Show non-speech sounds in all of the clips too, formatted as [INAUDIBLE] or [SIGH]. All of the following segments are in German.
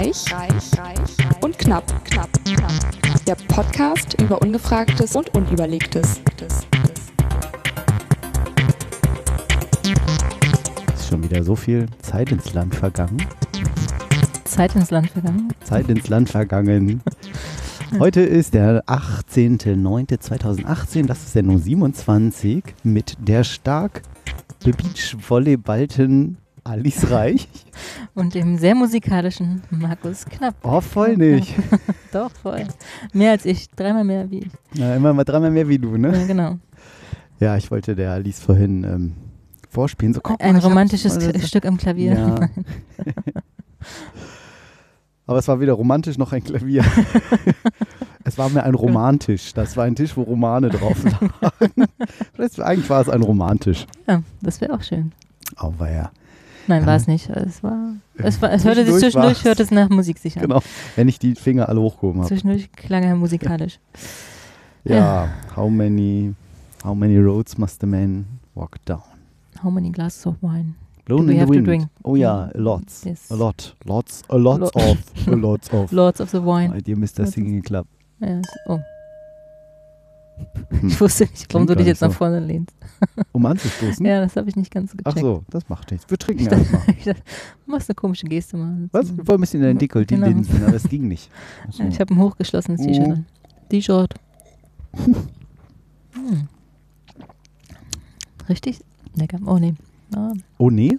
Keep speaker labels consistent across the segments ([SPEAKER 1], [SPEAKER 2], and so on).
[SPEAKER 1] Reich, reich, reich und knapp, knapp, knapp. Der Podcast über Ungefragtes und Unüberlegtes.
[SPEAKER 2] Ist schon wieder so viel Zeit ins Land vergangen.
[SPEAKER 3] Zeit ins Land vergangen.
[SPEAKER 2] Zeit ins Land vergangen. [LAUGHS] Heute ist der 18.09.2018, das ist Sendung 27 mit der stark bebeachvolleyballten Alice Reich.
[SPEAKER 3] Und dem sehr musikalischen Markus Knapp.
[SPEAKER 2] Oh, voll nicht. [LAUGHS]
[SPEAKER 3] Doch, voll. Mehr als ich, dreimal mehr wie ich.
[SPEAKER 2] Na, immer mal dreimal mehr wie du, ne?
[SPEAKER 3] Ja, genau.
[SPEAKER 2] Ja, ich wollte der Alice vorhin ähm, vorspielen. So,
[SPEAKER 3] Ein
[SPEAKER 2] mal,
[SPEAKER 3] romantisches Stück am Klavier.
[SPEAKER 2] Ja. [LAUGHS] Aber es war weder romantisch noch ein Klavier. [LAUGHS] es war mir ein Romantisch. Das war ein Tisch, wo Romane drauf lagen. Eigentlich war es ein Romantisch.
[SPEAKER 3] Ja, das wäre auch schön.
[SPEAKER 2] Ja,
[SPEAKER 3] Nein,
[SPEAKER 2] Ja.
[SPEAKER 3] war es nicht. Es war. Es, war, es hörte sich
[SPEAKER 2] Zwischendurch
[SPEAKER 3] zwischendurch
[SPEAKER 2] war's.
[SPEAKER 3] hört es nach Musik sich an.
[SPEAKER 2] genau. Wenn ich die Finger alle hochgehoben habe.
[SPEAKER 3] Zwischendurch klang er musikalisch.
[SPEAKER 2] Ja, how many, how many roads must a man walk down?
[SPEAKER 3] How many glasses of wine?
[SPEAKER 2] Blown in the
[SPEAKER 3] have to
[SPEAKER 2] wind.
[SPEAKER 3] drink?
[SPEAKER 2] Oh ja, lots.
[SPEAKER 3] Yes.
[SPEAKER 2] A lot. Lots, a lots
[SPEAKER 3] Lo-
[SPEAKER 2] of. A [LAUGHS] lots of.
[SPEAKER 3] Lords of the Wine.
[SPEAKER 2] Bei dir Mr.
[SPEAKER 3] Lots
[SPEAKER 2] Singing Club.
[SPEAKER 3] Ja, es- oh.
[SPEAKER 2] Hm. [LAUGHS]
[SPEAKER 3] Ich wusste nicht, warum
[SPEAKER 2] Klingt
[SPEAKER 3] du dich jetzt nach
[SPEAKER 2] so.
[SPEAKER 3] vorne lehnst. [LAUGHS]
[SPEAKER 2] Um anzustoßen?
[SPEAKER 3] Ja, das habe ich nicht ganz
[SPEAKER 2] Ach
[SPEAKER 3] gecheckt.
[SPEAKER 2] so, das macht nichts. Wir trinken
[SPEAKER 3] Ich dachte,
[SPEAKER 2] erstmal. [LAUGHS]
[SPEAKER 3] ich dachte, du machst eine komische Geste mal.
[SPEAKER 2] Was? Wir wollen ein bisschen in dein Dekolleté
[SPEAKER 3] Genau.
[SPEAKER 2] linsen, aber es ging nicht. Ach [LAUGHS] so.
[SPEAKER 3] Ja, ich habe ein hochgeschlossenes T-Shirt
[SPEAKER 2] Mhm.
[SPEAKER 3] an. T-Shirt. Hm. Richtig lecker. Oh nee. Ah,
[SPEAKER 2] oh nee?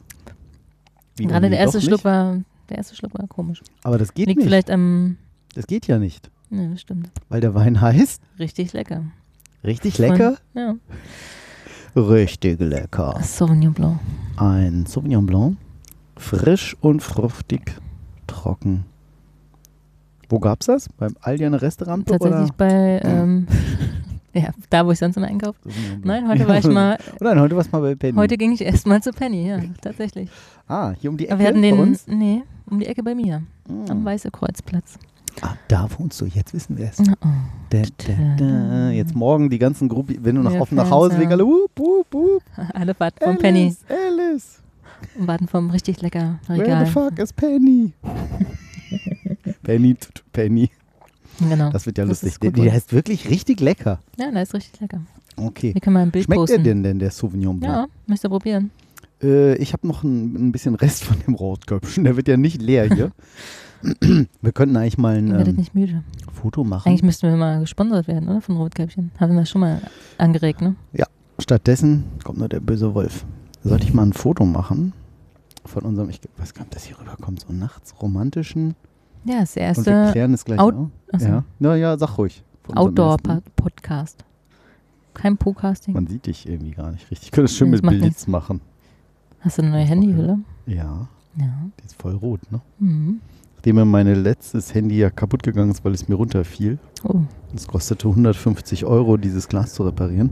[SPEAKER 2] Wie, oh
[SPEAKER 3] gerade der erste Schluck
[SPEAKER 2] nicht?
[SPEAKER 3] war, der erste Schluck war komisch.
[SPEAKER 2] Aber das geht
[SPEAKER 3] Liegt
[SPEAKER 2] nicht.
[SPEAKER 3] vielleicht am,
[SPEAKER 2] Das geht ja nicht.
[SPEAKER 3] ne, das stimmt.
[SPEAKER 2] Weil der Wein heißt.
[SPEAKER 3] Richtig lecker.
[SPEAKER 2] Richtig lecker?
[SPEAKER 3] Ja.
[SPEAKER 2] Richtig lecker.
[SPEAKER 3] Sauvignon Blanc.
[SPEAKER 2] Ein Sauvignon Blanc. Frisch und fruchtig. Trocken. Wo gab's das? Beim Aldi an der Restaurante?
[SPEAKER 3] Tatsächlich
[SPEAKER 2] oder?
[SPEAKER 3] bei, ähm, [LAUGHS] ja, da wo ich sonst immer einkaufe. Nein, heute war ich mal, [LAUGHS]
[SPEAKER 2] Nein, heute war's mal bei Penny.
[SPEAKER 3] heute ging ich erstmal zu Penny, ja, tatsächlich.
[SPEAKER 2] ah, hier um die Ecke
[SPEAKER 3] wir hatten
[SPEAKER 2] bei
[SPEAKER 3] den,
[SPEAKER 2] uns?
[SPEAKER 3] nee, um die Ecke bei mir, am
[SPEAKER 2] Hm.
[SPEAKER 3] Weiße Kreuzplatz.
[SPEAKER 2] Ah, da wohnst du. Jetzt wissen wir es.
[SPEAKER 3] Oh.
[SPEAKER 2] Da, da, da. Jetzt morgen die ganzen Gruppe, wenn du nach
[SPEAKER 3] Ja,
[SPEAKER 2] offen nach Hause
[SPEAKER 3] ja.
[SPEAKER 2] wegen alle wup, wup, wup. [LAUGHS]
[SPEAKER 3] Alle warten vom Penny
[SPEAKER 2] Alice, Alice,
[SPEAKER 3] und warten vom richtig lecker
[SPEAKER 2] where
[SPEAKER 3] Regal.
[SPEAKER 2] the fuck is Penny? [LAUGHS] Penny, Penny.
[SPEAKER 3] Genau.
[SPEAKER 2] Das wird ja
[SPEAKER 3] Das
[SPEAKER 2] lustig. Der, der heißt wirklich richtig lecker.
[SPEAKER 3] ja, der ist richtig lecker.
[SPEAKER 2] Okay.
[SPEAKER 3] Hier können wir ein Bild
[SPEAKER 2] Schmeckt
[SPEAKER 3] posten.
[SPEAKER 2] der denn, denn der Sauvignon Blanc?
[SPEAKER 3] Ja, müsst ihr probieren.
[SPEAKER 2] Äh, ich habe noch ein, ein bisschen Rest von dem Rotköpfchen. Der wird ja nicht leer hier. [LAUGHS] wir könnten eigentlich mal ein ähm,
[SPEAKER 3] nicht müde.
[SPEAKER 2] Foto machen.
[SPEAKER 3] Eigentlich müssten wir mal gesponsert werden, oder? Von Rotkäppchen. Haben wir schon mal angeregt, ne?
[SPEAKER 2] Stattdessen kommt nur der böse Wolf. Sollte ich mal ein Foto machen von unserem, ich weiß gar nicht, ob das hier rüberkommt, so nachts romantischen.
[SPEAKER 3] Ja, das der
[SPEAKER 2] Und wir
[SPEAKER 3] erste
[SPEAKER 2] klären es gleich
[SPEAKER 3] Out-
[SPEAKER 2] auch.
[SPEAKER 3] achso,
[SPEAKER 2] Ja. ja, ja, sag ruhig.
[SPEAKER 3] Outdoor-Podcast. Kein Po-Casting.
[SPEAKER 2] Man sieht dich irgendwie gar nicht richtig. Ich könnte es schön
[SPEAKER 3] Nee,
[SPEAKER 2] mit Blitz machen.
[SPEAKER 3] Hast du eine neue Handyhülle?
[SPEAKER 2] Ja,
[SPEAKER 3] Ja.
[SPEAKER 2] die ist voll rot, ne?
[SPEAKER 3] Mhm.
[SPEAKER 2] Nachdem mir mein letztes Handy ja kaputt gegangen ist, weil es mir runterfiel.
[SPEAKER 3] Oh,
[SPEAKER 2] Es kostete 150 Euro, dieses Glas zu reparieren.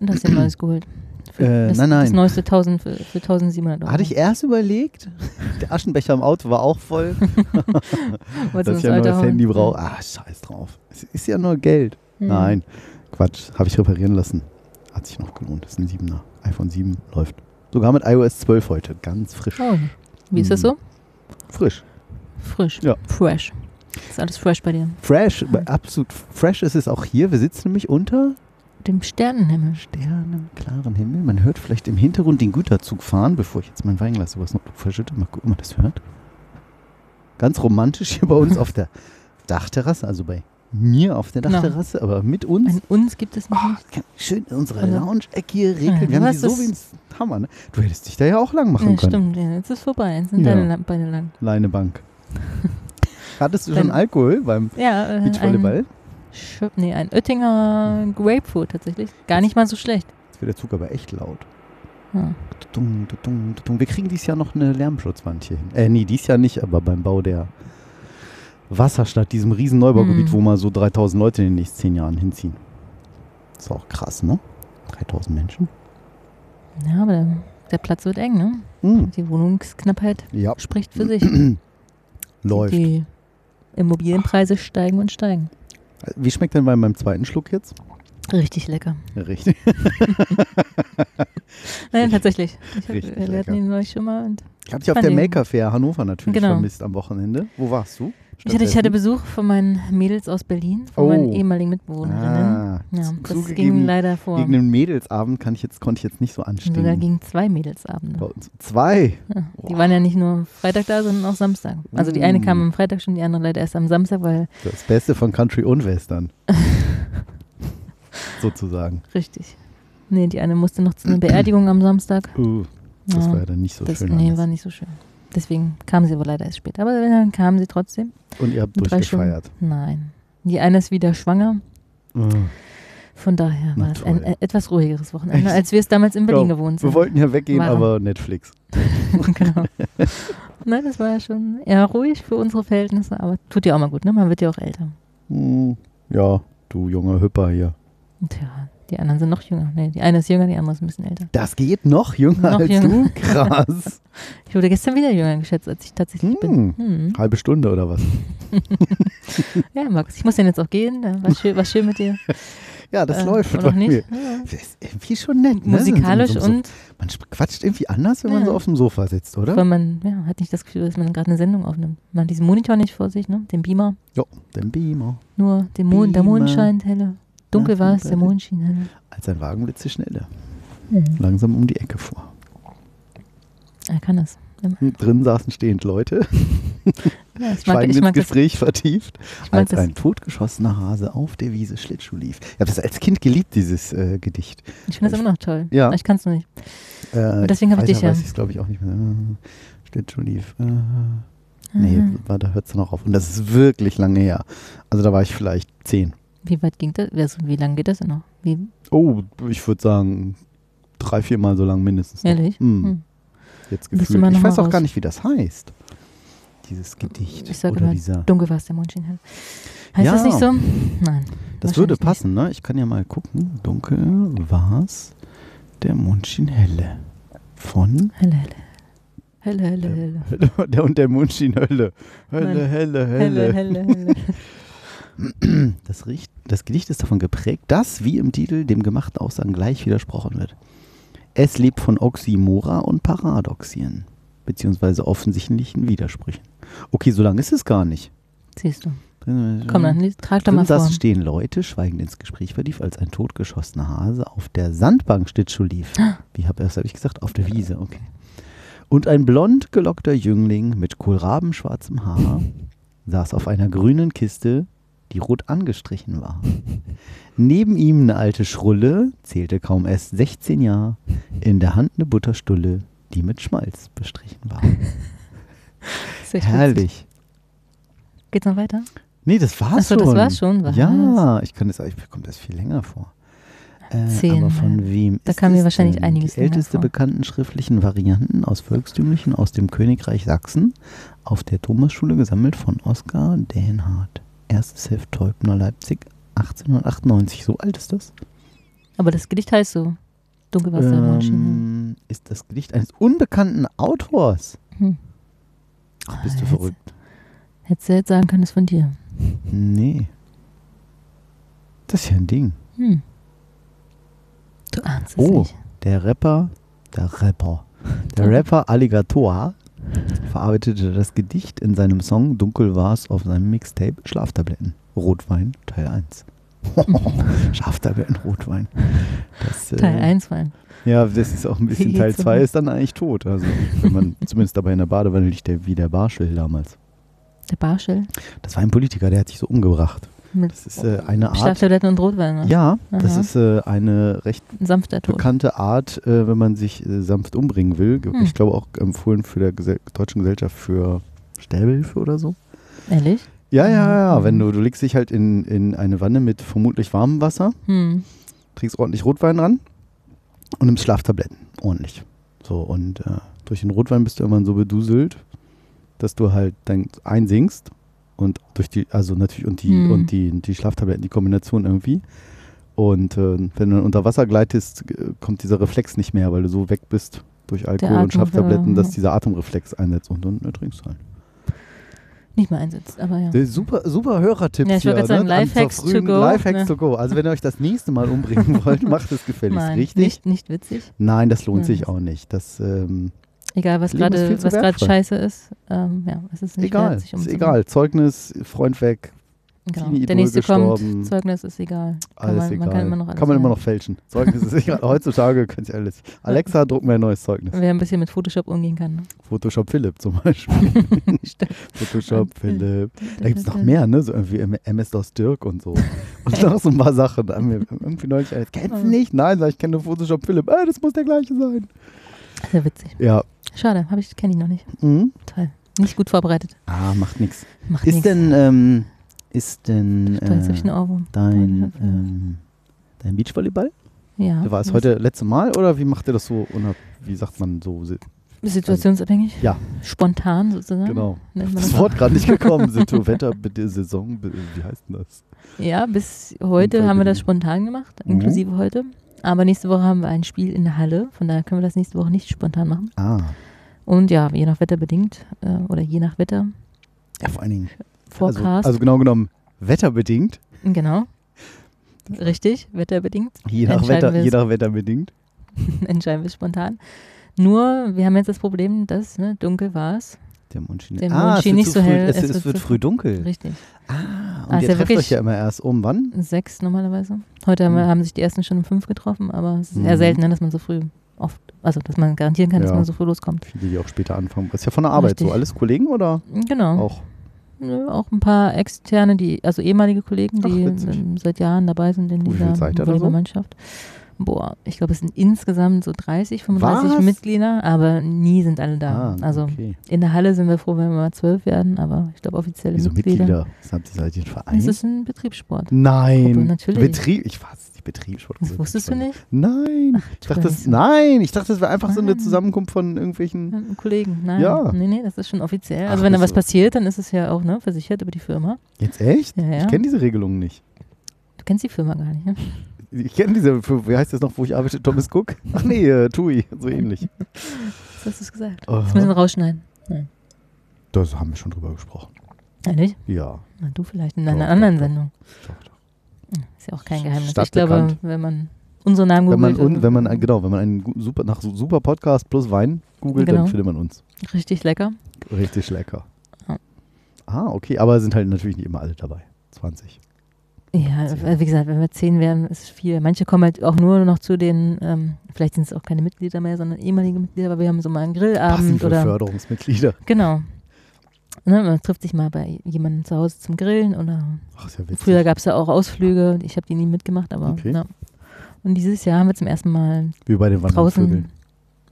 [SPEAKER 3] und hast dir ein neues geholt. [CLEARS THROAT] Für
[SPEAKER 2] Äh,
[SPEAKER 3] das,
[SPEAKER 2] nein,
[SPEAKER 3] Das
[SPEAKER 2] nein.
[SPEAKER 3] neueste 1000 für, für 1700 Euro.
[SPEAKER 2] Hatte ich erst überlegt. Der Aschenbecher im Auto war auch voll. [LAUGHS] Dass ich ein neues? Handy brauche. Ah, scheiß drauf. Es ist ja nur Geld.
[SPEAKER 3] Mhm.
[SPEAKER 2] Nein, Quatsch. Habe ich reparieren lassen. Hat sich noch gelohnt. Das ist ein 7er. iPhone 7 läuft. Sogar mit iOS 12 heute. Ganz frisch.
[SPEAKER 3] Oh. Wie ist das
[SPEAKER 2] Mhm.
[SPEAKER 3] so?
[SPEAKER 2] Frisch.
[SPEAKER 3] Frisch.
[SPEAKER 2] Ja.
[SPEAKER 3] Fresh. Ist alles fresh bei dir.
[SPEAKER 2] Fresh. Absolut fresh ist es auch hier. Wir sitzen nämlich unter
[SPEAKER 3] Dem Sternenhimmel.
[SPEAKER 2] Sternen, klaren Himmel. Man hört vielleicht im Hintergrund den Güterzug fahren, bevor ich jetzt mein Weinglas übers Notebook verschütte. Mal gucken, ob man das hört. Ganz romantisch hier bei uns [LAUGHS] auf der Dachterrasse, also bei mir auf der. Dachterrasse, aber mit uns.
[SPEAKER 3] Ein uns gibt es
[SPEAKER 2] Oh,
[SPEAKER 3] nicht.
[SPEAKER 2] ich schön in unserer Lounge-Ecke hier regeln.
[SPEAKER 3] du
[SPEAKER 2] Wir haben die so wie ins Hammer, ne? Du hättest dich da ja auch lang machen
[SPEAKER 3] Ja,
[SPEAKER 2] können.
[SPEAKER 3] stimmt, ja, jetzt ist vorbei. Jetzt sind
[SPEAKER 2] Ja.
[SPEAKER 3] deine Beine lang.
[SPEAKER 2] Leinebank. [LAUGHS] Hattest du schon Alkohol beim
[SPEAKER 3] Ja, äh, ein,
[SPEAKER 2] Beachvolleyball?
[SPEAKER 3] Schö- nee, ein Oettinger Grapefruit tatsächlich. Gar nicht mal so schlecht.
[SPEAKER 2] Jetzt wird der Zug aber echt laut.
[SPEAKER 3] Ja.
[SPEAKER 2] Wir kriegen dieses Jahr noch eine Lärmschutzwand hier hin. Äh, nee, dieses Jahr nicht, aber beim Bau der Wasserstadt, diesem riesen Neubaugebiet,
[SPEAKER 3] Mhm.
[SPEAKER 2] wo mal so 3000 Leute in den nächsten 10 Jahren hinziehen. Ist auch krass, ne? 3000 Menschen.
[SPEAKER 3] ja, aber der, der Platz wird eng, ne?
[SPEAKER 2] Hm.
[SPEAKER 3] Die Wohnungsknappheit
[SPEAKER 2] Ja,
[SPEAKER 3] spricht für sich. [CLEARS THROAT]
[SPEAKER 2] läuft.
[SPEAKER 3] Die Immobilienpreise steigen und steigen.
[SPEAKER 2] Wie schmeckt denn bei meinem zweiten Schluck jetzt?
[SPEAKER 3] Richtig lecker.
[SPEAKER 2] Richtig. [LAUGHS]
[SPEAKER 3] Nein, tatsächlich. Ich hab,
[SPEAKER 2] Richtig
[SPEAKER 3] wir
[SPEAKER 2] lecker.
[SPEAKER 3] hatten ihn neulich schon mal. Und
[SPEAKER 2] Ich habe dich auf der Maker Fair Hannover natürlich
[SPEAKER 3] Genau.
[SPEAKER 2] vermisst am Wochenende. Wo warst du?
[SPEAKER 3] Ich, hatte, ich hatte? Besuch von meinen Mädels aus Berlin, von
[SPEAKER 2] Oh.
[SPEAKER 3] meinen ehemaligen Mitbewohnerinnen.
[SPEAKER 2] Ah,
[SPEAKER 3] ja, das ging leider vor.
[SPEAKER 2] Gegen den Mädelsabend kann ich jetzt, konnte ich jetzt nicht so
[SPEAKER 3] Sogar
[SPEAKER 2] anstehen.
[SPEAKER 3] gegen zwei Mädelsabende.
[SPEAKER 2] Bei uns zwei.
[SPEAKER 3] Ja, die waren ja nicht nur Freitag da, sondern auch Samstag. Also die eine
[SPEAKER 2] Mm.
[SPEAKER 3] kam am Freitag schon, die andere leider erst am Samstag, weil
[SPEAKER 2] Das Beste von Country und Western. [LAUGHS] Sozusagen.
[SPEAKER 3] richtig. Nee, die eine musste noch zu einer Beerdigung am Samstag.
[SPEAKER 2] Uh, das
[SPEAKER 3] Ja,
[SPEAKER 2] war ja dann nicht so
[SPEAKER 3] das,
[SPEAKER 2] schön.
[SPEAKER 3] nee,
[SPEAKER 2] alles.
[SPEAKER 3] war nicht so schön. Deswegen kam sie wohl leider erst später. Aber dann kam sie trotzdem.
[SPEAKER 2] Und ihr habt
[SPEAKER 3] drei
[SPEAKER 2] durchgefeiert.
[SPEAKER 3] Nein. Die eine ist wieder schwanger.
[SPEAKER 2] Uh.
[SPEAKER 3] Von daher
[SPEAKER 2] Na
[SPEAKER 3] war es ein
[SPEAKER 2] toll.
[SPEAKER 3] äh, etwas ruhigeres Wochenende,
[SPEAKER 2] Echt?
[SPEAKER 3] als wir es damals in Berlin
[SPEAKER 2] Ja,
[SPEAKER 3] gewohnt
[SPEAKER 2] Wir
[SPEAKER 3] sind.
[SPEAKER 2] wollten ja weggehen,
[SPEAKER 3] Waren.
[SPEAKER 2] aber Netflix. [LAUGHS]
[SPEAKER 3] genau. Nein, das war ja schon eher ruhig für unsere Verhältnisse, aber tut ja auch mal gut, ne? Man wird ja auch älter.
[SPEAKER 2] Hm, ja, du junger Hüpper hier.
[SPEAKER 3] Und ja, die anderen sind noch jünger. Nee, die eine ist jünger, die andere ist ein bisschen älter.
[SPEAKER 2] Das geht noch jünger
[SPEAKER 3] Noch
[SPEAKER 2] als
[SPEAKER 3] jünger.
[SPEAKER 2] du? Krass. [LAUGHS]
[SPEAKER 3] Ich wurde gestern wieder jünger geschätzt, als ich tatsächlich bin. Hm.
[SPEAKER 2] Halbe Stunde oder was? [LAUGHS]
[SPEAKER 3] Ja, Max, ich muss denn jetzt auch gehen. War schön, war schön mit dir. [LAUGHS]
[SPEAKER 2] Ja, das
[SPEAKER 3] Äh,
[SPEAKER 2] läuft bei
[SPEAKER 3] nicht?
[SPEAKER 2] mir.
[SPEAKER 3] Ja.
[SPEAKER 2] Das ist irgendwie schon nett. Ne?
[SPEAKER 3] Musikalisch
[SPEAKER 2] so, so, so,
[SPEAKER 3] und
[SPEAKER 2] Man quatscht irgendwie anders, wenn man
[SPEAKER 3] Ja.
[SPEAKER 2] so auf dem Sofa sitzt, oder?
[SPEAKER 3] weil man ja, hat nicht das Gefühl, dass man gerade eine Sendung aufnimmt. Man hat diesen Monitor nicht vor sich, ne? den Beamer.
[SPEAKER 2] Jo, den Beamer.
[SPEAKER 3] Nur den Mond, der. Mond scheint helle. Dunkel war es, der Mond schien helle.
[SPEAKER 2] Als ein Wagenblitz schnelle.
[SPEAKER 3] Mhm.
[SPEAKER 2] Langsam um die Ecke fuhr.
[SPEAKER 3] Er kann das.
[SPEAKER 2] Drin saßen stehend Leute,
[SPEAKER 3] Ja,
[SPEAKER 2] schweigend ins
[SPEAKER 3] mag das.
[SPEAKER 2] Gespräch vertieft, als ein totgeschossener Hase auf der Wiese Schlittschuh lief. Ich habe das als Kind geliebt, dieses äh, Gedicht.
[SPEAKER 3] Ich finde das immer noch toll.
[SPEAKER 2] Ja.
[SPEAKER 3] Aber Ich kann es nur nicht.
[SPEAKER 2] Äh,
[SPEAKER 3] deswegen hab ich dich ja.
[SPEAKER 2] weiß ich es, glaube ich, auch nicht mehr. Äh, Schlittschuh lief. Äh, nee, war, da hört es noch auf. Und das ist wirklich lange her. Also da war ich vielleicht zehn.
[SPEAKER 3] Wie weit ging das? Also, wie lange geht das denn noch? Wie,
[SPEAKER 2] Oh, ich würde sagen, drei, vier Mal so lang mindestens. noch.
[SPEAKER 3] ehrlich?
[SPEAKER 2] Hm,
[SPEAKER 3] Hm.
[SPEAKER 2] Jetzt gefühlt. Ich weiß auch
[SPEAKER 3] raus.
[SPEAKER 2] gar nicht, wie das heißt. Dieses Gedicht.
[SPEAKER 3] Ich sage
[SPEAKER 2] oder
[SPEAKER 3] immer,
[SPEAKER 2] dieser.
[SPEAKER 3] dunkel war es, der Mond schien hell. Heißt
[SPEAKER 2] Ja.
[SPEAKER 3] das nicht so? Nein.
[SPEAKER 2] Das würde passen, ne? Ich kann ja mal gucken. Dunkel war's. Der Mond schien helle. Von
[SPEAKER 3] Nicht. Helle, helle. Helle, helle, helle.
[SPEAKER 2] der [LAUGHS] und der Mond schien Hölle. Hölle,
[SPEAKER 3] Nein.
[SPEAKER 2] helle,
[SPEAKER 3] Helle,
[SPEAKER 2] helle.
[SPEAKER 3] helle, helle. [LAUGHS]
[SPEAKER 2] Das, Richt, das Gedicht ist davon geprägt, dass, wie im Titel, dem gemachten Aussagen gleich widersprochen wird. Es lebt von Oxymora und Paradoxien, beziehungsweise offensichtlichen Widersprüchen. Okay, so lang ist es gar nicht.
[SPEAKER 3] Siehst du.
[SPEAKER 2] Drin,
[SPEAKER 3] Komm, dann trag doch mal vor.
[SPEAKER 2] saßen stehen Leute, schweigend ins Gespräch verlief, als ein totgeschossener Hase auf der Sandbank Schlittschuh lief. Wie habe hab ich gesagt? Auf der Wiese, okay. Und ein blond gelockter Jüngling mit kohlrabenschwarzem Haar [LAUGHS] saß auf einer grünen Kiste, die rot angestrichen war. Neben ihm eine alte Schrulle, zählte kaum erst 16 Jahre, in der Hand eine Butterstulle, die mit Schmalz bestrichen war. [LAUGHS]
[SPEAKER 3] Echt witzig.
[SPEAKER 2] Herrlich.
[SPEAKER 3] Geht's noch weiter?
[SPEAKER 2] Nee, das war's
[SPEAKER 3] Achso,
[SPEAKER 2] schon.
[SPEAKER 3] das war's schon. Was?
[SPEAKER 2] Ja, ich kann das, ich bekomme das viel länger vor. Äh,
[SPEAKER 3] Zehn,
[SPEAKER 2] aber von wem
[SPEAKER 3] Da kam mir wahrscheinlich
[SPEAKER 2] denn?
[SPEAKER 3] einiges
[SPEAKER 2] Die älteste
[SPEAKER 3] vor.
[SPEAKER 2] bekannten schriftlichen Varianten aus Volkstümlichen aus dem Königreich Sachsen auf der Thomasschule gesammelt von Oskar Dänhardt. Erstes Heft Teubner Leipzig 1898. So alt ist das?
[SPEAKER 3] Aber das Gedicht heißt so. Dunkel war es, der Mond schien
[SPEAKER 2] Ähm, ist das Gedicht eines unbekannten Autors.
[SPEAKER 3] Hm.
[SPEAKER 2] Ach, bist du verrückt?
[SPEAKER 3] Hättest du jetzt sagen können, das ist von dir.
[SPEAKER 2] Nee. Das ist ja ein Ding.
[SPEAKER 3] Hm. Du ahnst es
[SPEAKER 2] Oh,
[SPEAKER 3] nicht.
[SPEAKER 2] der Rapper, der Rapper, der Rapper Alligator verarbeitete das Gedicht in seinem Song Dunkel war's auf seinem Mixtape Schlaftabletten. Rotwein, Teil 1. [LAUGHS] Schlaftabletten, Rotwein. Das, äh,
[SPEAKER 3] Teil 1 war.
[SPEAKER 2] Ja, das ist auch ein bisschen, Teil
[SPEAKER 3] geht's
[SPEAKER 2] 2
[SPEAKER 3] um?
[SPEAKER 2] ist dann eigentlich tot. Also, wenn man [LAUGHS] zumindest dabei in der Badewanne liegt, der, wie der Barschel damals.
[SPEAKER 3] Der Barschel.
[SPEAKER 2] Das war ein Politiker, der hat sich so umgebracht.
[SPEAKER 3] Mit
[SPEAKER 2] Das ist äh, eine Art.
[SPEAKER 3] Schlaftabletten und Rotwein. ne?
[SPEAKER 2] Ja, das
[SPEAKER 3] Aha.
[SPEAKER 2] ist äh, eine recht bekannte Art, äh, wenn man sich äh, sanft umbringen will.
[SPEAKER 3] Hm.
[SPEAKER 2] Ich glaube auch empfohlen für der Gesell Deutschen Gesellschaft für Sterbehilfe oder so.
[SPEAKER 3] Ehrlich?
[SPEAKER 2] Ja, ja, ja. Wenn du, du legst dich halt in, in eine Wanne mit vermutlich warmem Wasser,
[SPEAKER 3] Hm.
[SPEAKER 2] trinkst ordentlich Rotwein ran und nimmst Schlaftabletten. Ordentlich. So, und äh, durch den Rotwein bist du irgendwann so beduselt, dass du halt dann einsinkst und durch die, also natürlich und die,
[SPEAKER 3] Hm.
[SPEAKER 2] und die, die Schlaftabletten, die Kombination irgendwie. Und äh, wenn du dann unter Wasser gleitest, äh, kommt dieser Reflex nicht mehr, weil du so weg bist durch Alkohol und Schlaftabletten,
[SPEAKER 3] ja.
[SPEAKER 2] dass dieser Atemreflex einsetzt und dann ertrinkst du halt.
[SPEAKER 3] nicht mehr einsetzt. Aber ja.
[SPEAKER 2] Äh, Super, super Hörertipps
[SPEAKER 3] Ja, ich
[SPEAKER 2] hier.
[SPEAKER 3] gerade sagen,
[SPEAKER 2] ne?
[SPEAKER 3] Lifehacks to go,
[SPEAKER 2] Lifehacks
[SPEAKER 3] ne?
[SPEAKER 2] to go. Also wenn ihr euch das nächste Mal umbringen [LAUGHS] wollt, macht es gefälligst
[SPEAKER 3] Nein,
[SPEAKER 2] richtig.
[SPEAKER 3] Nicht, nicht witzig.
[SPEAKER 2] Nein, das lohnt
[SPEAKER 3] Nein,
[SPEAKER 2] sich auch nicht. Das, ähm,
[SPEAKER 3] Egal, was gerade was gerade scheiße ist. Ähm, ja, es ist nicht
[SPEAKER 2] egal,
[SPEAKER 3] wert, sich
[SPEAKER 2] ist egal. Zeugnis, Freund weg,
[SPEAKER 3] Genau. Der nächste
[SPEAKER 2] gestorben.
[SPEAKER 3] kommt, Zeugnis ist egal. Kann
[SPEAKER 2] alles
[SPEAKER 3] man,
[SPEAKER 2] egal.
[SPEAKER 3] Man kann immer noch
[SPEAKER 2] Kann man immer noch fälschen. Zeugnis ist [LAUGHS] egal. Heutzutage könnt ihr alles. Alexa, druck mir ein neues Zeugnis.
[SPEAKER 3] Wer ein bisschen mit Photoshop umgehen kann. ne?
[SPEAKER 2] Photoshop Philipp zum Beispiel. [LAUGHS] Photoshop Philipp. Da gibt es noch mehr, ne? So irgendwie MS-DOS Dirk und so. [LAUGHS] Und noch so ein paar Sachen. Da haben wir irgendwie neulich. Kennst du nicht? Nein, sag ich, kenne nur Photoshop Philipp. Ah, das muss der gleiche sein.
[SPEAKER 3] Sehr witzig.
[SPEAKER 2] Ja.
[SPEAKER 3] Schade, habe ich kenne ich noch nicht.
[SPEAKER 2] Mhm.
[SPEAKER 3] Toll. Nicht gut vorbereitet.
[SPEAKER 2] Ah, macht nichts.
[SPEAKER 3] Macht
[SPEAKER 2] Ist denn, ähm, ist denn äh, dein, ähm, dein Beachvolleyball?
[SPEAKER 3] Ja.
[SPEAKER 2] War es
[SPEAKER 3] das
[SPEAKER 2] heute letzte Mal oder wie macht ihr das so? unab- Wie sagt man so?
[SPEAKER 3] Situationsabhängig?
[SPEAKER 2] Ja.
[SPEAKER 3] Spontan sozusagen?
[SPEAKER 2] Genau.
[SPEAKER 3] Man
[SPEAKER 2] Das
[SPEAKER 3] das
[SPEAKER 2] Wort gerade nicht [LAUGHS] gekommen. Situ, Wetter, Saison, wie heißt denn das?
[SPEAKER 3] Ja, bis heute haben wir das spontan gemacht,
[SPEAKER 2] Mhm.
[SPEAKER 3] inklusive heute. Aber nächste Woche haben wir ein Spiel in der Halle, von daher können wir das nächste Woche nicht spontan machen.
[SPEAKER 2] Ah,
[SPEAKER 3] Und ja, je nach Wetter bedingt äh, oder je nach Wetter,
[SPEAKER 2] ja, vor allen Dingen. Also,
[SPEAKER 3] Forecast.
[SPEAKER 2] also genau genommen, wetterbedingt.
[SPEAKER 3] genau. Richtig, wetterbedingt.
[SPEAKER 2] Je nach, Wetter, je nach Wetter bedingt. [LAUGHS]
[SPEAKER 3] Entscheiden wir spontan. Nur, wir haben jetzt das Problem, dass ne, dunkel war es.
[SPEAKER 2] Der Mond schien,
[SPEAKER 3] Der
[SPEAKER 2] ah,
[SPEAKER 3] Mond schien nicht so
[SPEAKER 2] früh,
[SPEAKER 3] hell,
[SPEAKER 2] Es,
[SPEAKER 3] es
[SPEAKER 2] es,
[SPEAKER 3] wird
[SPEAKER 2] wird früh dunkel.
[SPEAKER 3] Richtig.
[SPEAKER 2] Ah, und
[SPEAKER 3] ist
[SPEAKER 2] ihr
[SPEAKER 3] ja
[SPEAKER 2] trefft euch ja immer erst um wann?
[SPEAKER 3] Sechs normalerweise. Heute haben, wir,
[SPEAKER 2] Hm.
[SPEAKER 3] haben sich die ersten schon um fünf getroffen, aber es ist eher
[SPEAKER 2] Mhm.
[SPEAKER 3] selten, ne, dass man so früh oft, also dass man garantieren kann, dass
[SPEAKER 2] Ja.
[SPEAKER 3] man so früh loskommt.
[SPEAKER 2] Viele, die auch später anfangen. Ist ja von der Arbeit so.
[SPEAKER 3] Richtig.
[SPEAKER 2] Alles Kollegen oder
[SPEAKER 3] Genau.
[SPEAKER 2] auch?
[SPEAKER 3] Nö, auch ein paar externe, die, also ehemalige Kollegen,
[SPEAKER 2] Ach,
[SPEAKER 3] die seit Jahren dabei sind in
[SPEAKER 2] Wie
[SPEAKER 3] dieser
[SPEAKER 2] da so?
[SPEAKER 3] Boah, ich glaube, es sind insgesamt so 30, 35
[SPEAKER 2] Was?
[SPEAKER 3] Mitglieder, aber nie sind alle da.
[SPEAKER 2] Ah,
[SPEAKER 3] also
[SPEAKER 2] okay.
[SPEAKER 3] in der Halle sind wir froh, wenn wir mal zwölf werden, aber ich glaube offizielle
[SPEAKER 2] Wieso
[SPEAKER 3] Mitglieder.
[SPEAKER 2] Mitglieder? Was habt ihr, seid ihr ein Verein?
[SPEAKER 3] Es ist ein Betriebssport.
[SPEAKER 2] Nein.
[SPEAKER 3] Gruppe, natürlich.
[SPEAKER 2] Betrieb, ich weiß, die Betriebssport.
[SPEAKER 3] Das wusstest du nicht?
[SPEAKER 2] Nein.
[SPEAKER 3] Ach,
[SPEAKER 2] Ich dachte, das,
[SPEAKER 3] nicht
[SPEAKER 2] nein, ich dachte, das wäre einfach so eine
[SPEAKER 3] Nein.
[SPEAKER 2] Zusammenkunft von irgendwelchen.
[SPEAKER 3] Kollegen, nein.
[SPEAKER 2] Ja.
[SPEAKER 3] Nee, nee, das ist schon offiziell.
[SPEAKER 2] Ach,
[SPEAKER 3] Also wenn da
[SPEAKER 2] das
[SPEAKER 3] was
[SPEAKER 2] so.
[SPEAKER 3] passiert, dann ist es ja auch ne, versichert über die Firma.
[SPEAKER 2] Jetzt echt?
[SPEAKER 3] Ja, ja.
[SPEAKER 2] Ich kenne diese Regelungen nicht.
[SPEAKER 3] Du kennst die Firma gar nicht, ne?
[SPEAKER 2] Ich kenne diese, wie heißt das noch, wo ich arbeite? Thomas Cook? Ach nee, äh, TUI, so ähnlich.
[SPEAKER 3] Was hast du gesagt?
[SPEAKER 2] Aha.
[SPEAKER 3] Das müssen wir rausschneiden.
[SPEAKER 2] Das haben wir schon drüber gesprochen.
[SPEAKER 3] Ehrlich?
[SPEAKER 2] Ja.
[SPEAKER 3] Na, du vielleicht in einer
[SPEAKER 2] doch,
[SPEAKER 3] anderen
[SPEAKER 2] doch.
[SPEAKER 3] Sendung.
[SPEAKER 2] Doch, doch.
[SPEAKER 3] Hm, Ist ja auch kein Geheimnis. Ich glaube, wenn man unseren Namen
[SPEAKER 2] Wenn man,
[SPEAKER 3] googelt,
[SPEAKER 2] un, wenn man, genau, wenn man einen super, nach super Podcast plus Wein googelt,
[SPEAKER 3] Genau.
[SPEAKER 2] dann findet man uns.
[SPEAKER 3] richtig lecker.
[SPEAKER 2] Richtig lecker. Ah, okay, aber sind halt natürlich nicht immer alle dabei. 20.
[SPEAKER 3] Ja, äh, wie gesagt, wenn wir zehn werden, ist viel. Manche kommen halt auch nur noch zu den, ähm, vielleicht sind es auch keine Mitglieder mehr, sondern ehemalige Mitglieder, aber wir haben so mal einen Grillabend
[SPEAKER 2] Passive
[SPEAKER 3] oder
[SPEAKER 2] Förderungsmitglieder.
[SPEAKER 3] genau. Ne, man trifft sich mal bei jemandem zu Hause zum Grillen oder
[SPEAKER 2] Ach, ist ja witzig.
[SPEAKER 3] früher gab es ja auch Ausflüge. Ich habe die nie mitgemacht, aber
[SPEAKER 2] Okay.
[SPEAKER 3] ja. Und dieses Jahr haben wir zum ersten Mal
[SPEAKER 2] Wie bei den Wandervögeln.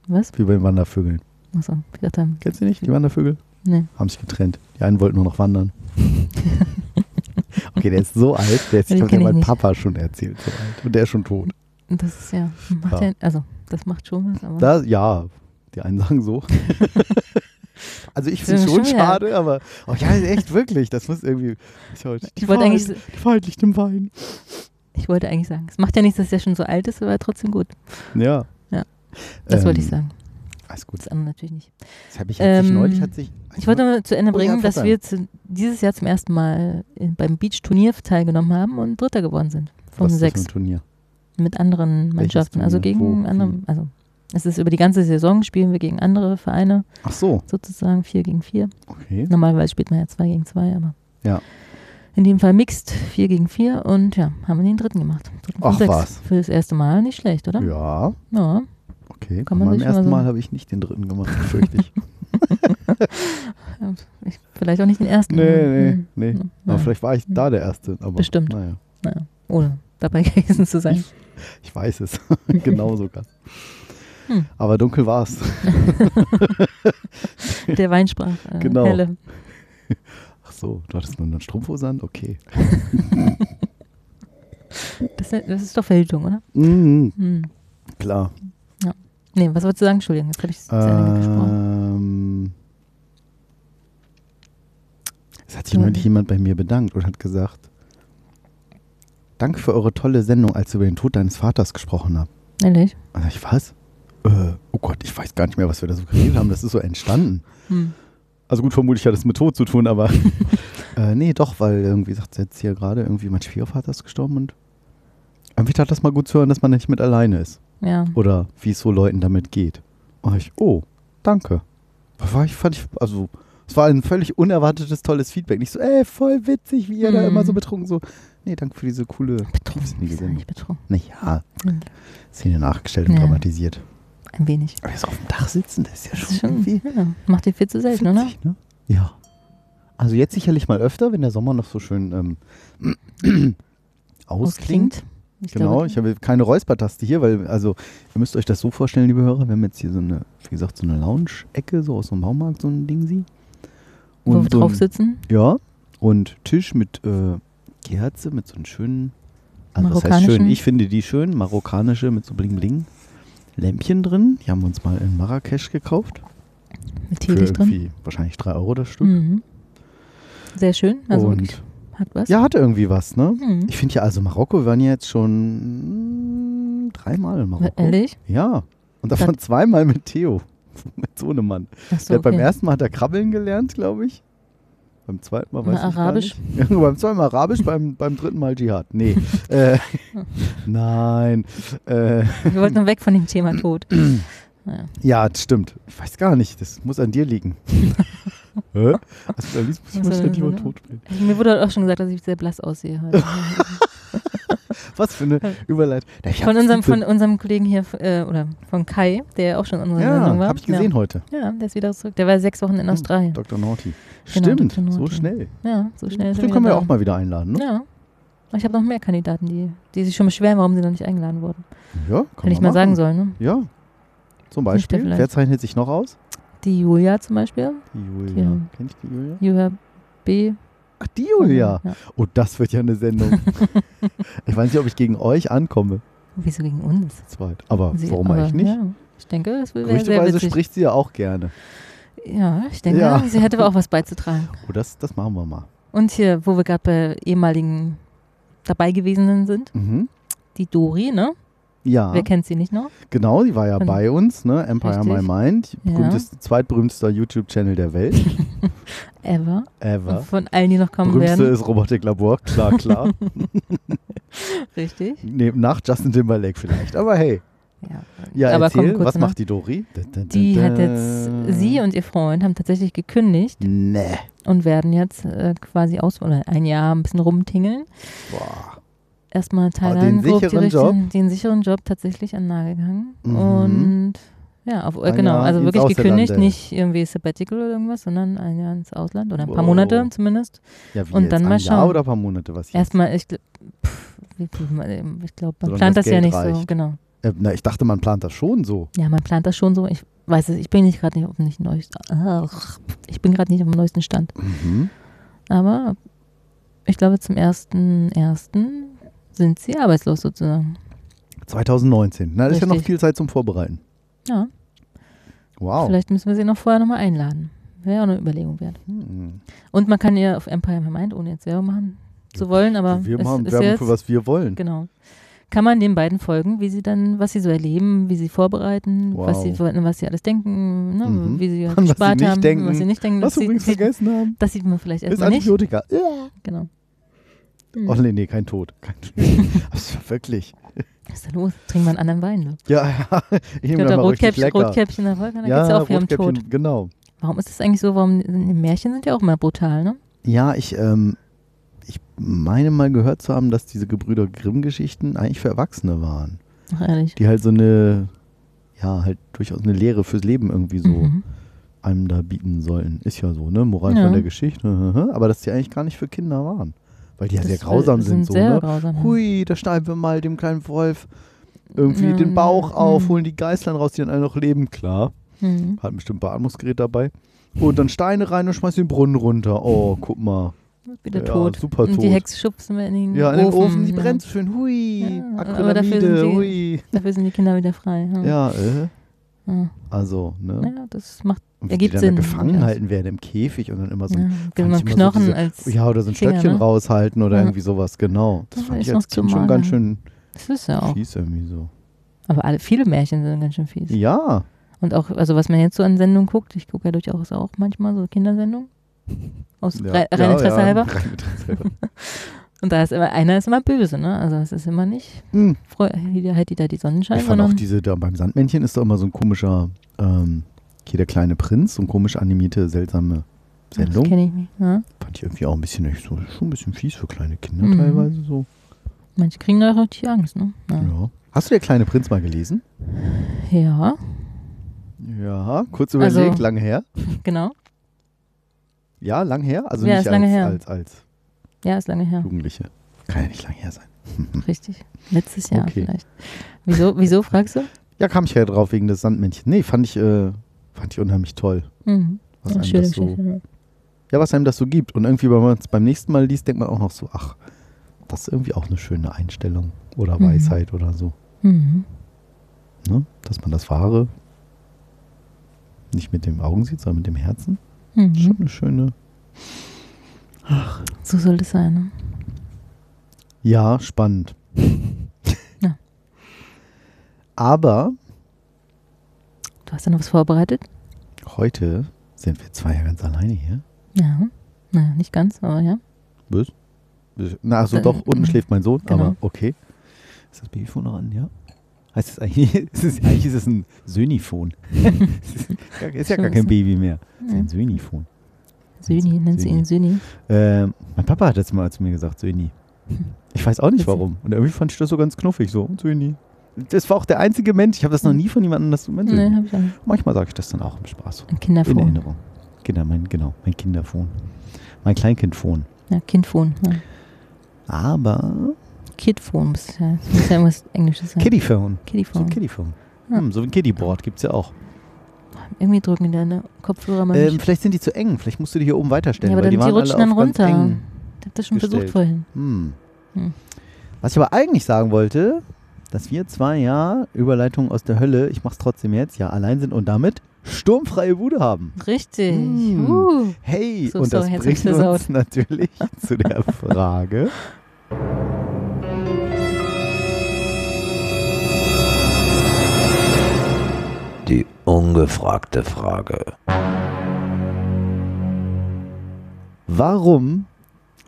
[SPEAKER 3] Was?
[SPEAKER 2] Wie bei den Wandervögeln.
[SPEAKER 3] Achso, ich dachte,
[SPEAKER 2] Kennst du nicht, die Wandervögel?
[SPEAKER 3] nee.
[SPEAKER 2] Haben sich getrennt. Die einen wollten nur noch wandern. [LAUGHS] okay, der ist so alt, der ist, ich glaube, der mein
[SPEAKER 3] nicht.
[SPEAKER 2] Papa schon erzählt. So alt. Und der ist schon tot.
[SPEAKER 3] Das ist ja, macht
[SPEAKER 2] Ja.
[SPEAKER 3] also das macht schon was, aber
[SPEAKER 2] Da, ja, die einen sagen so. [LAUGHS] also ich finde es
[SPEAKER 3] Schon
[SPEAKER 2] schon schade, aber oh ja, echt wirklich, das muss irgendwie. Ich, wollte- die
[SPEAKER 3] ich wollte eigentlich,
[SPEAKER 2] die Wahrheit liegt im Wein.
[SPEAKER 3] ich wollte eigentlich sagen, es macht ja nichts, dass der schon so alt ist, aber trotzdem gut.
[SPEAKER 2] Ja.
[SPEAKER 3] Ja. Das wollte ich
[SPEAKER 2] Ähm,
[SPEAKER 3] sagen.
[SPEAKER 2] Alles gut.
[SPEAKER 3] Das andere natürlich nicht.
[SPEAKER 2] Das habe ich hat sich
[SPEAKER 3] Ähm,
[SPEAKER 2] neulich hat sich.
[SPEAKER 3] Ich wollte nur zu Ende
[SPEAKER 2] Oh ja,
[SPEAKER 3] bringen, dass wir zu, dieses Jahr zum ersten Mal in, beim Beach-Turnier teilgenommen haben und Dritter geworden sind. Von
[SPEAKER 2] Was ist das
[SPEAKER 3] sechs.
[SPEAKER 2] ein Turnier?
[SPEAKER 3] Mit anderen Mannschaften. Also gegen andere. Also es ist über die ganze Saison spielen wir gegen andere Vereine,
[SPEAKER 2] Ach so,
[SPEAKER 3] sozusagen vier gegen vier.
[SPEAKER 2] okay.
[SPEAKER 3] Normalerweise spielt man ja zwei gegen zwei, aber
[SPEAKER 2] Ja.
[SPEAKER 3] in dem Fall mixed, vier gegen vier und ja, haben wir den dritten gemacht. Dritten
[SPEAKER 2] Ach,
[SPEAKER 3] sechs.
[SPEAKER 2] was.
[SPEAKER 3] Für das erste Mal nicht schlecht, oder?
[SPEAKER 2] Ja,
[SPEAKER 3] Ja.
[SPEAKER 2] Okay.
[SPEAKER 3] Kann man mal
[SPEAKER 2] ersten
[SPEAKER 3] so-
[SPEAKER 2] Mal habe ich nicht den dritten gemacht, [LAUGHS] fürchte ich. [LAUGHS]
[SPEAKER 3] Ich, vielleicht auch nicht den ersten.
[SPEAKER 2] nee, nee,
[SPEAKER 3] Hm.
[SPEAKER 2] nee.
[SPEAKER 3] Ja.
[SPEAKER 2] Aber vielleicht war ich da der Erste. Aber,
[SPEAKER 3] Bestimmt.
[SPEAKER 2] Naja,
[SPEAKER 3] Naja, ohne dabei [LAUGHS] gewesen zu sein.
[SPEAKER 2] ich weiß es. genau sogar.
[SPEAKER 3] Hm.
[SPEAKER 2] Aber dunkel war es.
[SPEAKER 3] Der Wein sprach. Äh,
[SPEAKER 2] Genau.
[SPEAKER 3] Helle.
[SPEAKER 2] Ach so, du hattest nur einen Strumpfhose an? Okay.
[SPEAKER 3] Das, das ist doch Verhütung, oder?
[SPEAKER 2] Mhm,
[SPEAKER 3] Hm.
[SPEAKER 2] klar.
[SPEAKER 3] Nee, was wolltest du sagen? Entschuldigung, jetzt habe ich zu Ende gesprochen.
[SPEAKER 2] Ähm, es hat sich
[SPEAKER 3] Ja.
[SPEAKER 2] neulich jemand bei mir bedankt und hat gesagt, danke für eure tolle Sendung, als ihr über den Tod deines Vaters gesprochen habt.
[SPEAKER 3] Ehrlich?
[SPEAKER 2] Und ich was? Äh, oh Gott, ich weiß gar nicht mehr, was wir da so geredet haben. Das ist so entstanden.
[SPEAKER 3] Hm.
[SPEAKER 2] Also gut, vermutlich hat es mit Tod zu tun, aber [LAUGHS] äh, nee, doch, weil irgendwie sagt sie jetzt hier gerade, irgendwie mein Schwiegervater ist gestorben und irgendwie tat das mal gut zu hören, dass man nicht mit alleine ist.
[SPEAKER 3] Ja.
[SPEAKER 2] Oder wie es so Leuten damit geht. Und ich, oh, danke. War ich, fand ich, also, es war ein völlig unerwartetes, tolles Feedback. Nicht so, ey, voll witzig, wie ihr da
[SPEAKER 3] Mhm.
[SPEAKER 2] immer so betrunken so. Nee, danke für diese coole,
[SPEAKER 3] Betrunken. ja
[SPEAKER 2] Sendung.
[SPEAKER 3] nicht betrunken.
[SPEAKER 2] Naja,
[SPEAKER 3] Mhm.
[SPEAKER 2] Szene nachgestellt und
[SPEAKER 3] Ja.
[SPEAKER 2] dramatisiert.
[SPEAKER 3] Ein wenig.
[SPEAKER 2] Aber jetzt auf dem Dach sitzen, das ist ja schon,
[SPEAKER 3] ist schon,
[SPEAKER 2] irgendwie
[SPEAKER 3] ja, macht dir viel zu selten, oder?
[SPEAKER 2] ne? Ja. Also jetzt sicherlich mal öfter, wenn der Sommer noch so schön ähm, [CLEARS THROAT] ausklingt.
[SPEAKER 3] Ich
[SPEAKER 2] Genau,
[SPEAKER 3] glaube,
[SPEAKER 2] ich habe keine Räuspertaste hier, weil, also, ihr müsst euch das so vorstellen, liebe Hörer, wir haben jetzt hier so eine, wie gesagt, so eine Lounge-Ecke, so aus so einem Baumarkt, so ein Ding sie.
[SPEAKER 3] wo wir
[SPEAKER 2] so
[SPEAKER 3] drauf
[SPEAKER 2] ein-
[SPEAKER 3] sitzen.
[SPEAKER 2] Ja, und Tisch mit äh, Kerze, mit so einem schönen, also was heißt schön, ich finde die schön, marokkanische mit so Bling-Bling. Lämpchen drin, die haben wir uns mal in Marrakesch gekauft.
[SPEAKER 3] Mit Teelicht drin.
[SPEAKER 2] wahrscheinlich 3 Euro das Stück.
[SPEAKER 3] Mhm. Sehr schön. Also
[SPEAKER 2] und
[SPEAKER 3] hat was.
[SPEAKER 2] ja, hatte irgendwie was, ne?
[SPEAKER 3] Mhm.
[SPEAKER 2] Ich finde ja, also Marokko, wir waren ja jetzt schon dreimal in Marokko.
[SPEAKER 3] Ehrlich?
[SPEAKER 2] Ja. Und davon [LAUGHS] zweimal mit Theo. [LAUGHS] mit so einem Mann.
[SPEAKER 3] Ach so,
[SPEAKER 2] Der hat beim
[SPEAKER 3] okay.
[SPEAKER 2] ersten Mal hat er krabbeln gelernt, glaube ich. Beim zweiten Mal weiß
[SPEAKER 3] Na,
[SPEAKER 2] ich
[SPEAKER 3] Arabisch?
[SPEAKER 2] Gar nicht. [LAUGHS] Beim zweiten Mal Arabisch, beim, beim dritten Mal Dschihad. Nee. äh, nein. Äh,
[SPEAKER 3] Wir wollten weg von dem Thema Tod. [CLEARS THROAT] Ja.
[SPEAKER 2] ja, das stimmt. Ich weiß gar nicht. Das muss an dir liegen. Hä? Also, muss ich über
[SPEAKER 3] so,
[SPEAKER 2] Tod reden.
[SPEAKER 3] Also, mir wurde auch schon gesagt, dass ich sehr blass aussehe heute. [LAUGHS]
[SPEAKER 2] Was für eine Überleitung. Ja,
[SPEAKER 3] von, unserem, von unserem Kollegen hier, äh, oder von Kai, der auch schon in unserer
[SPEAKER 2] Ja,
[SPEAKER 3] Sendung war.
[SPEAKER 2] habe ich gesehen heute.
[SPEAKER 3] Ja. ja, der ist wieder zurück. Der war sechs Wochen in
[SPEAKER 2] Hm,
[SPEAKER 3] Australien.
[SPEAKER 2] Dr. Naughty.
[SPEAKER 3] Genau,
[SPEAKER 2] Stimmt,
[SPEAKER 3] Dr.
[SPEAKER 2] so
[SPEAKER 3] Naughty.
[SPEAKER 2] schnell.
[SPEAKER 3] Ja, so schnell
[SPEAKER 2] Den können wir ja
[SPEAKER 3] da.
[SPEAKER 2] auch mal wieder einladen, ne?
[SPEAKER 3] Ja. Ich habe noch mehr Kandidaten, die, die sich schon beschweren, warum sie noch nicht eingeladen wurden.
[SPEAKER 2] Ja, kann
[SPEAKER 3] Wenn ich mal sagen
[SPEAKER 2] machen.
[SPEAKER 3] soll, ne?
[SPEAKER 2] Ja. Zum Beispiel. Wer zeichnet sich noch aus?
[SPEAKER 3] Die Julia zum Beispiel.
[SPEAKER 2] Die Julia.
[SPEAKER 3] Ja.
[SPEAKER 2] Kenn ich die Julia?
[SPEAKER 3] Julia B.
[SPEAKER 2] Ach, die Julia.
[SPEAKER 3] Ja.
[SPEAKER 2] Oh, das wird ja eine Sendung. [LAUGHS] ich weiß nicht, ob ich gegen euch ankomme.
[SPEAKER 3] Wieso gegen uns?
[SPEAKER 2] Zweit. Aber
[SPEAKER 3] Sie-
[SPEAKER 2] warum
[SPEAKER 3] aber,
[SPEAKER 2] eigentlich nicht?
[SPEAKER 3] Ja, ich denke, das wäre sehr witzig.
[SPEAKER 2] spricht sie ja auch gerne.
[SPEAKER 3] Ja, ich denke,
[SPEAKER 2] Ja.
[SPEAKER 3] sie hätte auch was beizutragen. [LAUGHS]
[SPEAKER 2] Oh, das, das machen wir mal.
[SPEAKER 3] Und hier, wo wir gerade bei ehemaligen dabei gewesenen sind,
[SPEAKER 2] Mhm.
[SPEAKER 3] die Dori, ne?
[SPEAKER 2] Ja,
[SPEAKER 3] Wer kennt sie nicht noch?
[SPEAKER 2] genau, die war ja
[SPEAKER 3] Von-
[SPEAKER 2] bei uns, ne? Empire
[SPEAKER 3] Richtig.
[SPEAKER 2] My Mind,
[SPEAKER 3] Ja.
[SPEAKER 2] berühmteste, zweitberühmtester YouTube-Channel der Welt, [LAUGHS]
[SPEAKER 3] Ever.
[SPEAKER 2] ever.
[SPEAKER 3] Von allen, die noch kommen
[SPEAKER 2] Berühmteste
[SPEAKER 3] werden.
[SPEAKER 2] ist Robotik Labor, klar, klar. [LAUGHS]
[SPEAKER 3] Richtig.
[SPEAKER 2] Neben nach Justin Timberlake vielleicht, aber hey.
[SPEAKER 3] Ja,
[SPEAKER 2] Ja,
[SPEAKER 3] aber
[SPEAKER 2] erzähl, was
[SPEAKER 3] nach.
[SPEAKER 2] macht die Dori?
[SPEAKER 3] Die hat jetzt, sie und ihr Freund haben tatsächlich gekündigt
[SPEAKER 2] Nee.
[SPEAKER 3] und werden jetzt äh, quasi aus, oder ein Jahr ein bisschen rumtingeln.
[SPEAKER 2] Boah.
[SPEAKER 3] Erstmal
[SPEAKER 2] den
[SPEAKER 3] Thailand, die
[SPEAKER 2] sicheren
[SPEAKER 3] Richtung- den sicheren Job tatsächlich an den Nagel gegangen.
[SPEAKER 2] Mhm.
[SPEAKER 3] Und ja, auf, äh, genau,
[SPEAKER 2] Jahr
[SPEAKER 3] also wirklich gekündigt, nicht irgendwie Sabbatical oder irgendwas, sondern ein Jahr ins Ausland oder ein paar
[SPEAKER 2] Wow.
[SPEAKER 3] Monate zumindest.
[SPEAKER 2] Ja, wie
[SPEAKER 3] Und
[SPEAKER 2] jetzt?
[SPEAKER 3] dann mal
[SPEAKER 2] Jahr
[SPEAKER 3] schauen.
[SPEAKER 2] oder ein paar Monate? Was jetzt?
[SPEAKER 3] Erstmal, ich, pff, ich glaube, man
[SPEAKER 2] Solange
[SPEAKER 3] plant
[SPEAKER 2] das
[SPEAKER 3] das ja nicht so,
[SPEAKER 2] reicht.
[SPEAKER 3] genau.
[SPEAKER 2] Äh, na, ich dachte, man plant das schon so.
[SPEAKER 3] Ja, man plant das schon so. Ich weiß es, ich bin nicht gerade nicht auf dem neuesten, ich bin gerade nicht auf dem neuesten Stand.
[SPEAKER 2] Mhm.
[SPEAKER 3] Aber ich glaube, zum ersten, ersten sind sie arbeitslos sozusagen.
[SPEAKER 2] 2019. Na, das ist ja noch
[SPEAKER 3] Richtig.
[SPEAKER 2] viel Zeit zum Vorbereiten.
[SPEAKER 3] Ja,
[SPEAKER 2] Wow.
[SPEAKER 3] vielleicht müssen wir sie noch vorher nochmal einladen. Wäre auch eine Überlegung wert.
[SPEAKER 2] Hm.
[SPEAKER 3] Und man kann ihr auf Empire My Mind, ohne jetzt Werbung machen zu wollen, aber
[SPEAKER 2] wir
[SPEAKER 3] es
[SPEAKER 2] machen
[SPEAKER 3] ist
[SPEAKER 2] Werbung
[SPEAKER 3] jetzt,
[SPEAKER 2] für was wir wollen.
[SPEAKER 3] genau. Kann man den beiden folgen, wie sie dann, was sie so erleben, wie sie vorbereiten, was sie was sie alles denken, ne,
[SPEAKER 2] Mhm.
[SPEAKER 3] wie sie
[SPEAKER 2] Und [LAUGHS] was sie
[SPEAKER 3] gespart
[SPEAKER 2] nicht
[SPEAKER 3] haben,
[SPEAKER 2] denken.
[SPEAKER 3] was sie nicht denken.
[SPEAKER 2] Was
[SPEAKER 3] das
[SPEAKER 2] wir übrigens
[SPEAKER 3] sieht-
[SPEAKER 2] vergessen haben,
[SPEAKER 3] Das sieht man vielleicht
[SPEAKER 2] ist
[SPEAKER 3] erstmal nicht.
[SPEAKER 2] Antibiotika. Ja.
[SPEAKER 3] Genau.
[SPEAKER 2] Oh nee, nee, kein Tod. Kein Tod. [LAUGHS] also, wirklich.
[SPEAKER 3] Was ist da los? Trink mal einen anderen Wein, du.
[SPEAKER 2] Ja, ja. [LAUGHS] Ich nehme da mal richtig
[SPEAKER 3] Rotkäppchen,
[SPEAKER 2] lecker.
[SPEAKER 3] Rotkäppchen Wolke, da
[SPEAKER 2] ja,
[SPEAKER 3] geht es ja auch hier um Tod.
[SPEAKER 2] genau.
[SPEAKER 3] Warum ist das eigentlich so? Warum Märchen sind ja auch immer brutal, ne?
[SPEAKER 2] Ja, ich, ähm, ich meine mal gehört zu haben, dass diese Gebrüder Grimm-Geschichten eigentlich für Erwachsene waren.
[SPEAKER 3] Ach, ehrlich.
[SPEAKER 2] Die halt so eine, ja, halt durchaus eine Lehre fürs Leben irgendwie so
[SPEAKER 3] Mhm.
[SPEAKER 2] einem da bieten sollen. Ist ja so, ne? Moral
[SPEAKER 3] Ja.
[SPEAKER 2] von der Geschichte. [LAUGHS] Aber dass die eigentlich gar nicht für Kinder waren. Weil die ja sehr
[SPEAKER 3] Das
[SPEAKER 2] grausam sind, so,
[SPEAKER 3] sehr
[SPEAKER 2] ne?
[SPEAKER 3] grausam.
[SPEAKER 2] Hui, da schneiden wir mal dem kleinen Wolf irgendwie
[SPEAKER 3] Ja,
[SPEAKER 2] den Bauch
[SPEAKER 3] mhm.
[SPEAKER 2] auf, holen die Geißlein raus, die dann alle noch leben. Klar,
[SPEAKER 3] Mhm.
[SPEAKER 2] hat bestimmt ein Beatmungsgerät dabei. Und dann Steine rein und schmeißt den Brunnen runter. Oh, guck mal.
[SPEAKER 3] Wieder
[SPEAKER 2] Ja,
[SPEAKER 3] tot.
[SPEAKER 2] super
[SPEAKER 3] Und die
[SPEAKER 2] tot.
[SPEAKER 3] Hexe schubsen wir in den
[SPEAKER 2] Ja, in den
[SPEAKER 3] Ofen.
[SPEAKER 2] Ofen, die
[SPEAKER 3] ja.
[SPEAKER 2] brennt so schön. Hui,
[SPEAKER 3] Ja, aber dafür sind die-
[SPEAKER 2] hui.
[SPEAKER 3] Dafür sind die Kinder wieder frei. Ja.
[SPEAKER 2] Ja, äh,
[SPEAKER 3] Ja.
[SPEAKER 2] also, ne?
[SPEAKER 3] Naja, das macht
[SPEAKER 2] Und wie
[SPEAKER 3] ergibt
[SPEAKER 2] die dann
[SPEAKER 3] Sinn,
[SPEAKER 2] gefangen halten werden im Käfig und dann immer so
[SPEAKER 3] ja,
[SPEAKER 2] ein,
[SPEAKER 3] genau,
[SPEAKER 2] ich immer so
[SPEAKER 3] Knochen
[SPEAKER 2] diese-
[SPEAKER 3] als.
[SPEAKER 2] ja, oder so ein
[SPEAKER 3] Finger,
[SPEAKER 2] Stöckchen
[SPEAKER 3] ne?
[SPEAKER 2] raushalten oder
[SPEAKER 3] Ja.
[SPEAKER 2] irgendwie sowas, genau. Das
[SPEAKER 3] Ja,
[SPEAKER 2] fand ich als Kind schon ganz schön
[SPEAKER 3] Das ist ja auch.
[SPEAKER 2] fies irgendwie so.
[SPEAKER 3] Aber alle, viele Märchen sind ganz schön fies.
[SPEAKER 2] Ja,
[SPEAKER 3] Und auch, also was man jetzt so an Sendungen guckt, ich gucke ja durchaus auch manchmal so Kindersendungen. Aus
[SPEAKER 2] Ja,
[SPEAKER 3] rei- rein
[SPEAKER 2] ja,
[SPEAKER 3] Interesse
[SPEAKER 2] ja,
[SPEAKER 3] halber. [LAUGHS] Und da ist immer, einer ist immer böse, ne? Also es ist immer nicht,
[SPEAKER 2] Hm.
[SPEAKER 3] hier halt die da die Sonnenschein,
[SPEAKER 2] Ich fand auch diese, da beim Sandmännchen ist doch immer so ein komischer, ähm, hier der kleine Prinz, so ein komisch animierte, seltsame
[SPEAKER 3] das
[SPEAKER 2] Sendung.
[SPEAKER 3] kenne ich nicht. Ja?
[SPEAKER 2] Fand ich irgendwie auch ein bisschen, echt so, schon ein bisschen fies für kleine Kinder
[SPEAKER 3] Mhm.
[SPEAKER 2] teilweise so.
[SPEAKER 3] Manche kriegen da richtig Angst, ne? Ja.
[SPEAKER 2] Ja. Hast du der kleine Prinz mal gelesen?
[SPEAKER 3] ja,
[SPEAKER 2] Ja, kurz
[SPEAKER 3] Also-
[SPEAKER 2] überlegt, lange her. [LAUGHS]
[SPEAKER 3] genau.
[SPEAKER 2] Ja, lang her? Also
[SPEAKER 3] Ja,
[SPEAKER 2] nicht
[SPEAKER 3] ist lange
[SPEAKER 2] als,
[SPEAKER 3] her.
[SPEAKER 2] als, als
[SPEAKER 3] Ja, ist lange her.
[SPEAKER 2] Jugendliche. Kann ja nicht lang her sein. [LAUGHS]
[SPEAKER 3] Richtig. Letztes Jahr
[SPEAKER 2] Okay.
[SPEAKER 3] vielleicht. Wieso, wieso fragst du?
[SPEAKER 2] Ja, kam ich ja drauf wegen des Sandmännchens. Nee, fand ich, äh, fand ich unheimlich toll.
[SPEAKER 3] Mhm.
[SPEAKER 2] Was
[SPEAKER 3] Ja,
[SPEAKER 2] einem das so,
[SPEAKER 3] Geschichte. ja.
[SPEAKER 2] was einem das so gibt. Und irgendwie, wenn man es beim nächsten Mal liest, denkt man auch noch so, ach, das ist irgendwie auch eine schöne Einstellung oder
[SPEAKER 3] Mhm.
[SPEAKER 2] Weisheit oder so.
[SPEAKER 3] Mhm.
[SPEAKER 2] Ne? Dass man das Wahre nicht mit dem Augen sieht, sondern mit dem Herzen.
[SPEAKER 3] Mhm.
[SPEAKER 2] Schon eine schöne.
[SPEAKER 3] So soll das sein. Ne?
[SPEAKER 2] Ja, spannend. [LAUGHS]
[SPEAKER 3] Ja.
[SPEAKER 2] Aber
[SPEAKER 3] Du hast ja noch was vorbereitet?
[SPEAKER 2] heute sind wir zwei ja ganz alleine hier.
[SPEAKER 3] Ja. Naja, nicht ganz, aber ja.
[SPEAKER 2] Was? Na, also doch, unten schläft mein Sohn,
[SPEAKER 3] Genau.
[SPEAKER 2] aber okay. Ist das Babyphone noch an, ja? Heißt es eigentlich, [LAUGHS] ist es, eigentlich ist es ein Söniphon. Es [LAUGHS] ist, ja- gar kein Baby mehr. Es ist ein Söniphon.
[SPEAKER 3] Söni, nennst du ihn Söni?
[SPEAKER 2] Ähm, mein Papa hat das mal zu mir gesagt, Söni. Ich weiß auch nicht warum. Und irgendwie fand ich das so ganz knuffig, so, Söni. Das war auch der einzige Mensch, ich habe das noch nie von jemandem das Moment.
[SPEAKER 3] Nee, hab ich auch nicht.
[SPEAKER 2] Manchmal sage ich das dann auch im Spaß.
[SPEAKER 3] Ein
[SPEAKER 2] In
[SPEAKER 3] Kinderphone.
[SPEAKER 2] Erinnerung. Kinder, mein, genau, mein Kinderphone. Mein Kleinkindphone.
[SPEAKER 3] Ja, Kindphone. Ja.
[SPEAKER 2] Aber
[SPEAKER 3] Kidphone muss ja, muss ja irgendwas Englisches sein.
[SPEAKER 2] Kiddyphone. So
[SPEAKER 3] Kiddyphone.
[SPEAKER 2] ein Kiddyphone.
[SPEAKER 3] Ja.
[SPEAKER 2] Hm, so ein Kiddyboard gibt es ja auch.
[SPEAKER 3] Irgendwie drücken die deine Kopfhörer mal
[SPEAKER 2] Ähm, vielleicht sind die zu eng. Vielleicht musst du die hier oben weiterstellen.
[SPEAKER 3] Ja, aber
[SPEAKER 2] weil
[SPEAKER 3] dann,
[SPEAKER 2] die
[SPEAKER 3] die rutschen dann runter. Ich hab das schon
[SPEAKER 2] gestellt.
[SPEAKER 3] versucht vorhin.
[SPEAKER 2] Hm.
[SPEAKER 3] Hm.
[SPEAKER 2] Was ich aber eigentlich sagen wollte, dass wir zwei ja Überleitung aus der Hölle, ich mach's trotzdem jetzt, ja allein sind und damit sturmfreie Bude haben.
[SPEAKER 3] Richtig.
[SPEAKER 2] Hm.
[SPEAKER 3] Uh.
[SPEAKER 2] Hey,
[SPEAKER 3] So,
[SPEAKER 2] und das
[SPEAKER 3] ich
[SPEAKER 2] bringt uns
[SPEAKER 3] versaut.
[SPEAKER 2] natürlich [LAUGHS] zu der Frage.
[SPEAKER 4] Die ungefragte Frage.
[SPEAKER 2] Warum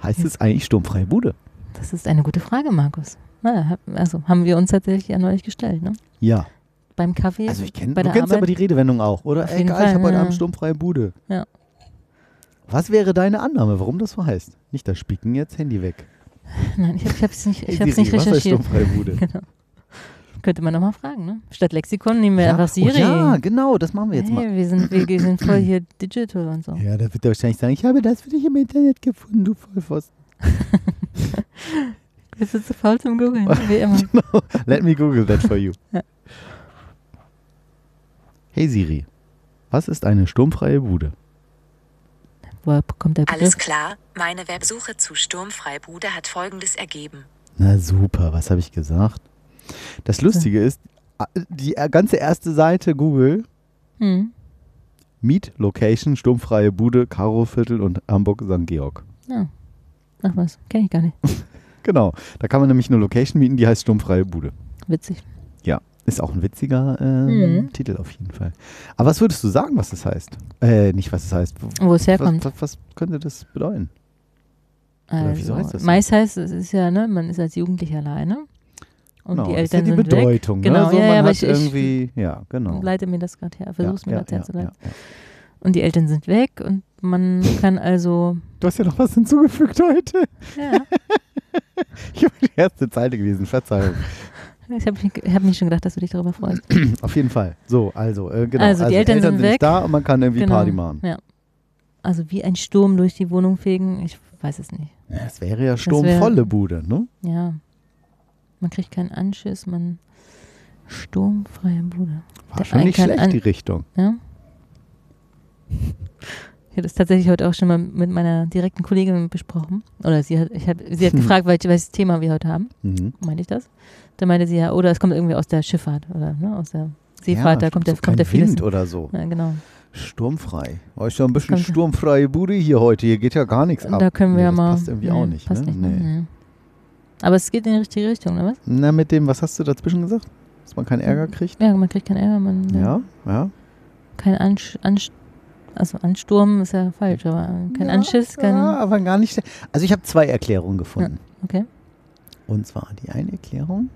[SPEAKER 2] heißt es eigentlich sturmfreie Bude?
[SPEAKER 3] Das ist eine gute Frage, Markus. Na, also haben wir uns tatsächlich ja neulich gestellt, ne?
[SPEAKER 2] Ja,
[SPEAKER 3] Beim Kaffee.
[SPEAKER 2] also ich kenne, du kennst
[SPEAKER 3] Arbeit.
[SPEAKER 2] aber die Redewendung auch, oder?
[SPEAKER 3] Auf jeden
[SPEAKER 2] Egal, ich
[SPEAKER 3] Fall,
[SPEAKER 2] habe heute
[SPEAKER 3] ja.
[SPEAKER 2] Abend sturmfreie Bude.
[SPEAKER 3] Ja.
[SPEAKER 2] Was wäre deine Annahme, warum das so heißt? Nicht das Spicken, jetzt Handy weg. [LAUGHS]
[SPEAKER 3] Nein, ich, hab, ich hab's nicht, ich
[SPEAKER 2] Hey
[SPEAKER 3] hab's
[SPEAKER 2] Siri,
[SPEAKER 3] nicht
[SPEAKER 2] was heißt
[SPEAKER 3] recherchiert.
[SPEAKER 2] sturmfreie Bude? [LAUGHS]
[SPEAKER 3] Genau. Könnte man nochmal fragen, ne? Statt Lexikon nehmen wir
[SPEAKER 2] ja?
[SPEAKER 3] einfach Siri.
[SPEAKER 2] Oh, ja, genau, das machen wir jetzt mal.
[SPEAKER 3] hey, wir, sind, wir sind voll [CLEARS THROAT] hier digital und so.
[SPEAKER 2] Ja, da wird er wahrscheinlich sagen, ich habe das für dich im Internet gefunden, du Vollpfosten. [LAUGHS]
[SPEAKER 3] Jetzt ist zu faul zum Googeln, wie immer. [LAUGHS]
[SPEAKER 2] Let me Google that for you.
[SPEAKER 3] Ja.
[SPEAKER 2] Hey Siri, was ist eine sturmfreie Bude?
[SPEAKER 3] Woher kommt der
[SPEAKER 5] Alles
[SPEAKER 3] Begriff?
[SPEAKER 5] klar, meine Websuche zu Sturmfreibude hat folgendes ergeben.
[SPEAKER 2] Na super, was habe ich gesagt? Das Lustige ist, die äh, ganze erste Seite Google,
[SPEAKER 3] Hm.
[SPEAKER 2] Meet Location, sturmfreie Bude, Karoviertel und Hamburg St. Georg.
[SPEAKER 3] Ja. Ach was, kenne ich gar nicht. [LAUGHS]
[SPEAKER 2] Genau, da kann man nämlich eine Location mieten, die heißt sturmfreie Bude.
[SPEAKER 3] Witzig.
[SPEAKER 2] Ist auch ein witziger ähm,
[SPEAKER 3] Mhm.
[SPEAKER 2] Titel auf jeden Fall. Aber was würdest du sagen, was das heißt? Äh, nicht was es heißt.
[SPEAKER 3] Wo es herkommt.
[SPEAKER 2] Was, was, was könnte das bedeuten? Oder wieso heißt das so?
[SPEAKER 3] Meist heißt es ist ja, ne, man ist als Jugendlicher alleine. Und
[SPEAKER 2] genau,
[SPEAKER 3] die
[SPEAKER 2] das ist
[SPEAKER 3] Eltern
[SPEAKER 2] ja die
[SPEAKER 3] sind weg.
[SPEAKER 2] Bedeutung.
[SPEAKER 3] Genau,
[SPEAKER 2] ne? so,
[SPEAKER 3] ja, ja,
[SPEAKER 2] man
[SPEAKER 3] aber
[SPEAKER 2] hat
[SPEAKER 3] ich-
[SPEAKER 2] irgendwie, ja, genau.
[SPEAKER 3] Leite mir das gerade her, versuch's mir
[SPEAKER 2] ja,
[SPEAKER 3] gerade
[SPEAKER 2] ja,
[SPEAKER 3] herzuleiten.
[SPEAKER 2] ja, ja.
[SPEAKER 3] Und die Eltern sind weg und man [LAUGHS] kann also,
[SPEAKER 2] Du hast ja noch was hinzugefügt heute.
[SPEAKER 3] ja, [LAUGHS]
[SPEAKER 2] Ich habe die erste Zeile gewesen, Verzeihung.
[SPEAKER 3] ich habe hab mich schon gedacht, dass du dich darüber freust. [CLEARS THROAT]
[SPEAKER 2] Auf jeden Fall. So, also, äh, genau.
[SPEAKER 3] Also, die Eltern sind weg.
[SPEAKER 2] da und man kann irgendwie
[SPEAKER 3] Genau.
[SPEAKER 2] Party machen.
[SPEAKER 3] Ja. Also wie ein Sturm durch die Wohnung fegen, ich weiß es nicht.
[SPEAKER 2] Ja, Das wäre ja sturmvolle Bude, ne?
[SPEAKER 3] Ja. Man kriegt keinen Anschiss, man sturmfreie Bude.
[SPEAKER 2] War
[SPEAKER 3] Der
[SPEAKER 2] schon
[SPEAKER 3] ein
[SPEAKER 2] nicht
[SPEAKER 3] kann
[SPEAKER 2] schlecht,
[SPEAKER 3] an-
[SPEAKER 2] die Richtung.
[SPEAKER 3] Ja. Ich habe das tatsächlich heute auch schon mal mit meiner direkten Kollegin besprochen. Oder sie hat, ich hab, sie hat [LAUGHS] gefragt, welches, welches Thema wir heute haben.
[SPEAKER 2] Mhm.
[SPEAKER 3] Meinte ich das? Da meinte sie ja, oder es kommt irgendwie aus der Schifffahrt oder ne, aus der Seefahrt,
[SPEAKER 2] ja,
[SPEAKER 3] da kommt der,
[SPEAKER 2] so
[SPEAKER 3] kommt der.
[SPEAKER 2] Wind oder so.
[SPEAKER 3] Ja, genau.
[SPEAKER 2] Sturmfrei. Oh, ist ja ein bisschen sturmfreie Bude hier heute. Hier geht ja gar nichts ab.
[SPEAKER 3] Da können wir
[SPEAKER 2] Nee,
[SPEAKER 3] ja
[SPEAKER 2] das
[SPEAKER 3] mal.
[SPEAKER 2] passt irgendwie
[SPEAKER 3] nee,
[SPEAKER 2] auch nicht.
[SPEAKER 3] Passt
[SPEAKER 2] ne?
[SPEAKER 3] nicht, ne?
[SPEAKER 2] nee.
[SPEAKER 3] Aber es geht in die richtige Richtung, oder was?
[SPEAKER 2] Na, mit dem, was hast du dazwischen gesagt? Dass man keinen Ärger kriegt?
[SPEAKER 3] Ja, man kriegt keinen Ärger, man.
[SPEAKER 2] Ja, ja.
[SPEAKER 3] kein Ansch Ansch also Ansturm ist ja falsch, aber kein Anschiss, kein.
[SPEAKER 2] Ja, aber gar nicht. Also ich habe zwei Erklärungen gefunden.
[SPEAKER 3] Okay.
[SPEAKER 2] Und zwar die eine Erklärung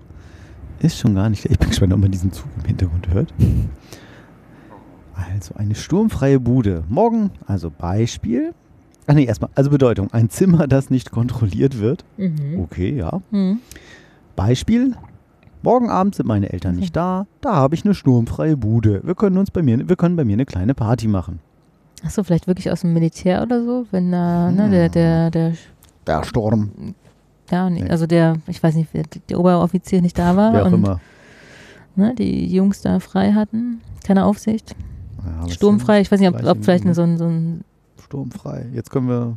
[SPEAKER 2] ist schon gar nicht. Ich bin gespannt, ob man diesen Zug im Hintergrund hört. Also eine sturmfreie Bude. Morgen, also Beispiel. Ach nee, erstmal, also Bedeutung. Ein Zimmer, das nicht kontrolliert wird.
[SPEAKER 3] Mhm.
[SPEAKER 2] Okay, ja.
[SPEAKER 3] Mhm.
[SPEAKER 2] Beispiel. Morgen Abend sind meine Eltern nicht da. Da habe ich eine sturmfreie Bude. Wir können uns bei mir, wir können bei mir eine kleine Party machen.
[SPEAKER 3] Achso, vielleicht wirklich aus dem Militär oder so, wenn da, ne, der, der, der,
[SPEAKER 2] Der Sturm.
[SPEAKER 3] ja, nee, also der, ich weiß nicht, der Oberoffizier nicht da war
[SPEAKER 2] Wer auch
[SPEAKER 3] und
[SPEAKER 2] immer.
[SPEAKER 3] Ne, die Jungs da frei hatten, keine Aufsicht,
[SPEAKER 2] Ja,
[SPEAKER 3] sturmfrei, ich weiß nicht, ob, ob vielleicht so ein, so ein?
[SPEAKER 2] Sturmfrei. Jetzt können wir.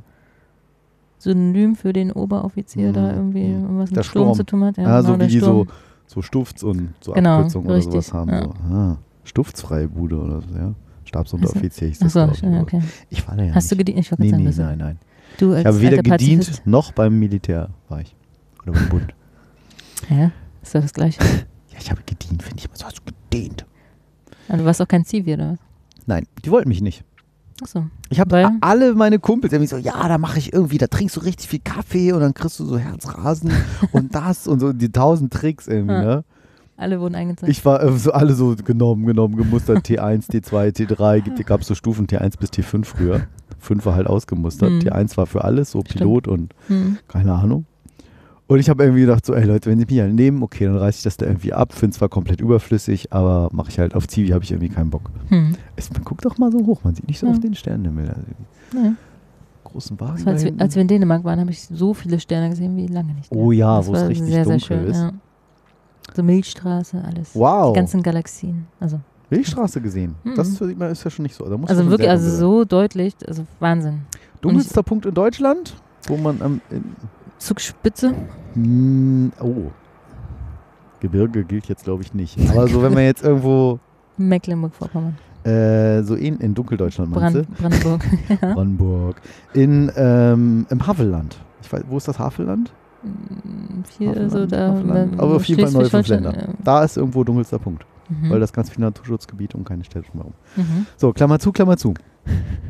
[SPEAKER 3] Synonym für den Oberoffizier
[SPEAKER 2] Mhm.
[SPEAKER 3] da irgendwie
[SPEAKER 2] Mhm.
[SPEAKER 3] irgendwas
[SPEAKER 2] Der
[SPEAKER 3] mit Sturm,
[SPEAKER 2] Sturm.
[SPEAKER 3] zu tun hat. Ja,
[SPEAKER 2] so
[SPEAKER 3] genau,
[SPEAKER 2] wie
[SPEAKER 3] der
[SPEAKER 2] die so, so Stufts und so
[SPEAKER 3] Genau,
[SPEAKER 2] Abkürzungen oder
[SPEAKER 3] richtig,
[SPEAKER 2] sowas haben.
[SPEAKER 3] ja.
[SPEAKER 2] So. Ah, Stiftsfreie Bude oder so, ja. Stabsunteroffizier hieß das,
[SPEAKER 3] Achso,
[SPEAKER 2] ich,
[SPEAKER 3] okay.
[SPEAKER 2] Ich war da ja
[SPEAKER 3] Hast du
[SPEAKER 2] nicht.
[SPEAKER 3] gedient? Ich wollte
[SPEAKER 2] Nee, nee, nein, nein.
[SPEAKER 3] du als
[SPEAKER 2] Ich habe weder gedient
[SPEAKER 3] Pazifist.
[SPEAKER 2] noch beim Militär war ich. Oder beim Bund. [LAUGHS]
[SPEAKER 3] Ja, ist doch das Gleiche. [LAUGHS]
[SPEAKER 2] Ja, ich habe gedient, finde ich so. Hast du gedient?
[SPEAKER 3] Aber du warst auch kein Zivi, oder was?
[SPEAKER 2] Nein, die wollten mich nicht.
[SPEAKER 3] Achso.
[SPEAKER 2] Ich habe alle meine Kumpels irgendwie so, ja, da mache ich irgendwie, da trinkst du richtig viel Kaffee und dann kriegst du so Herzrasen [LAUGHS] und das und so die tausend Tricks irgendwie,
[SPEAKER 3] Ja.
[SPEAKER 2] ne?
[SPEAKER 3] Alle wurden eingezeigt.
[SPEAKER 2] Ich war äh, so alle so genommen, genommen, gemustert, T1, T2, T3, gibt- gab es so Stufen T1 bis T5 früher. Fünf war halt ausgemustert.
[SPEAKER 3] Mhm.
[SPEAKER 2] T1 war für alles, so
[SPEAKER 3] Stimmt.
[SPEAKER 2] Pilot und
[SPEAKER 3] Hm.
[SPEAKER 2] keine Ahnung. Und ich habe irgendwie gedacht, so, ey Leute, wenn sie mich halt nehmen, okay, dann reiße ich das da irgendwie ab. Finde zwar komplett überflüssig, aber mache ich halt auf Zivi, habe ich irgendwie keinen Bock.
[SPEAKER 3] Hm.
[SPEAKER 2] Es, man guckt doch mal so hoch, man sieht nicht so
[SPEAKER 3] Ja.
[SPEAKER 2] auf den Sternenhimmel. Also
[SPEAKER 3] Ja.
[SPEAKER 2] großen Wagen
[SPEAKER 3] war, als, wir, als wir in Dänemark waren, habe ich so viele Sterne gesehen wie lange nicht. mehr.
[SPEAKER 2] Oh ja,
[SPEAKER 3] Das
[SPEAKER 2] wo es richtig
[SPEAKER 3] sehr, sehr
[SPEAKER 2] dunkel
[SPEAKER 3] schön,
[SPEAKER 2] ist.
[SPEAKER 3] Ja. So Milchstraße, alles.
[SPEAKER 2] Wow,
[SPEAKER 3] Die ganzen Galaxien. Also,
[SPEAKER 2] Milchstraße gesehen.
[SPEAKER 3] Mhm.
[SPEAKER 2] Das man, ist ja schon nicht so.
[SPEAKER 3] Also wirklich,
[SPEAKER 2] sehr
[SPEAKER 3] also so deutlich, also Wahnsinn.
[SPEAKER 2] Dunkelster Punkt in Deutschland, wo man am... In,
[SPEAKER 3] Zugspitze.
[SPEAKER 2] Hm, oh. Gebirge gilt jetzt, glaube ich, nicht. Aber so, wenn man jetzt irgendwo [LAUGHS]
[SPEAKER 3] Mecklenburg-Vorpommern.
[SPEAKER 2] äh, so in, in Dunkeldeutschland meinst
[SPEAKER 3] Brand, Brandenburg.
[SPEAKER 2] du? [LAUGHS]
[SPEAKER 3] ja.
[SPEAKER 2] Brandenburg. In, ähm, Im Havelland. Ich weiß, wo ist das Havelland?
[SPEAKER 3] Mm, Hier
[SPEAKER 2] Havelland,
[SPEAKER 3] so da.
[SPEAKER 2] Havelland. Aber auf jeden Fall neue fünf
[SPEAKER 3] Schleswig-Holstein,
[SPEAKER 2] Länder. Da ist irgendwo dunkelster Punkt,
[SPEAKER 3] mhm.
[SPEAKER 2] weil das ganz viel Naturschutzgebiet und keine Städte drumherum.
[SPEAKER 3] mhm.
[SPEAKER 2] So, Klammer zu, Klammer zu. [LAUGHS]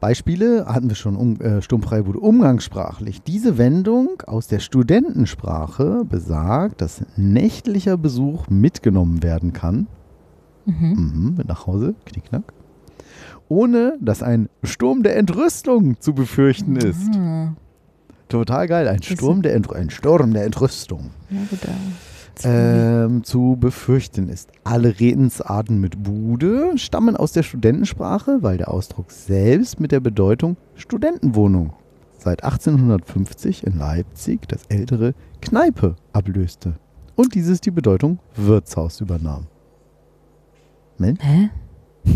[SPEAKER 2] Beispiele hatten wir schon, um, äh, sturmfreie Bude. Umgangssprachlich. Diese Wendung aus der Studentensprache besagt, dass nächtlicher Besuch mitgenommen werden kann.
[SPEAKER 3] Mhm.
[SPEAKER 2] Mhm, mit nach Hause, knickknack. Ohne dass ein Sturm der Entrüstung zu befürchten ist.
[SPEAKER 3] Ah,
[SPEAKER 2] Total geil. Ein. Sturm der, Entr ein Sturm der Entrüstung.
[SPEAKER 3] ja, gut, da.
[SPEAKER 2] Ähm, zu befürchten ist. Alle Redensarten mit Bude stammen aus der Studentensprache, weil der Ausdruck selbst mit der Bedeutung Studentenwohnung seit 1850 in Leipzig das ältere Kneipe ablöste und dieses die Bedeutung Wirtshaus übernahm.
[SPEAKER 3] Hä? [LAUGHS]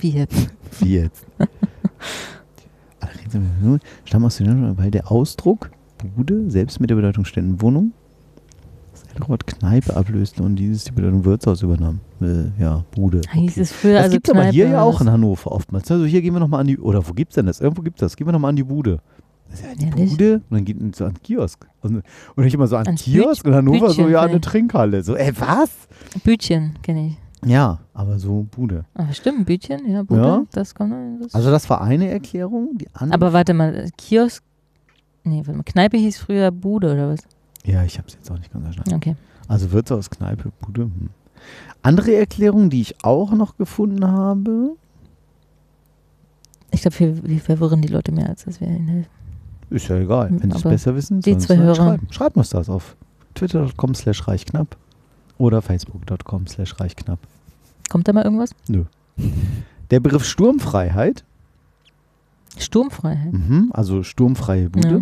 [SPEAKER 3] Wie jetzt?
[SPEAKER 2] Wie jetzt? [LAUGHS] Alle Redensarten stammen aus der Studentensprache, weil der Ausdruck Bude selbst mit der Bedeutung Studentenwohnung Wort Kneipe ablöste und dieses die Bedeutung Wirtshaus übernahm. Äh, ja, Bude.
[SPEAKER 3] Hieß
[SPEAKER 2] okay.
[SPEAKER 3] es früher,
[SPEAKER 2] Das
[SPEAKER 3] also
[SPEAKER 2] gibt es aber hier ja auch in Hannover oftmals. Also hier gehen wir nochmal an die, oder wo gibt's denn das? Irgendwo gibt's das. Gehen wir nochmal an die Bude. Das ist ja die
[SPEAKER 3] Ehrlich?
[SPEAKER 2] Bude und dann geht man so an den Kiosk. Und, und nicht immer so an
[SPEAKER 3] Ans
[SPEAKER 2] Kiosk
[SPEAKER 3] Büt-
[SPEAKER 2] und Hannover so,
[SPEAKER 3] Bütchen
[SPEAKER 2] ja, eine. Trinkhalle. So, ey, was?
[SPEAKER 3] Bütchen kenne ich.
[SPEAKER 2] Ja, aber so Bude.
[SPEAKER 3] Aber stimmt, Bütchen, ja, Bude,
[SPEAKER 2] Ja.
[SPEAKER 3] das kommt. Das
[SPEAKER 2] Also das war eine Erklärung. Die andere.
[SPEAKER 3] aber warte mal, Kiosk. Nee, warte mal, Kneipe hieß früher Bude oder was?
[SPEAKER 2] Ja, ich habe es jetzt auch nicht ganz verstanden.
[SPEAKER 3] Okay.
[SPEAKER 2] Also Wirtshaus, Kneipe, Bude. Hm. Andere Erklärung, die ich auch noch gefunden habe,
[SPEAKER 3] Ich glaube, wir, wir verwirren die Leute mehr, als dass wir ihnen helfen.
[SPEAKER 2] ist ja egal. Wenn sie es besser wissen,
[SPEAKER 3] die zwei
[SPEAKER 2] halt
[SPEAKER 3] Hörer-
[SPEAKER 2] schreiben. Schreibt uns das auf twitter.com slash reichknapp oder facebook.com slash reichknapp.
[SPEAKER 3] Kommt da mal irgendwas?
[SPEAKER 2] Der Begriff Sturmfreiheit,
[SPEAKER 3] Sturmfreiheit.
[SPEAKER 2] mhm, also sturmfreie Bude,
[SPEAKER 3] Ja.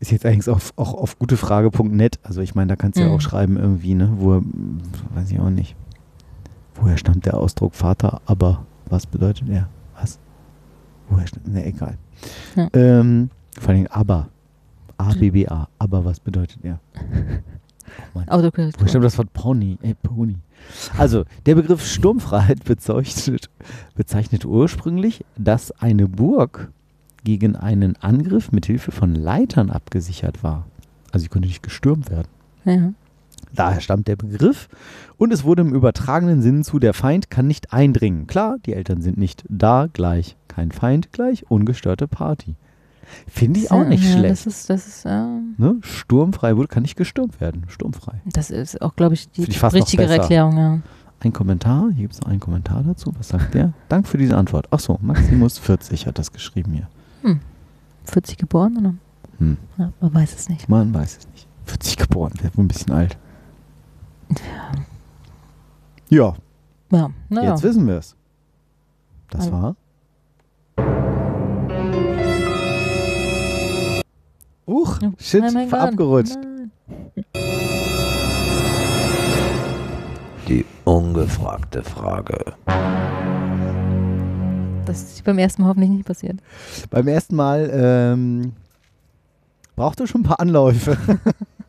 [SPEAKER 2] Ist jetzt eigentlich auf, auch auf gutefrage.net. Also ich meine, da kannst du ja
[SPEAKER 3] Mhm.
[SPEAKER 2] auch schreiben irgendwie, ne, wo, er- weiß ich auch nicht. Woher stammt der Ausdruck Vater, aber was bedeutet er? Was? Woher stammt, ne, egal.
[SPEAKER 3] Ja.
[SPEAKER 2] Ähm, vor allem aber. A-B-B-A, aber was bedeutet er? Oh Mann. Wo stimmt das Wort Pony? Äh, Pony. Also, der Begriff Sturmfreiheit bezeichnet, bezeichnet ursprünglich, dass eine Burg gegen einen Angriff mit Hilfe von Leitern abgesichert war. Also sie konnte nicht gestürmt werden.
[SPEAKER 3] Ja.
[SPEAKER 2] Daher stammt der Begriff. Und es wurde im übertragenen Sinn zu, der Feind kann nicht eindringen. Klar, die Eltern sind nicht da, gleich kein Feind, gleich ungestörte Party. Finde ich auch nicht
[SPEAKER 3] ja,
[SPEAKER 2] schlecht.
[SPEAKER 3] Das ist, das ist, ja,
[SPEAKER 2] Ne? Sturmfrei wurde, kann nicht gestürmt werden. Sturmfrei.
[SPEAKER 3] das ist auch, glaube ich, die richtigere. Erklärung, ja.
[SPEAKER 2] Ein Kommentar, hier gibt es noch einen Kommentar dazu. Was sagt der? Dank für diese Antwort. Ach so, Maximus 40 hat das geschrieben hier.
[SPEAKER 3] 40 geboren, oder?
[SPEAKER 2] Hm.
[SPEAKER 3] Ja, man weiß es nicht.
[SPEAKER 2] Man weiß es nicht. 40 geboren, der ist wohl ein bisschen alt. Ja,
[SPEAKER 3] Ja, naja.
[SPEAKER 2] jetzt wissen wir es. Das
[SPEAKER 3] Also-
[SPEAKER 2] war. Uch,
[SPEAKER 3] Ja.
[SPEAKER 2] shit,
[SPEAKER 3] Oh Gott.
[SPEAKER 2] abgerutscht.
[SPEAKER 3] Nein.
[SPEAKER 4] Die ungefragte Frage.
[SPEAKER 3] Das ist beim ersten Mal hoffentlich nicht passiert.
[SPEAKER 2] Beim ersten Mal ähm, brauchte schon ein paar Anläufe.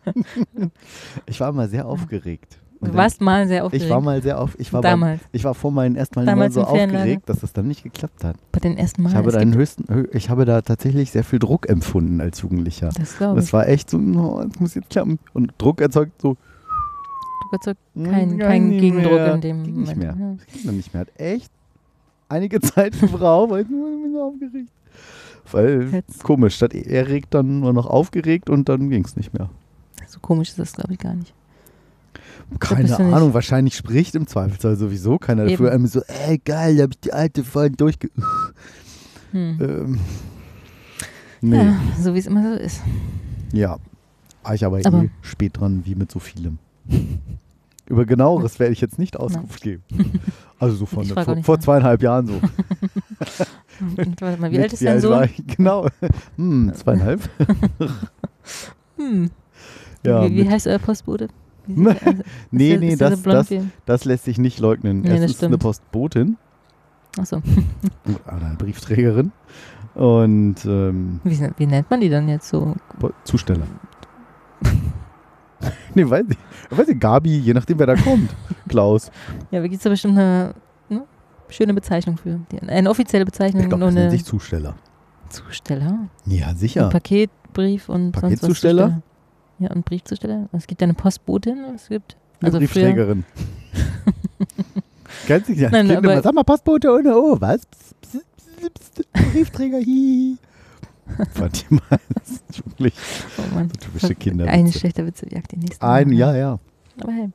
[SPEAKER 2] [LAUGHS] ich war mal sehr aufgeregt. Und
[SPEAKER 3] Du warst mal sehr aufgeregt.
[SPEAKER 2] Ich war mal sehr auf. Ich war,
[SPEAKER 3] Damals.
[SPEAKER 2] ich war vor meinen ersten Mal immer
[SPEAKER 3] Damals
[SPEAKER 2] so
[SPEAKER 3] im Ferienlager.
[SPEAKER 2] aufgeregt, dass das dann nicht geklappt hat.
[SPEAKER 3] Bei den ersten Mal.
[SPEAKER 2] Ich habe, da höchsten, hö- ich habe da tatsächlich sehr viel Druck empfunden als Jugendlicher.
[SPEAKER 3] Das glaube
[SPEAKER 2] Das
[SPEAKER 3] ich.
[SPEAKER 2] war echt so, oh, es muss jetzt klappen. Und Druck erzeugt so.
[SPEAKER 3] Sei
[SPEAKER 2] hm,
[SPEAKER 3] Dank kein, Gegendruck
[SPEAKER 2] mehr.
[SPEAKER 3] in dem
[SPEAKER 2] Ging
[SPEAKER 3] Moment.
[SPEAKER 2] nicht mehr.
[SPEAKER 3] Ja.
[SPEAKER 2] Das ging dann nicht mehr. Hat echt einige [LAUGHS] Zeit gebraucht, weil ich nur bin so aufgeregt. Weil,
[SPEAKER 3] Jetzt.
[SPEAKER 2] komisch, statt erregt dann nur noch aufgeregt und dann ging es nicht mehr.
[SPEAKER 3] So komisch ist das, glaube ich, gar nicht.
[SPEAKER 2] Keine
[SPEAKER 3] du nicht-
[SPEAKER 2] Ahnung, wahrscheinlich spricht im Zweifelsfall sowieso keiner
[SPEAKER 3] Eben.
[SPEAKER 2] dafür. Einem so, ey geil, da hab ich die alte voll durchge...
[SPEAKER 3] Hm.
[SPEAKER 2] Ähm, nee,
[SPEAKER 3] Ja,
[SPEAKER 2] ja.
[SPEAKER 3] so wie es immer so ist.
[SPEAKER 2] War ich aber,
[SPEAKER 3] Aber-
[SPEAKER 2] eh spät dran, wie mit so vielem. Über genaueres [LAUGHS] werde ich jetzt nicht Auskunft geben. Also so von vor, vor zweieinhalb Jahren so. [LAUGHS]
[SPEAKER 3] Warte mal, wie alt ist dein Sohn?
[SPEAKER 2] Genau. Hm, zweieinhalb. [LAUGHS]
[SPEAKER 3] Hm.
[SPEAKER 2] Ja,
[SPEAKER 3] wie, wie heißt euer Postbote?
[SPEAKER 2] Nee,
[SPEAKER 3] ist
[SPEAKER 2] nee, das, das, das lässt sich nicht leugnen.
[SPEAKER 3] Nee,
[SPEAKER 2] ist eine. Postbotin,
[SPEAKER 3] Achso,
[SPEAKER 2] oder eine Briefträgerin und ähm,
[SPEAKER 3] wie, wie nennt man die dann jetzt so?
[SPEAKER 2] Zusteller. [LAUGHS] nee, weiß ich. Weiß ich, Gabi, je nachdem, wer da kommt. Klaus.
[SPEAKER 3] Ja, wie gibt es da bestimmt eine ne, schöne Bezeichnung für? Die, eine offizielle Bezeichnung,
[SPEAKER 2] Ich glaube, das nennt
[SPEAKER 3] eine
[SPEAKER 2] sich Zusteller.
[SPEAKER 3] Zusteller.
[SPEAKER 2] Ja, sicher.
[SPEAKER 3] Paketbrief und sonst was
[SPEAKER 2] Paketzusteller?
[SPEAKER 3] Zusteller. Ja, und Briefzusteller. Es gibt ja eine Postbotin, es gibt.
[SPEAKER 2] Eine
[SPEAKER 3] Also
[SPEAKER 2] Briefträgerin. [LAUGHS] Kennst du ja?
[SPEAKER 3] Nein, aber-
[SPEAKER 2] Sag mal, Postbote ohne O. Was? Psst, psst, psst, Briefträger, hi. Fand ich mal wirklich
[SPEAKER 3] oh Mann.
[SPEAKER 2] so typische Kinder.
[SPEAKER 3] Ein schlechter Witz jagt den nächsten.
[SPEAKER 2] Ein,
[SPEAKER 3] Mal.
[SPEAKER 2] ja, ja.
[SPEAKER 3] Aber hey.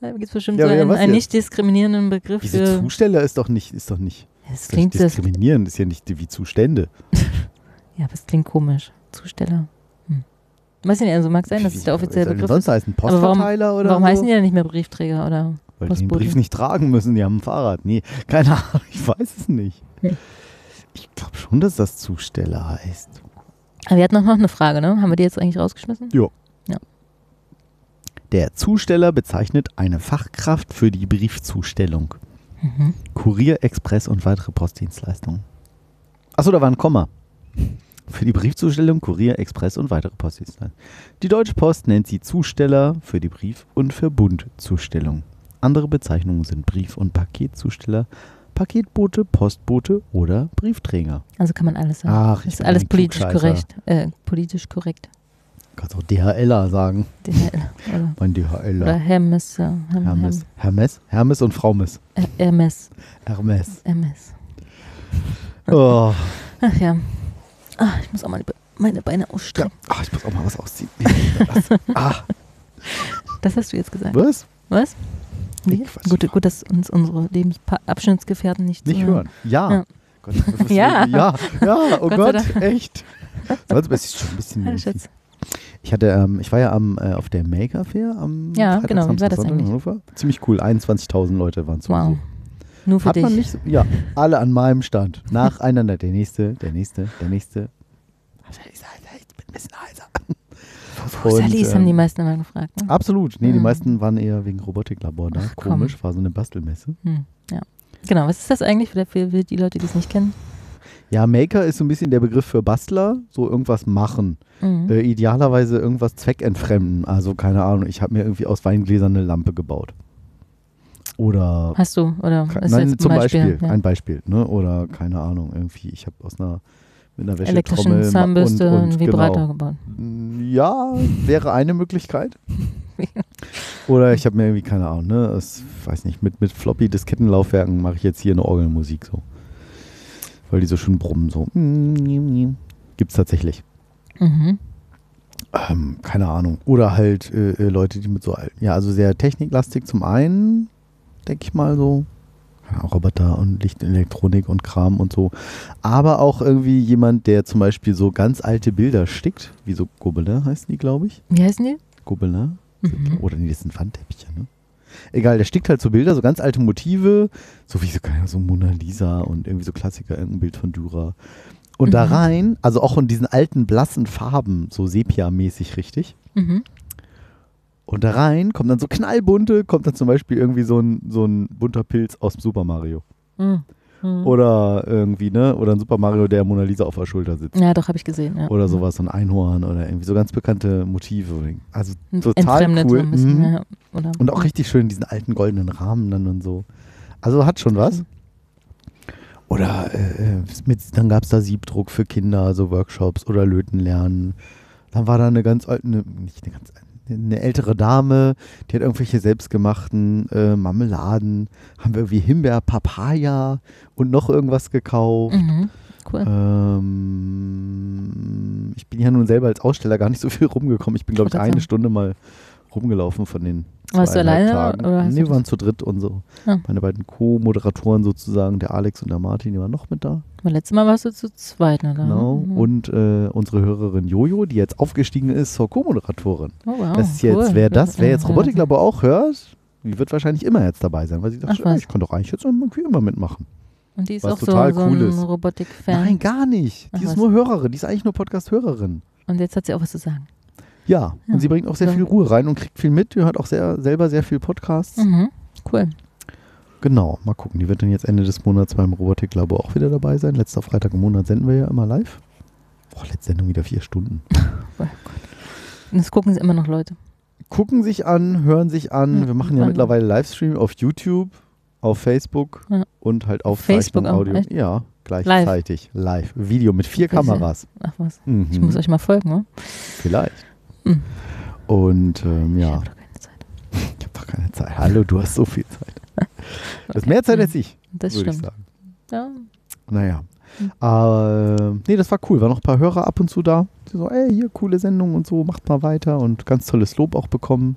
[SPEAKER 3] Da gibt es bestimmt
[SPEAKER 2] Ja,
[SPEAKER 3] so
[SPEAKER 2] ja,
[SPEAKER 3] einen, nicht diskriminierenden Begriff
[SPEAKER 2] Diese
[SPEAKER 3] für.
[SPEAKER 2] Zusteller ist doch nicht, ist doch nicht,
[SPEAKER 3] Das klingt das.
[SPEAKER 2] diskriminierend, ist ja nicht wie Zustände. [LAUGHS]
[SPEAKER 3] Ja, aber es klingt komisch. Zusteller. Hm. Weiß ich nicht, also mag sein, dass es der offizielle Begriff
[SPEAKER 2] sonst
[SPEAKER 3] ist.
[SPEAKER 2] heißen
[SPEAKER 3] Aber warum-
[SPEAKER 2] Postverteiler oder
[SPEAKER 3] Warum
[SPEAKER 2] so?
[SPEAKER 3] heißen die dann nicht mehr Briefträger oder?
[SPEAKER 2] Weil die den? Brief nicht tragen müssen, die haben ein Fahrrad. Nee, keine Ahnung, [LAUGHS] ich weiß es nicht. Ich glaube schon, dass das Zusteller heißt.
[SPEAKER 3] Aber wir hatten noch eine Frage, ne? Haben wir die jetzt eigentlich rausgeschmissen?
[SPEAKER 2] Der Zusteller bezeichnet eine Fachkraft für die Briefzustellung.
[SPEAKER 3] Mhm.
[SPEAKER 2] Kurier, Express und weitere Postdienstleistungen. Achso, da war ein Komma. Für die Briefzustellung, Kurier, Express und weitere Postdienstleistungen. Die Deutsche Post nennt sie Zusteller für die Brief- und Verbundzustellung. Andere Bezeichnungen sind Brief- und Paketzusteller, Paketbote, Postbote oder Briefträger.
[SPEAKER 3] Also kann man alles sagen.
[SPEAKER 2] Ach, ich
[SPEAKER 3] ist alles politisch korrekt. Äh, politisch korrekt.
[SPEAKER 2] Kannst auch DHLer sagen.
[SPEAKER 3] DHL. [LAUGHS] Oder,
[SPEAKER 2] Mein
[SPEAKER 3] oder
[SPEAKER 2] DHLer.
[SPEAKER 3] Hermes. Äh, Herm,
[SPEAKER 2] Hermes. Hermes? Hermes und Frau Miss.
[SPEAKER 3] Äh, Hermes.
[SPEAKER 2] Hermes.
[SPEAKER 3] Hermes.
[SPEAKER 2] Oh.
[SPEAKER 3] Ach ja. Ah, ich muss auch mal meine Beine
[SPEAKER 2] Ja.
[SPEAKER 3] ausstrecken.
[SPEAKER 2] Ach, ich muss auch mal was ausziehen. [LAUGHS] ah,
[SPEAKER 3] Das hast du jetzt gesagt.
[SPEAKER 2] was?
[SPEAKER 3] Was?
[SPEAKER 2] Quatsch.
[SPEAKER 3] Gut, gut, dass uns unsere Lebensabschnittsgefährten nicht,
[SPEAKER 2] Nicht hören. Ja.
[SPEAKER 3] Ja.
[SPEAKER 2] Gott, [LAUGHS]
[SPEAKER 3] Ja.
[SPEAKER 2] ja. Ja, [LAUGHS] oh
[SPEAKER 3] Gott
[SPEAKER 2] Gott, echt. Sonst ist es schon ein bisschen.
[SPEAKER 3] Hallo,
[SPEAKER 2] irgendwie-
[SPEAKER 3] Schatz.
[SPEAKER 2] Ich hatte, ähm, ich war ja am, äh, auf der Maker Fair am
[SPEAKER 3] Ja,
[SPEAKER 2] Freitag,
[SPEAKER 3] genau. Wie war das
[SPEAKER 2] Sonntag in
[SPEAKER 3] eigentlich?
[SPEAKER 2] Hannover. Ziemlich cool. 21.000 Leute waren zu
[SPEAKER 3] Wow.
[SPEAKER 2] Besuch.
[SPEAKER 3] Nur für
[SPEAKER 2] Hat
[SPEAKER 3] dich.
[SPEAKER 2] man nicht so, ja, alle an meinem Stand. Nacheinander. Der nächste, der nächste, der nächste. [LAUGHS] Ich bin ein bisschen heiser.
[SPEAKER 3] Salis
[SPEAKER 2] Und,
[SPEAKER 3] haben die
[SPEAKER 2] ähm,
[SPEAKER 3] meisten immer gefragt. Ne?
[SPEAKER 2] Absolut. Nee, die
[SPEAKER 3] Mhm.
[SPEAKER 2] meisten waren eher wegen Robotiklabor da.
[SPEAKER 3] Ach, komm.
[SPEAKER 2] Komisch, war so eine Bastelmesse.
[SPEAKER 3] Hm, ja. Genau, was ist das eigentlich für, für, die Leute, die es nicht kennen?
[SPEAKER 2] Ja, Maker ist so ein bisschen der Begriff für Bastler, so irgendwas machen.
[SPEAKER 3] Mhm.
[SPEAKER 2] Äh, idealerweise irgendwas zweckentfremden. Also keine Ahnung, ich habe mir irgendwie aus Weingläsern eine Lampe gebaut. Oder
[SPEAKER 3] Hast du? Oder ist
[SPEAKER 2] nein, zum Beispiel,
[SPEAKER 3] Ja.
[SPEAKER 2] ein Beispiel, ne? Oder keine Ahnung, irgendwie, ich habe aus einer mit einer
[SPEAKER 3] Elektrischen
[SPEAKER 2] Wäschetrommel ma-
[SPEAKER 3] Zahnbürste,
[SPEAKER 2] und, und,
[SPEAKER 3] Vibrator
[SPEAKER 2] Genau.
[SPEAKER 3] gebaut.
[SPEAKER 2] Ja, wäre eine Möglichkeit. [LAUGHS] Oder ich habe mir irgendwie, keine Ahnung, ne, das, weiß nicht, mit, mit Floppy-Diskettenlaufwerken mache ich jetzt hier eine Orgelmusik so. Weil die so schön brummen, so. Gibt's tatsächlich.
[SPEAKER 3] Mhm.
[SPEAKER 2] Ähm, keine Ahnung. Oder halt äh, äh, Leute, die mit so, alten- ja, also sehr techniklastig zum einen, denke ich mal so. Ja, Roboter und Lichtelektronik und Kram und so. Aber auch irgendwie jemand, der zum Beispiel so ganz alte Bilder stickt, wie so Gobelin heißen die, glaube ich.
[SPEAKER 3] Wie heißen die?
[SPEAKER 2] Gobelin.
[SPEAKER 3] Mhm.
[SPEAKER 2] Oder nee, das sind Wandteppiche, ne? Egal, der stickt halt so Bilder, so ganz alte Motive, so wie so, so Mona Lisa und irgendwie so Klassiker, irgendein Bild von Dürer. Und da
[SPEAKER 3] Mhm.
[SPEAKER 2] rein, also auch in diesen alten blassen Farben, so Sepia-mäßig richtig.
[SPEAKER 3] Mhm.
[SPEAKER 2] Und da rein kommt dann so knallbunte, kommt dann zum Beispiel irgendwie so ein, so ein bunter Pilz aus dem Super Mario.
[SPEAKER 3] Mhm. Mhm.
[SPEAKER 2] Oder irgendwie, ne? Oder ein Super Mario, der Mona Lisa auf der Schulter sitzt.
[SPEAKER 3] Ja, doch, habe ich gesehen. Ja.
[SPEAKER 2] Oder sowas, so ein Einhorn oder irgendwie so ganz bekannte Motive. Also total cool.
[SPEAKER 3] Bisschen,
[SPEAKER 2] Mhm.
[SPEAKER 3] ja.
[SPEAKER 2] Und auch richtig schön diesen alten goldenen Rahmen dann und so. Also hat schon was. Oder äh, äh, mit, dann gab es da Siebdruck für Kinder, so Workshops oder Löten lernen. Dann war da eine ganz alte, eine, nicht eine ganz eine ältere Dame, die hat irgendwelche selbstgemachten äh, Marmeladen, haben wir irgendwie Himbeer, Papaya und noch irgendwas gekauft.
[SPEAKER 3] Mhm. Cool.
[SPEAKER 2] Ähm, ich bin ja nun selber als Aussteller gar nicht so viel rumgekommen. Ich bin, glaube ich, eine
[SPEAKER 3] sagen.
[SPEAKER 2] Stunde mal rumgelaufen von den
[SPEAKER 3] Warst du alleine
[SPEAKER 2] Tagen.
[SPEAKER 3] oder
[SPEAKER 2] nee, wir waren zu dritt und so.
[SPEAKER 3] Ah.
[SPEAKER 2] Meine beiden Co-Moderatoren sozusagen, der Alex und der Martin, die waren noch mit da.
[SPEAKER 3] Letztes Mal warst du zu zweit, ne?
[SPEAKER 2] Genau.
[SPEAKER 3] Mhm.
[SPEAKER 2] Und äh, unsere Hörerin Jojo, die jetzt aufgestiegen ist zur Co-Moderatorin.
[SPEAKER 3] oh, wow,
[SPEAKER 2] das ist jetzt,
[SPEAKER 3] cool.
[SPEAKER 2] wer das, wer jetzt Robotiklabor auch hört, die wird wahrscheinlich immer jetzt dabei sein, weil sie
[SPEAKER 3] Ach
[SPEAKER 2] sagt,
[SPEAKER 3] was.
[SPEAKER 2] ich kann doch eigentlich jetzt irgendwie immer mitmachen.
[SPEAKER 3] Und die ist
[SPEAKER 2] was
[SPEAKER 3] auch so,
[SPEAKER 2] total
[SPEAKER 3] so
[SPEAKER 2] cool
[SPEAKER 3] ein
[SPEAKER 2] ist.
[SPEAKER 3] Robotik-Fan.
[SPEAKER 2] Nein, gar nicht.
[SPEAKER 3] Ach
[SPEAKER 2] Die ist
[SPEAKER 3] was.
[SPEAKER 2] nur Hörerin, die ist eigentlich nur Podcast-Hörerin.
[SPEAKER 3] Und jetzt hat sie auch was zu sagen.
[SPEAKER 2] Ja,
[SPEAKER 3] Ja,
[SPEAKER 2] und sie bringt auch sehr
[SPEAKER 3] so.
[SPEAKER 2] viel Ruhe rein und kriegt viel mit. Die hört auch sehr, selber sehr viel Podcasts.
[SPEAKER 3] Mhm. Cool.
[SPEAKER 2] Genau, mal gucken. Die wird dann jetzt Ende des Monats beim Robotiklabor auch wieder dabei sein. Letzter Freitag im Monat senden wir ja immer live. Boah, letzte Sendung wieder vier Stunden. [LAUGHS]
[SPEAKER 3] Und das gucken sie immer noch Leute.
[SPEAKER 2] Gucken sich an, hören sich an.
[SPEAKER 3] Ja,
[SPEAKER 2] Wir machen ja mittlerweile Livestream auf YouTube, auf Facebook
[SPEAKER 3] Ja.
[SPEAKER 2] und halt auf
[SPEAKER 3] Facebook
[SPEAKER 2] Audio.
[SPEAKER 3] echt?
[SPEAKER 2] Ja, gleichzeitig. Live. Video mit vier? Kameras.
[SPEAKER 3] Ach was.
[SPEAKER 2] Mhm.
[SPEAKER 3] Ich muss euch mal folgen, ne?
[SPEAKER 2] Vielleicht.
[SPEAKER 3] Mhm.
[SPEAKER 2] Und ähm,
[SPEAKER 3] Ich
[SPEAKER 2] ja,
[SPEAKER 3] habe doch keine Zeit. [LAUGHS]
[SPEAKER 2] ich habe doch keine Zeit. Hallo, du hast so viel Zeit. Du hast mehr Zeit als ich,
[SPEAKER 3] Das
[SPEAKER 2] würde ich
[SPEAKER 3] stimmt.
[SPEAKER 2] sagen.
[SPEAKER 3] Ja.
[SPEAKER 2] Naja.
[SPEAKER 3] Mhm.
[SPEAKER 2] Äh, nee, das war cool. Waren noch ein paar Hörer ab und zu da. Die so, ey, hier, coole Sendung und so, macht mal weiter und ganz tolles Lob auch bekommen.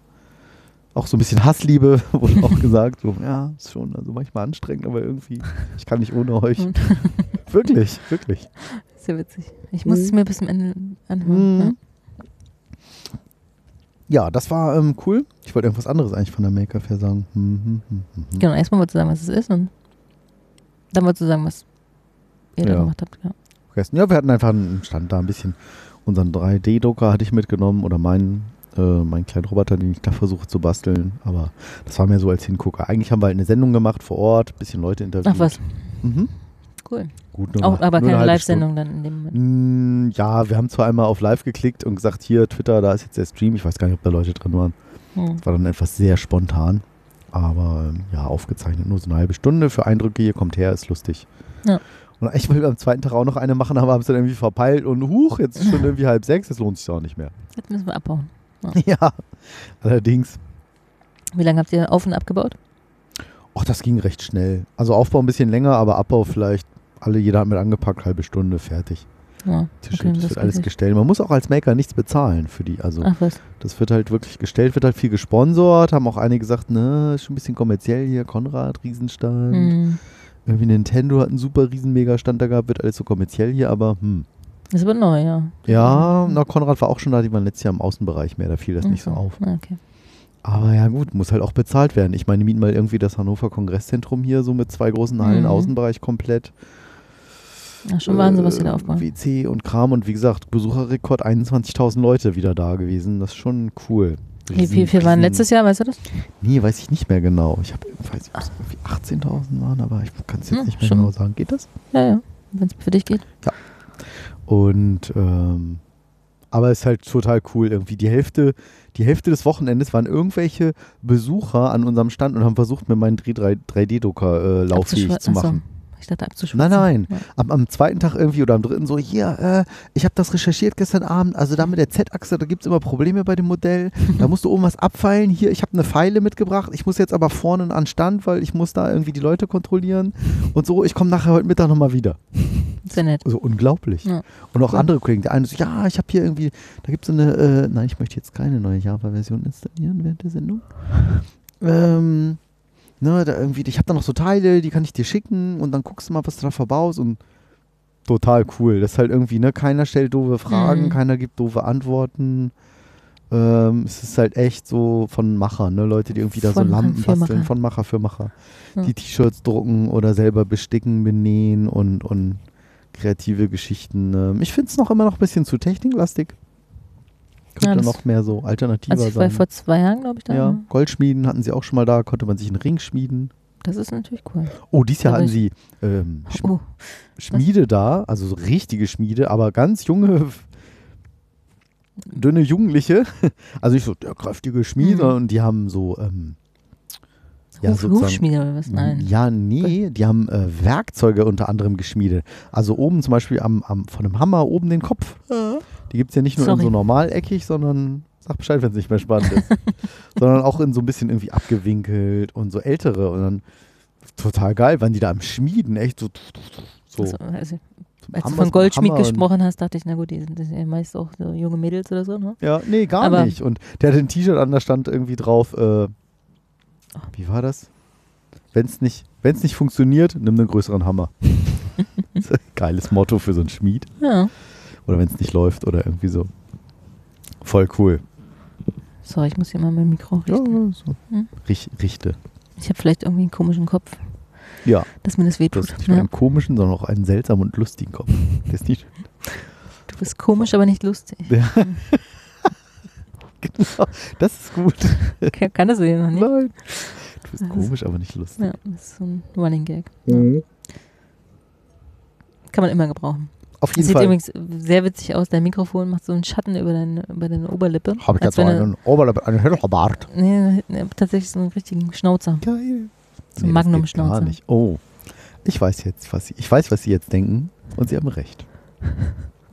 [SPEAKER 2] Auch so ein bisschen Hassliebe, [LAUGHS] wurde auch [LAUGHS] gesagt. So, ja, ist schon also manchmal anstrengend, aber irgendwie, ich kann nicht ohne euch. [LAUGHS] Wirklich, wirklich.
[SPEAKER 3] Sehr witzig. Ich muss es
[SPEAKER 2] Mhm.
[SPEAKER 3] mir bis zum Ende anhören.
[SPEAKER 2] Mhm.
[SPEAKER 3] Ja?
[SPEAKER 2] Ja, das war ähm, cool. Ich wollte irgendwas anderes eigentlich von der Maker Fair sagen. Hm, hm, hm, hm, hm.
[SPEAKER 3] Genau, erstmal wolltest du sagen, was es ist und dann wolltest du sagen, was ihr da
[SPEAKER 2] Ja.
[SPEAKER 3] gemacht habt. Ja.
[SPEAKER 2] Vergessen. Ja, wir hatten einfach einen Stand da ein bisschen. Unseren 3D-Drucker hatte ich mitgenommen oder meinen, äh, meinen kleinen Roboter, den ich da versuche zu basteln. Aber das war mehr so als Hingucker. Eigentlich haben wir halt eine Sendung gemacht vor Ort, bisschen Leute interviewt.
[SPEAKER 3] Ach was,
[SPEAKER 2] Mhm.
[SPEAKER 3] cool.
[SPEAKER 2] Gut, nur
[SPEAKER 3] Auch, aber
[SPEAKER 2] nur eine
[SPEAKER 3] keine Live-Sendung dann in dem Moment.
[SPEAKER 2] Mm, Ja, wir haben zwar einmal auf Live geklickt und gesagt, hier, Twitter, da ist jetzt der Stream. Ich weiß gar nicht, ob da Leute drin waren.
[SPEAKER 3] Hm.
[SPEAKER 2] Das war dann etwas sehr spontan. Aber ähm, ja, aufgezeichnet nur so eine halbe Stunde für Eindrücke. Hier kommt her, ist lustig.
[SPEAKER 3] Ja.
[SPEAKER 2] Und wollten wir am zweiten Tag auch noch eine machen, aber haben es dann irgendwie verpeilt und huch, jetzt ist schon irgendwie halb sechs, das lohnt sich auch nicht mehr.
[SPEAKER 3] Jetzt müssen wir abbauen. [LAUGHS]
[SPEAKER 2] Ja, allerdings.
[SPEAKER 3] Wie lange habt ihr auf und abgebaut?
[SPEAKER 2] Ach, das ging recht schnell. Also Aufbau ein bisschen länger, aber Abbau vielleicht. Alle, jeder hat mit angepackt, halbe Stunde, fertig.
[SPEAKER 3] Ja,
[SPEAKER 2] Tische,
[SPEAKER 3] okay,
[SPEAKER 2] das wird alles gestellt. Man muss auch als Maker nichts bezahlen für die. Also
[SPEAKER 3] Ach was.
[SPEAKER 2] das wird halt wirklich gestellt, wird halt viel gesponsert. Haben auch einige gesagt, ne, ist schon ein bisschen kommerziell hier. Konrad, Riesenstand.
[SPEAKER 3] Hm.
[SPEAKER 2] Irgendwie Nintendo hat einen super riesen Mega-Stand da gehabt, wird alles so kommerziell hier, aber hm.
[SPEAKER 3] Das ist aber neu, ja.
[SPEAKER 2] Ja, na, Konrad war auch schon da, die waren letztes Jahr im Außenbereich mehr, da fiel das nicht so auf.
[SPEAKER 3] Okay.
[SPEAKER 2] Aber ja gut, muss halt auch bezahlt werden. Ich meine, mieten mal irgendwie das Hannover Kongresszentrum hier so mit zwei großen Hallen,
[SPEAKER 3] Mhm.
[SPEAKER 2] Außenbereich komplett.
[SPEAKER 3] Ach, schon Wahnsinn, was sie da
[SPEAKER 2] Äh,
[SPEAKER 3] aufbauen.
[SPEAKER 2] WC und Kram und wie gesagt, Besucherrekord 21.000 Leute wieder da gewesen. Das ist schon cool.
[SPEAKER 3] Wie viel, waren letztes Jahr, weißt du das?
[SPEAKER 2] Nee, weiß ich nicht mehr genau. Ich habe, weiß ob es irgendwie 18.000 waren, aber ich kann es jetzt
[SPEAKER 3] Ja,
[SPEAKER 2] nicht mehr
[SPEAKER 3] schon.
[SPEAKER 2] genau sagen. Geht das?
[SPEAKER 3] Ja, ja. Wenn es für dich geht.
[SPEAKER 2] Und ähm, aber es ist halt total cool. Irgendwie die Hälfte, die Hälfte des Wochenendes waren irgendwelche Besucher an unserem Stand und haben versucht, mir meinen 3D-Drucker äh, lauffähig zu machen.
[SPEAKER 3] Ich dachte
[SPEAKER 2] Nein,
[SPEAKER 3] abzuschwitzen.
[SPEAKER 2] nein.
[SPEAKER 3] Ja.
[SPEAKER 2] Am, am zweiten Tag irgendwie oder am dritten so, hier, äh, ich habe das recherchiert gestern Abend, also da mit der Z-Achse, da gibt es immer Probleme bei dem Modell. Da musst du oben was abfeilen. Hier, ich habe eine Pfeile mitgebracht. Ich muss jetzt aber vorne an Stand, weil ich muss da irgendwie die Leute kontrollieren. Und so, ich komme nachher heute Mittag nochmal wieder.
[SPEAKER 3] Sehr nett.
[SPEAKER 2] So unglaublich.
[SPEAKER 3] Ja.
[SPEAKER 2] Und auch
[SPEAKER 3] Cool.
[SPEAKER 2] andere Kollegen, der eine so, ja, ich habe hier irgendwie, da gibt es eine, äh, nein, ich möchte jetzt keine neue Java-Version installieren während der Sendung. Ähm, ne, da irgendwie, ich habe da noch so Teile, die kann ich dir schicken und dann guckst du mal, was du da verbaust und total cool. Das ist halt irgendwie, ne, keiner stellt doofe Fragen,
[SPEAKER 3] Mhm.
[SPEAKER 2] keiner gibt doofe Antworten. Ähm, es ist halt echt so von Machern, ne? Leute, die irgendwie da so Lampen basteln,
[SPEAKER 3] Macher.
[SPEAKER 2] von Macher für Macher.
[SPEAKER 3] Ja.
[SPEAKER 2] Die T-Shirts drucken oder selber besticken, benähen und, und kreative Geschichten. Ähm, ich finde es noch immer noch ein bisschen zu techniklastig.
[SPEAKER 3] Ja,
[SPEAKER 2] Könnte
[SPEAKER 3] das-
[SPEAKER 2] noch mehr so alternativer
[SPEAKER 3] Also ich war
[SPEAKER 2] sein.
[SPEAKER 3] vor zwei Jahren, glaube ich, da.
[SPEAKER 2] ja? Goldschmieden hatten sie auch schon mal da, konnte man sich einen Ring schmieden.
[SPEAKER 3] Das ist natürlich cool.
[SPEAKER 2] Oh, dieses Jahr hatten sie ähm, Sch
[SPEAKER 3] Oh,
[SPEAKER 2] Schmiede da, also so richtige Schmiede, aber ganz junge, dünne Jugendliche. [LAUGHS] Also nicht so der kräftige Schmiede,
[SPEAKER 3] Mhm.
[SPEAKER 2] und die haben so, ähm, ja,
[SPEAKER 3] Huf, Hufschmiede oder was? Nein.
[SPEAKER 2] Ja, nee, die haben äh, Werkzeuge unter anderem geschmiedet. Also oben zum Beispiel am, am, von einem Hammer oben den Kopf. Die gibt es ja nicht nur in
[SPEAKER 3] Sorry.
[SPEAKER 2] so normaleckig, sondern sag Bescheid, wenn es nicht mehr spannend ist. [LAUGHS] sondern auch in so ein bisschen irgendwie abgewinkelt und so ältere. Und dann total geil, waren die da am Schmieden, echt so. so
[SPEAKER 3] Also, also, als du von Goldschmied gesprochen hast, dachte ich, na gut, die sind ja meist auch so junge Mädels oder so, ne?
[SPEAKER 2] Ja, nee, gar
[SPEAKER 3] Aber-
[SPEAKER 2] nicht. Und der hat ein T-Shirt an, da stand irgendwie drauf, äh, wie war das? Wenn es nicht, wenn's nicht funktioniert, nimm einen größeren Hammer. [LAUGHS] [LAUGHS] Geiles Motto für so einen Schmied.
[SPEAKER 3] Ja.
[SPEAKER 2] Oder wenn es nicht läuft oder irgendwie so. Voll cool.
[SPEAKER 3] Sorry, ich muss hier mal mein Mikro richten.
[SPEAKER 2] so.
[SPEAKER 3] Hm.
[SPEAKER 2] Rich, richte.
[SPEAKER 3] Ich habe vielleicht irgendwie einen komischen Kopf,
[SPEAKER 2] Ja,
[SPEAKER 3] dass mir das wehtut.
[SPEAKER 2] hast nicht nur
[SPEAKER 3] Ja.
[SPEAKER 2] einen komischen, sondern auch einen seltsamen und lustigen Kopf. Der ist nicht
[SPEAKER 3] Du bist komisch, aber nicht lustig. [LAUGHS]
[SPEAKER 2] genau. Das ist gut.
[SPEAKER 3] Ka- Kann das sehen noch nicht?
[SPEAKER 2] Nein. Du bist
[SPEAKER 3] Das ist-
[SPEAKER 2] komisch, aber nicht lustig.
[SPEAKER 3] Ja, das ist so ein Running Gag.
[SPEAKER 2] Mhm.
[SPEAKER 3] Kann man immer gebrauchen.
[SPEAKER 2] Auf
[SPEAKER 3] Das
[SPEAKER 2] jeden
[SPEAKER 3] sieht
[SPEAKER 2] Fall.
[SPEAKER 3] übrigens sehr witzig aus. Dein Mikrofon macht so einen Schatten über deine, über deine Oberlippe.
[SPEAKER 2] Habe ich jetzt so einen Oberlippe, einen Hellbart.
[SPEAKER 3] Nee, nee, tatsächlich so einen richtigen Schnauzer.
[SPEAKER 2] Geil.
[SPEAKER 3] So ein Magnum-Schnauzer.
[SPEAKER 2] Gar nicht. Oh. Ich weiß jetzt, was sie, ich weiß, was sie jetzt denken. Und sie haben recht. [LAUGHS]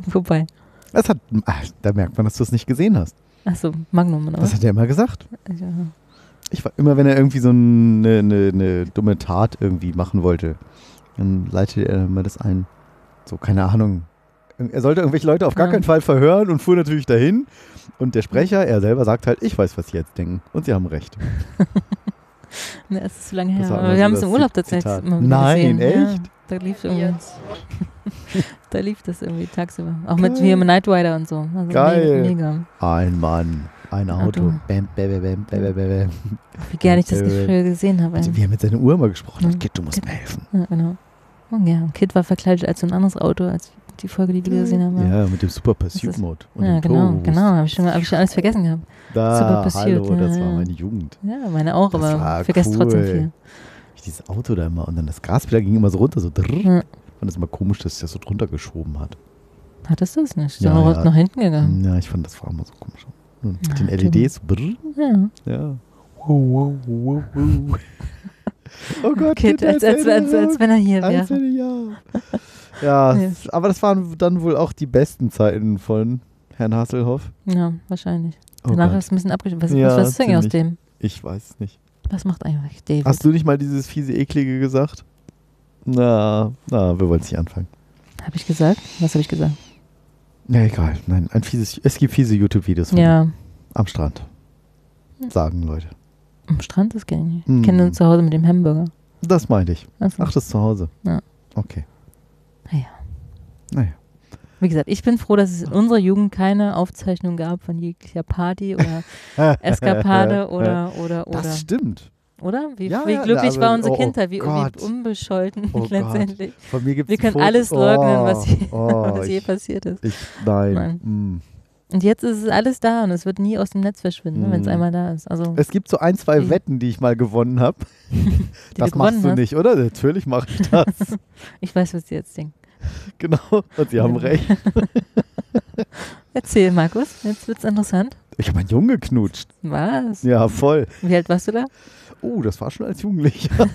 [SPEAKER 3] Wobei.
[SPEAKER 2] Das hat, ach, da merkt man, dass du es nicht gesehen hast.
[SPEAKER 3] Achso, Magnum, oder?
[SPEAKER 2] Das hat er immer gesagt.
[SPEAKER 3] Ja.
[SPEAKER 2] Ich war immer, wenn er irgendwie so eine, eine, eine dumme Tat irgendwie machen wollte, dann leitete er immer das ein. So, keine Ahnung. Er sollte irgendwelche Leute auf gar
[SPEAKER 3] Ja.
[SPEAKER 2] keinen Fall verhören und fuhr natürlich dahin. Und der Sprecher, er selber sagt halt, ich weiß, was sie jetzt denken. Und sie haben recht. [LAUGHS]
[SPEAKER 3] Ne, es ist zu lange her. Aber
[SPEAKER 2] immer
[SPEAKER 3] wir
[SPEAKER 2] so
[SPEAKER 3] haben es im Urlaub tatsächlich immer
[SPEAKER 2] Nein,
[SPEAKER 3] gesehen.
[SPEAKER 2] echt?
[SPEAKER 3] Ja, da lief irgendwie. [LAUGHS] da lief das irgendwie tagsüber. Auch mit wie im Night Rider und so. Also
[SPEAKER 2] Geil.
[SPEAKER 3] Mega.
[SPEAKER 2] Ein Mann, ein Auto.
[SPEAKER 3] Auto.
[SPEAKER 2] Bam, bam, bam, bam, bam.
[SPEAKER 3] Wie gerne ich das
[SPEAKER 2] Äh,
[SPEAKER 3] früher gesehen habe.
[SPEAKER 2] Also, wie er mit seiner Uhr mal gesprochen hat.
[SPEAKER 3] Mhm.
[SPEAKER 2] Kid, du musst mir helfen.
[SPEAKER 3] Ja, genau. Oh, ja, und Kid war verkleidet als so ein anderes Auto, als die Folge, die wir gesehen haben.
[SPEAKER 2] Ja, mit dem Super Pursuit
[SPEAKER 3] ist-
[SPEAKER 2] Mode. und
[SPEAKER 3] Ja,
[SPEAKER 2] dem
[SPEAKER 3] genau,
[SPEAKER 2] Turbo-Boost.
[SPEAKER 3] genau. Habe ich, schon- hab ich schon alles vergessen gehabt.
[SPEAKER 2] Da,
[SPEAKER 3] Super Pursuit,
[SPEAKER 2] hallo, das
[SPEAKER 3] ja,
[SPEAKER 2] war
[SPEAKER 3] ja.
[SPEAKER 2] meine Jugend.
[SPEAKER 3] Ja, meine auch,
[SPEAKER 2] Das
[SPEAKER 3] aber
[SPEAKER 2] war
[SPEAKER 3] vergesst trotzdem
[SPEAKER 2] cool.
[SPEAKER 3] viel.
[SPEAKER 2] Ich dieses Auto da immer und dann das Gaspedal ging immer so runter, so drrr.
[SPEAKER 3] Ja.
[SPEAKER 2] fand das immer komisch, dass sich das so drunter geschoben hat.
[SPEAKER 3] Hattest du es nicht? Ist
[SPEAKER 2] Ja,
[SPEAKER 3] doch
[SPEAKER 2] ja.
[SPEAKER 3] nach hinten gegangen.
[SPEAKER 2] Ja, ich fand das war immer so komisch. Und mit den LEDs, brrr,
[SPEAKER 3] Ja.
[SPEAKER 2] ja. Wow, wow, wow, wow. Oh Gott,
[SPEAKER 3] Kid, als, als, als, als wenn er hier wäre. [LAUGHS]
[SPEAKER 2] ja. Aber das waren dann wohl auch die besten Zeiten von Herrn Hasselhoff.
[SPEAKER 3] Ja, wahrscheinlich.
[SPEAKER 2] Oh
[SPEAKER 3] Danach ist es ein bisschen abgeschlossen. Was,
[SPEAKER 2] Ja,
[SPEAKER 3] was ist denn aus dem?
[SPEAKER 2] Ich weiß es nicht.
[SPEAKER 3] Was macht eigentlich David?
[SPEAKER 2] Hast du nicht mal dieses fiese, eklige gesagt? Na, na, wir wollen es nicht anfangen.
[SPEAKER 3] Habe ich gesagt? Was habe ich gesagt?
[SPEAKER 2] Ja, egal. Nein, ein fieses, es gibt fiese YouTube-Videos.
[SPEAKER 3] Ja,
[SPEAKER 2] am Strand. Sagen Leute.
[SPEAKER 3] Am Strand ist gar nicht.
[SPEAKER 2] Mm.
[SPEAKER 3] Ich kenne uns zu Hause mit dem Hamburger.
[SPEAKER 2] Das meinte ich.
[SPEAKER 3] Also,
[SPEAKER 2] Ach, das zu Hause.
[SPEAKER 3] Ja.
[SPEAKER 2] Okay.
[SPEAKER 3] Naja.
[SPEAKER 2] Naja.
[SPEAKER 3] Wie gesagt, ich bin froh, dass es in unserer Jugend keine Aufzeichnung gab von jeglicher Party oder [LAUGHS] Eskapade oder, oder, oder.
[SPEAKER 2] Das stimmt.
[SPEAKER 3] Oder? Wie,
[SPEAKER 2] Ja,
[SPEAKER 3] wie glücklich
[SPEAKER 2] aber-
[SPEAKER 3] war unsere
[SPEAKER 2] oh
[SPEAKER 3] Kindheit, wie,
[SPEAKER 2] Gott.
[SPEAKER 3] wie unbescholten
[SPEAKER 2] Oh [LAUGHS] Gott.
[SPEAKER 3] letztendlich.
[SPEAKER 2] Von mir gibt's
[SPEAKER 3] Wir können
[SPEAKER 2] Foto-
[SPEAKER 3] alles leugnen, was, je,
[SPEAKER 2] oh,
[SPEAKER 3] was je
[SPEAKER 2] ich,
[SPEAKER 3] passiert ist.
[SPEAKER 2] ich, nein.
[SPEAKER 3] Nein.
[SPEAKER 2] Mm.
[SPEAKER 3] Und jetzt ist es alles da und es wird nie aus dem Netz verschwinden, ne, wenn es
[SPEAKER 2] Mhm.
[SPEAKER 3] einmal da ist. Also,
[SPEAKER 2] Es gibt so ein, zwei
[SPEAKER 3] Mhm.
[SPEAKER 2] Wetten, die ich mal gewonnen habe. [LAUGHS] Das
[SPEAKER 3] du
[SPEAKER 2] machst du
[SPEAKER 3] hast.
[SPEAKER 2] nicht, oder? Natürlich mache ich [LAUGHS] das.
[SPEAKER 3] Ich weiß, was sie jetzt denken. [LAUGHS]
[SPEAKER 2] genau. Und sie haben recht.
[SPEAKER 3] Erzähl, Markus, jetzt wird's interessant.
[SPEAKER 2] Ich habe einen Jungen geknutscht.
[SPEAKER 3] Was?
[SPEAKER 2] Ja, voll.
[SPEAKER 3] Wie alt warst du da?
[SPEAKER 2] Oh, das war schon als Jugendlicher.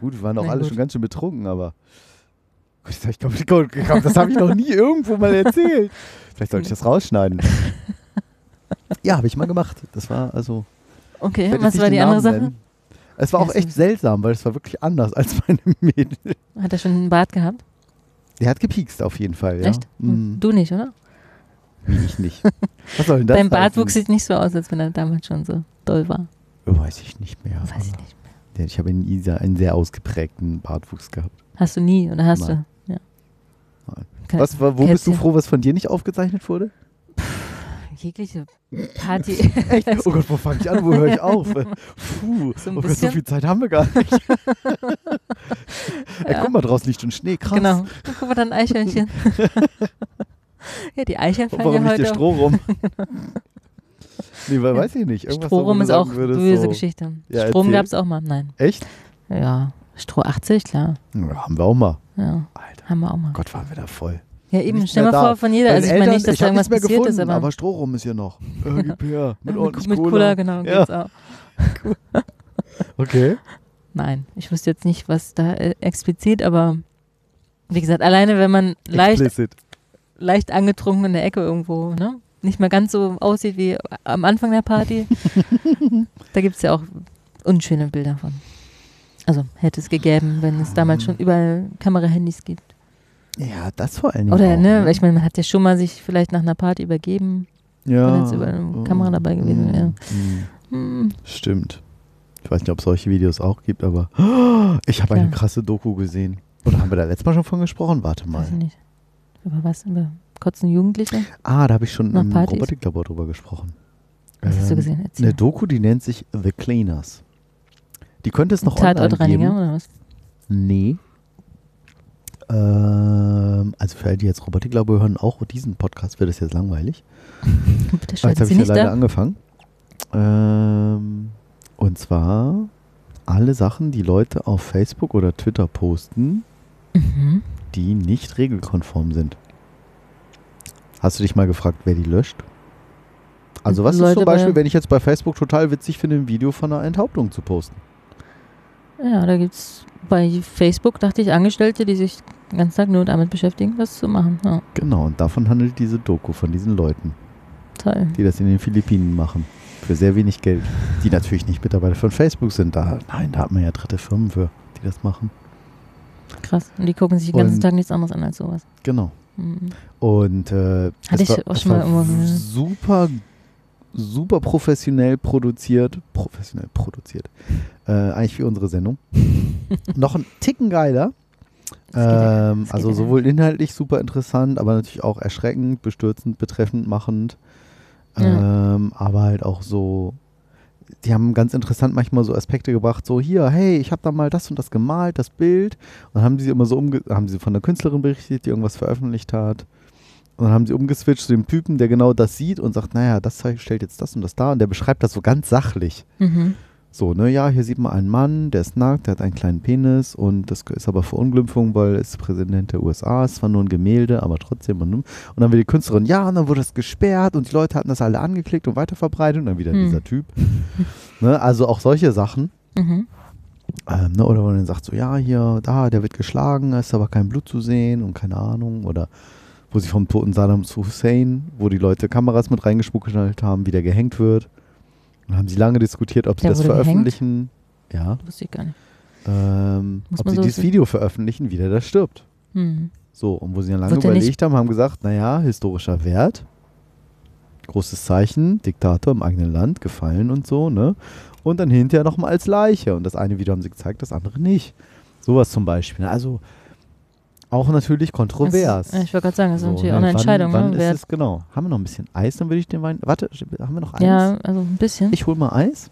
[SPEAKER 2] gut, wir waren auch
[SPEAKER 3] Na
[SPEAKER 2] alle
[SPEAKER 3] gut.
[SPEAKER 2] schon ganz schön betrunken, aber. Habe ich, glaub, ich, glaub, das hab ich noch nie irgendwo mal erzählt. [LAUGHS] Vielleicht sollte ich das rausschneiden. [LAUGHS] ja, habe ich mal gemacht. Das war also.
[SPEAKER 3] Okay, was war die
[SPEAKER 2] den
[SPEAKER 3] andere
[SPEAKER 2] Namen
[SPEAKER 3] Sache?
[SPEAKER 2] nennen. Es war
[SPEAKER 3] Ja,
[SPEAKER 2] auch echt seltsam, weil es war wirklich anders [LAUGHS] als meine Mädel.
[SPEAKER 3] Hat er schon einen Bart gehabt?
[SPEAKER 2] Der hat gepiekst auf jeden Fall, ja.
[SPEAKER 3] Echt?
[SPEAKER 2] Mhm.
[SPEAKER 3] Du nicht, oder?
[SPEAKER 2] Ich nicht. Was soll denn das
[SPEAKER 3] Dein Bartwuchs
[SPEAKER 2] heißen?
[SPEAKER 3] sieht nicht so aus, als wenn er damals schon so doll war.
[SPEAKER 2] Oh, Weiß ich nicht mehr.
[SPEAKER 3] Weiß ich nicht.
[SPEAKER 2] Ja, Ich habe in Isa einen sehr ausgeprägten Bartwuchs gehabt.
[SPEAKER 3] Hast du nie oder hast
[SPEAKER 2] Nein. Nein. Was, war- wo bist du froh, was von dir nicht aufgezeichnet wurde?
[SPEAKER 3] Jegliche Party. [LAUGHS]
[SPEAKER 2] Echt? Oh Gott, wo fange ich an? Wo höre ich auf? [LAUGHS] Puh,
[SPEAKER 3] So
[SPEAKER 2] oh Gott, so viel Zeit haben wir gar nicht. [LAUGHS] Ey,
[SPEAKER 3] Ja.
[SPEAKER 2] guck mal, draußen liegt schon Schnee, krass.
[SPEAKER 3] Genau. Guck mal, dann ein Eichhörnchen. ja, die Eichhörnchen fallen
[SPEAKER 2] warum
[SPEAKER 3] ja heute.
[SPEAKER 2] Stroh rum? nee, weil, weiß ich nicht. Irgendwas,
[SPEAKER 3] Strohrum ist auch
[SPEAKER 2] würdest,
[SPEAKER 3] böse
[SPEAKER 2] so,
[SPEAKER 3] Geschichte.
[SPEAKER 2] Ja,
[SPEAKER 3] Strom gab es auch mal. Nein.
[SPEAKER 2] Echt?
[SPEAKER 3] Ja. Stroh 80, klar.
[SPEAKER 2] Ja, haben wir auch mal.
[SPEAKER 3] Ja,
[SPEAKER 2] Alter,
[SPEAKER 3] haben wir auch mal.
[SPEAKER 2] Gott, waren wir da voll.
[SPEAKER 3] Ja, eben, stell mal
[SPEAKER 2] da.
[SPEAKER 3] vor, von jeder. Also ich meine nicht, dass da irgendwas passiert
[SPEAKER 2] gefunden,
[SPEAKER 3] ist, aber.
[SPEAKER 2] aber Strohrum ist hier noch. [LAUGHS] Äh, gib her, mit ordentlich
[SPEAKER 3] mit
[SPEAKER 2] Cola.
[SPEAKER 3] Genau,
[SPEAKER 2] Ja.
[SPEAKER 3] geht's auch. [LAUGHS]
[SPEAKER 2] Okay.
[SPEAKER 3] Nein, ich wusste jetzt nicht, was da äh, explizit, aber wie gesagt, alleine wenn man leicht,
[SPEAKER 2] Explicit.
[SPEAKER 3] leicht angetrunken in der Ecke irgendwo, ne? Nicht mehr ganz so aussieht wie am Anfang der Party. [LAUGHS] da gibt es ja auch unschöne Bilder von. Also hätte es gegeben, wenn es damals schon überall Kamerahandys gibt.
[SPEAKER 2] Ja, das vor allen Dingen.
[SPEAKER 3] Oder,
[SPEAKER 2] auch,
[SPEAKER 3] ne, ich meine, man hat ja schon mal sich vielleicht nach einer Party übergeben.
[SPEAKER 2] Ja.
[SPEAKER 3] wenn jetzt überall eine Kamera dabei gewesen
[SPEAKER 2] Mm,
[SPEAKER 3] wäre.
[SPEAKER 2] mm.
[SPEAKER 3] Hm,
[SPEAKER 2] Stimmt. Ich weiß nicht, ob es solche Videos auch gibt, aber [GASPS] ich habe eine krasse Doku gesehen. Oder haben wir da letztes Mal schon von gesprochen? Warte mal.
[SPEAKER 3] weiß ich nicht. Über was? Über kotzen Jugendliche?
[SPEAKER 2] Ah, da habe ich schon im? Robotiklabor drüber gesprochen.
[SPEAKER 3] Was hast du
[SPEAKER 2] Ähm,
[SPEAKER 3] gesehen? Erzähl.
[SPEAKER 2] Eine Doku, die nennt sich The Cleaners. Die könnte es noch online
[SPEAKER 3] Tatortreiniger
[SPEAKER 2] geben.
[SPEAKER 3] oder was?
[SPEAKER 2] Nee. Ähm, also für alle, die jetzt Robotiklabor hören, auch diesen Podcast wird es jetzt langweilig. [LAUGHS]
[SPEAKER 3] Bitte
[SPEAKER 2] Jetzt habe ich ja leider
[SPEAKER 3] da.
[SPEAKER 2] angefangen. Ähm, und zwar alle Sachen, die Leute auf Facebook oder Twitter posten,
[SPEAKER 3] Mhm.
[SPEAKER 2] die nicht regelkonform sind. Hast du dich mal gefragt, wer die löscht? Also was ist
[SPEAKER 3] Leute
[SPEAKER 2] zum Beispiel,
[SPEAKER 3] bei-
[SPEAKER 2] wenn ich jetzt bei Facebook total witzig finde, ein Video von einer Enthauptung zu posten?
[SPEAKER 3] Ja, da gibt es bei Facebook, dachte ich, Angestellte, die sich den ganzen Tag nur damit beschäftigen, das zu machen. Ja,
[SPEAKER 2] Genau, und davon handelt diese Doku von diesen Leuten,
[SPEAKER 3] toll.
[SPEAKER 2] die das in den Philippinen machen. Für sehr wenig Geld. Die natürlich nicht Mitarbeiter von Facebook sind. Da, nein, da hat man ja dritte Firmen für, die das machen.
[SPEAKER 3] Krass. Und die gucken sich den ganzen
[SPEAKER 2] Und-
[SPEAKER 3] Tag nichts anderes an als sowas.
[SPEAKER 2] Genau.
[SPEAKER 3] Mhm.
[SPEAKER 2] Und äh,
[SPEAKER 3] Hatte ich
[SPEAKER 2] war,
[SPEAKER 3] auch schon mal
[SPEAKER 2] super, super professionell produziert. Professionell produziert. Äh, eigentlich wie unsere Sendung. [LAUGHS] Noch ein Ticken geiler. Ähm, also
[SPEAKER 3] ja.
[SPEAKER 2] sowohl inhaltlich super interessant, aber natürlich auch erschreckend, bestürzend, betreffend machend.
[SPEAKER 3] Ja.
[SPEAKER 2] Ähm, aber halt auch so, die haben ganz interessant manchmal so Aspekte gebracht, so hier, hey, ich habe da mal das und das gemalt, das Bild. Und dann haben sie immer so umge haben sie von der Künstlerin berichtet, die irgendwas veröffentlicht hat. Und dann haben sie umgeswitcht zu dem Typen, der genau das sieht und sagt, naja, das stellt jetzt das und das da. Und der beschreibt das so ganz sachlich.
[SPEAKER 3] Mhm.
[SPEAKER 2] So, ne, ja, hier sieht man einen Mann, der ist nackt, der hat einen kleinen Penis und das ist aber Verunglimpfung, weil er ist Präsident der USA, ist zwar nur ein Gemälde, aber trotzdem. Und, und dann will die Künstlerin, ja, und dann wurde das gesperrt und die Leute hatten das alle angeklickt und weiterverbreitet und dann wieder
[SPEAKER 3] Hm.
[SPEAKER 2] dieser Typ. [LAUGHS] ne, also auch solche Sachen.
[SPEAKER 3] Mhm.
[SPEAKER 2] Ähm, ne, oder wenn man dann sagt, so, ja, hier, da, der wird geschlagen, da ist aber kein Blut zu sehen und keine Ahnung. Oder wo sie vom toten Saddam Hussein, wo die Leute Kameras mit reingeschmuggelt haben, wie der gehängt wird. Dann haben sie lange diskutiert, ob sie
[SPEAKER 3] Der
[SPEAKER 2] das
[SPEAKER 3] wurde gehängt?
[SPEAKER 2] veröffentlichen. Ja.
[SPEAKER 3] Wusste ich gar nicht.
[SPEAKER 2] Ähm, ob sie
[SPEAKER 3] so
[SPEAKER 2] dieses. Video veröffentlichen, wie der da stirbt.
[SPEAKER 3] Mhm.
[SPEAKER 2] So, und wo sie dann lange
[SPEAKER 3] Wird
[SPEAKER 2] überlegt haben, haben gesagt, naja, historischer Wert, großes Zeichen, Diktator im eigenen Land, gefallen und so, ne? Und dann hinterher nochmal als Leiche. Und das eine Video haben sie gezeigt, das andere nicht. Sowas zum Beispiel. Also auch natürlich kontrovers.
[SPEAKER 3] Das, ich wollte gerade sagen, das ist
[SPEAKER 2] So,
[SPEAKER 3] natürlich
[SPEAKER 2] ne?
[SPEAKER 3] auch eine
[SPEAKER 2] wann,
[SPEAKER 3] Entscheidung.
[SPEAKER 2] Wann
[SPEAKER 3] ne?
[SPEAKER 2] ist es genau? Haben wir noch ein bisschen Eis, dann würde ich den Wein. Warte, haben wir noch Eis?
[SPEAKER 3] ja, also ein bisschen.
[SPEAKER 2] Ich hol mal Eis.